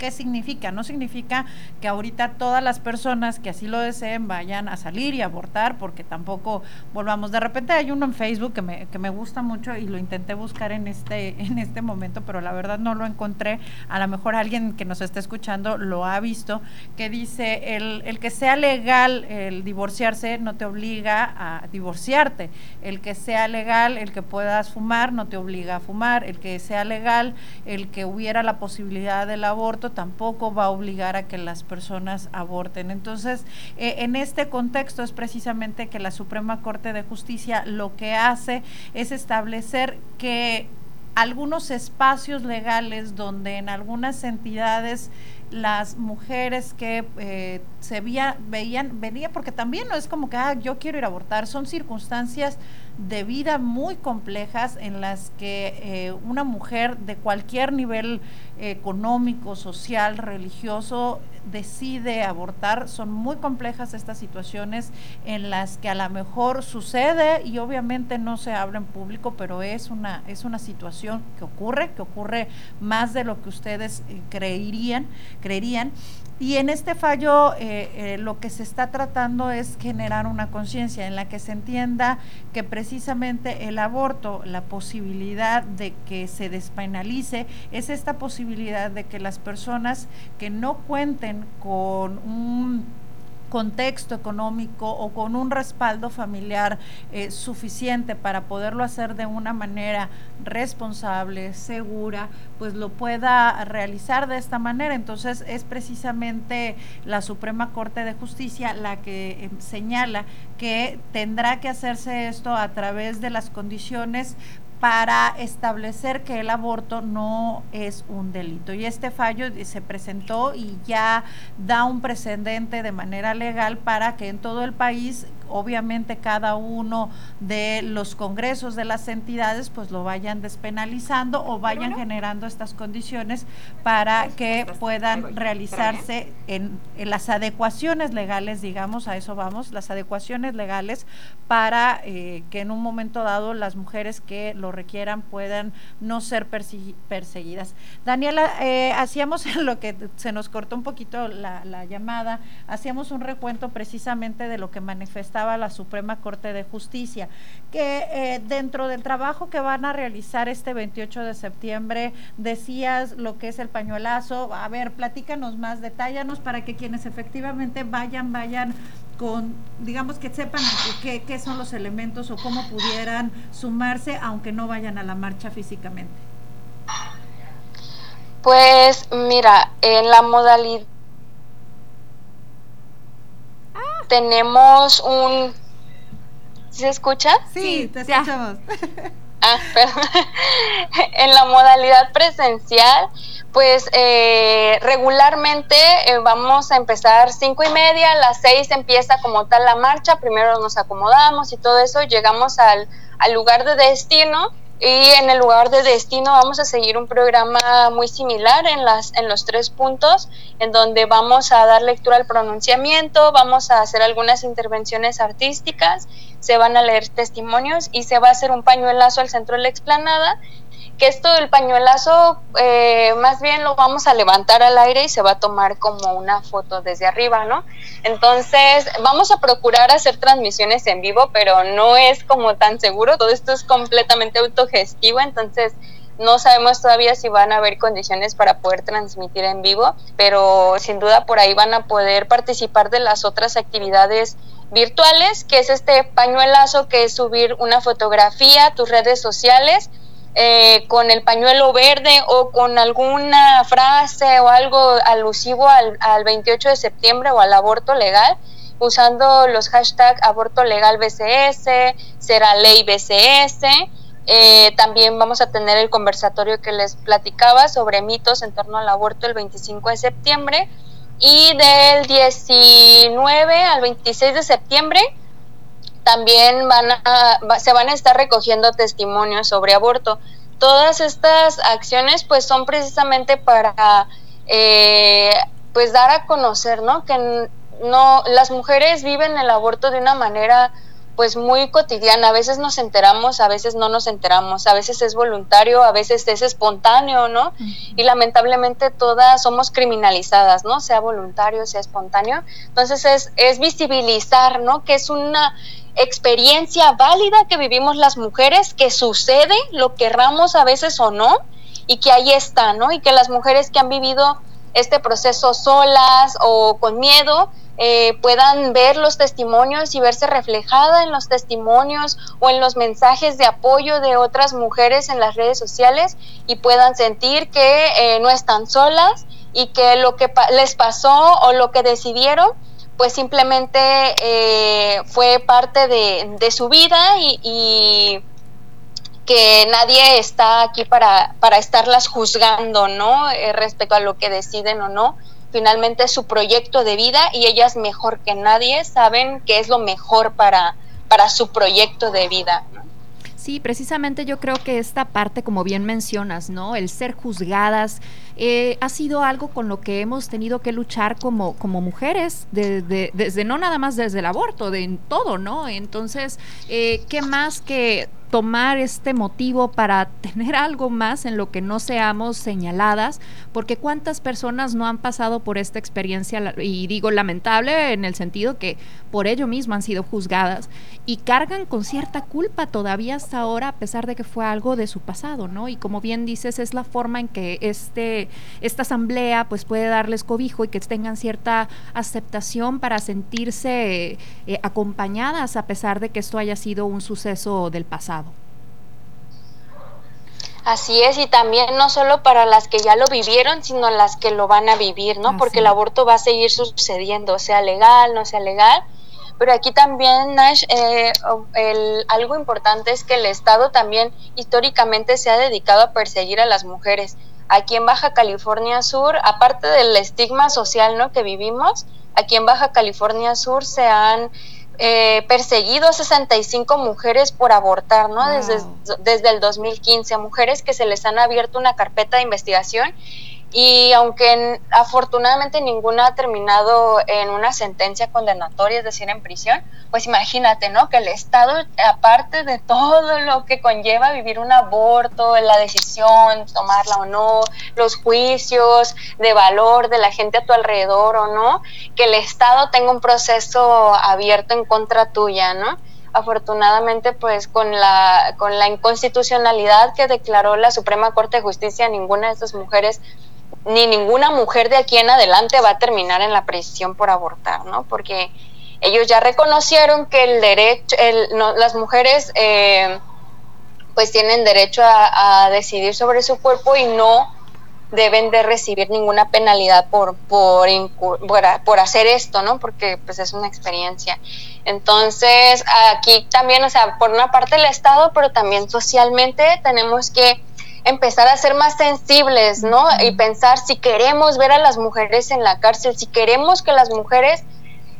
qué significa? No significa que ahorita todas las personas que así lo deseen vayan a salir y abortar porque tampoco volvamos. De repente hay uno en Facebook que me, que me gusta mucho y lo intenté buscar en este, en este momento, pero la verdad no lo encontré. A lo mejor alguien que nos está escuchando lo ha visto, que dice, el, el que sea legal el divorciarse no te obliga a divorciarte. El que sea legal, el que puedas fumar, no te obliga a fumar. El que sea legal, el que hubiera la posibilidad del aborto, tampoco va a obligar a que las personas aborten. Entonces, eh, en este contexto es precisamente que la Suprema Corte de Justicia lo que hace es establecer que algunos espacios legales donde en algunas entidades las mujeres que eh, se veía, veían, venía, porque también no es como que ah, yo quiero ir a abortar, son circunstancias de vida muy complejas en las que eh, una mujer de cualquier nivel económico, social, religioso, decide abortar. Son muy complejas estas situaciones en las que a lo mejor sucede y obviamente no se habla en público, pero es una, es una situación que ocurre, que ocurre más de lo que ustedes eh, creerían, creerían. Y en este fallo eh, eh, lo que se está tratando es generar una conciencia en la que se entienda que precisamente el aborto, la posibilidad de que se despenalice, es esta posibilidad de que las personas que no cuenten con un contexto económico o con un respaldo familiar eh, suficiente para poderlo hacer de una manera responsable, segura, pues lo pueda realizar de esta manera. Entonces es precisamente la Suprema Corte de Justicia la que eh, señala que tendrá que hacerse esto a través de las condiciones para establecer que el aborto no es un delito. Y este fallo se presentó y ya da un precedente de manera legal para que en todo el país obviamente cada uno de los congresos de las entidades pues lo vayan despenalizando o vayan generando estas condiciones para que puedan realizarse en, en las adecuaciones legales, digamos, a eso vamos, las adecuaciones legales para eh, que en un momento dado las mujeres que lo requieran puedan no ser persegui- perseguidas. Daniela, eh, hacíamos en lo que se nos cortó un poquito la, la llamada, hacíamos un recuento precisamente de lo que manifestaba la Suprema Corte de Justicia, que eh, dentro del trabajo que van a realizar este 28 de septiembre, decías lo que es el pañuelazo, a ver, platícanos más, detállanos para que quienes efectivamente vayan, vayan con, digamos que sepan qué, qué son los elementos o cómo pudieran sumarse, aunque no vayan a la marcha físicamente. Pues mira, en la modalidad tenemos un... ¿Sí ¿Se escucha? Sí, te escuchamos. Ah, perdón. en la modalidad presencial, pues eh, regularmente eh, vamos a empezar cinco y media, a las seis empieza como tal la marcha, primero nos acomodamos y todo eso, llegamos al, al lugar de destino y en el lugar de destino vamos a seguir un programa muy similar en, las, en los tres puntos, en donde vamos a dar lectura al pronunciamiento, vamos a hacer algunas intervenciones artísticas, se van a leer testimonios y se va a hacer un pañuelazo al centro de la explanada, que esto del pañuelazo eh, más bien lo vamos a levantar al aire y se va a tomar como una foto desde arriba, ¿no? Entonces vamos a procurar hacer transmisiones en vivo, pero no es como tan seguro, todo esto es completamente autogestivo, entonces no sabemos todavía si van a haber condiciones para poder transmitir en vivo, pero sin duda por ahí van a poder participar de las otras actividades virtuales, que es este pañuelazo, que es subir una fotografía tus redes sociales eh, con el pañuelo verde o con alguna frase o algo alusivo al, al 28 de septiembre o al aborto legal, usando los hashtags aborto legal BCS, será ley BCS. Eh, también vamos a tener el conversatorio que les platicaba sobre mitos en torno al aborto el 25 de septiembre. Y del 19 al 26 de septiembre también van a, se van a estar recogiendo testimonios sobre aborto. Todas estas acciones pues son precisamente para eh, pues dar a conocer, ¿no? Que no, las mujeres viven el aborto de una manera pues muy cotidiana. A veces nos enteramos, a veces no nos enteramos, a veces es voluntario, a veces es espontáneo, ¿no? Y lamentablemente todas somos criminalizadas, ¿no? Sea voluntario, sea espontáneo. Entonces es, es visibilizar, ¿no? Que es una experiencia válida que vivimos las mujeres, que sucede, lo querramos a veces o no, y que ahí está, ¿no? Y que las mujeres que han vivido este proceso solas o con miedo, eh, puedan ver los testimonios y verse reflejada en los testimonios o en los mensajes de apoyo de otras mujeres en las redes sociales y puedan sentir que eh, no están solas y que lo que les pasó o lo que decidieron pues simplemente eh, fue parte de, su vida y, y que nadie está aquí para, para estarlas juzgando, ¿no? Eh, respecto a lo que deciden o no. Finalmente es su proyecto de vida y ellas mejor que nadie saben qué es lo mejor para, para su proyecto de vida. ¿no? Sí, precisamente yo creo que esta parte, como bien mencionas, ¿no? El ser juzgadas eh, ha sido algo con lo que hemos tenido que luchar como, como mujeres, de- de- desde no nada más desde el aborto, de en todo, ¿no? Entonces, eh, ¿qué más que tomar este motivo para tener algo más en lo que no seamos señaladas? Porque cuántas personas no han pasado por esta experiencia, y digo lamentable en el sentido que por ello mismo han sido juzgadas y cargan con cierta culpa todavía hasta ahora a pesar de que fue algo de su pasado, ¿no? Y como bien dices, es la forma en que este, esta asamblea pues puede darles cobijo y que tengan cierta aceptación para sentirse eh, acompañadas a pesar de que esto haya sido un suceso del pasado. Así es, y también no solo para las que ya lo vivieron, sino las que lo van a vivir, ¿no? Porque el aborto va a seguir sucediendo, sea legal, no sea legal. Pero aquí también, Nash, eh, el- algo importante es que el Estado también históricamente se ha dedicado a perseguir a las mujeres. Aquí en Baja California Sur, aparte del estigma social ¿no? que vivimos, aquí en Baja California Sur se han eh, perseguido 65 mujeres por abortar, ¿no? Desde, desde el 2015, mujeres que se les han abierto una carpeta de investigación y aunque afortunadamente ninguna ha terminado en una sentencia condenatoria, es decir, en prisión, pues imagínate, ¿no? Que el Estado, aparte de todo lo que conlleva vivir un aborto, la decisión, tomarla o no, los juicios de valor de la gente a tu alrededor o no, que el Estado tenga un proceso abierto en contra tuya, ¿no? afortunadamente pues con la con la inconstitucionalidad que declaró la Suprema Corte de Justicia ninguna de estas mujeres ni ninguna mujer de aquí en adelante va a terminar en la prisión por abortar, ¿no? Porque ellos ya reconocieron que el derecho, el, no, las mujeres eh, pues tienen derecho a, decidir sobre su cuerpo y no deben de recibir ninguna penalidad por, por, por hacer esto, ¿no? Porque pues es una experiencia. Entonces, aquí también, o sea, por una parte el Estado, pero también socialmente tenemos que empezar a ser más sensibles, ¿no? Y pensar si queremos ver a las mujeres en la cárcel, si queremos que las mujeres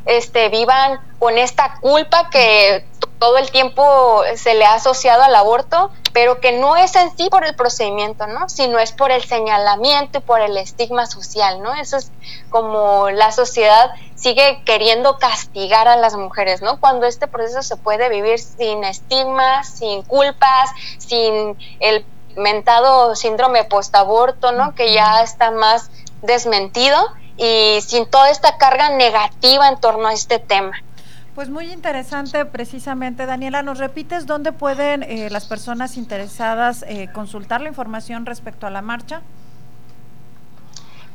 este, vivan con esta culpa que todo el tiempo se le ha asociado al aborto, pero que no es en sí por el procedimiento, ¿no? Sino es por el señalamiento y por el estigma social, ¿no? Eso es como la sociedad sigue queriendo castigar a las mujeres, ¿no? Cuando este proceso se puede vivir sin estigmas, sin culpas, sin el mentado síndrome postaborto, ¿no? Que ya está más desmentido y sin toda esta carga negativa en torno a este tema. Pues muy interesante, precisamente. Daniela, ¿nos repites dónde pueden eh, las personas interesadas eh, consultar la información respecto a la marcha?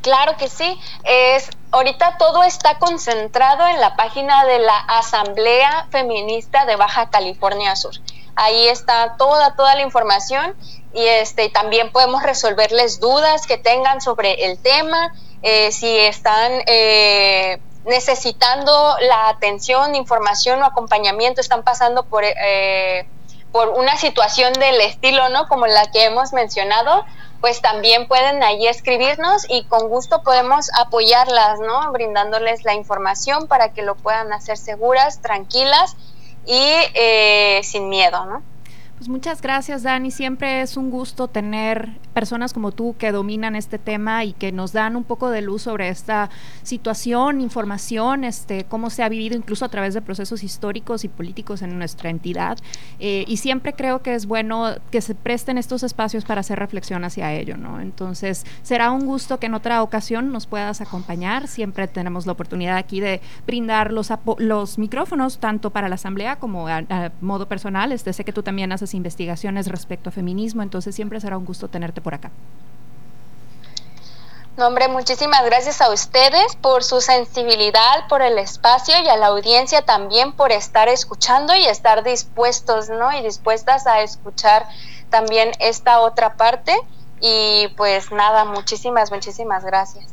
Claro que sí. Es ahorita todo está concentrado en la página de la Asamblea Feminista de Baja California Sur. Ahí está toda toda la información y este también podemos resolverles dudas que tengan sobre el tema, eh, si están eh, necesitando la atención, información o acompañamiento, están pasando por eh, por una situación del estilo, ¿no? Como la que hemos mencionado, pues también pueden ahí escribirnos y con gusto podemos apoyarlas, ¿no? Brindándoles la información para que lo puedan hacer seguras, tranquilas y eh, sin miedo, ¿no? Pues muchas gracias, Dani. Siempre es un gusto tener personas como tú que dominan este tema y que nos dan un poco de luz sobre esta situación, información, este, cómo se ha vivido incluso a través de procesos históricos y políticos en nuestra entidad. Eh, y siempre creo que es bueno que se presten estos espacios para hacer reflexión hacia ello, ¿no? Entonces, será un gusto que en otra ocasión nos puedas acompañar. Siempre tenemos la oportunidad aquí de brindar los, los micrófonos, tanto para la asamblea como a, a modo personal. Este, sé que tú también haces investigaciones respecto a feminismo, entonces siempre será un gusto tenerte por acá. No, hombre, muchísimas gracias a ustedes por su sensibilidad, por el espacio y a la audiencia también por estar escuchando y estar dispuestos, ¿no? Y dispuestas a escuchar también esta otra parte. Y pues nada, muchísimas, muchísimas gracias.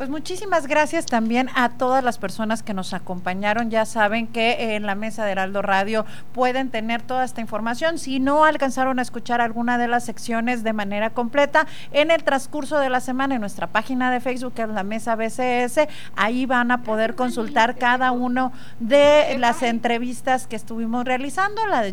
Pues muchísimas gracias también a todas las personas que nos acompañaron. Ya saben que en la mesa de Heraldo Radio pueden tener toda esta información. Si no alcanzaron a escuchar alguna de las secciones de manera completa, en el transcurso de la semana en nuestra página de Facebook, que es la mesa BCS, ahí van a poder consultar cada uno de las entrevistas que estuvimos realizando, la de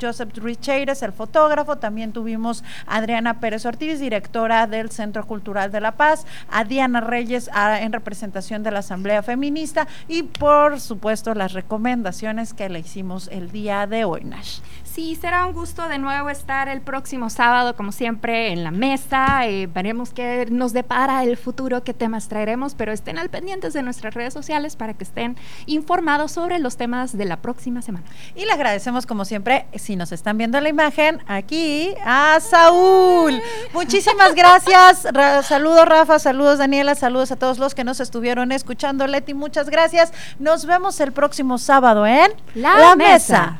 Joseph Richeires, el fotógrafo, también tuvimos a Adriana Pérez Ortiz, directora del Centro Cultural de La Paz, a Diana Reyes en representación de la Asamblea Feminista y por supuesto las recomendaciones que le hicimos el día de hoy, Nash. Sí, será un gusto de nuevo estar el próximo sábado, como siempre, en la mesa. Eh, veremos qué nos depara el futuro, qué temas traeremos, pero estén al pendientes de nuestras redes sociales para que estén informados sobre los temas de la próxima semana. Y le agradecemos como siempre, si nos están viendo la imagen, aquí a Saúl. Muchísimas gracias. Ra- saludos Rafa, saludos Daniela, saludos a todos los que nos estuvieron escuchando. Leti, muchas gracias. Nos vemos el próximo sábado en La Mesa.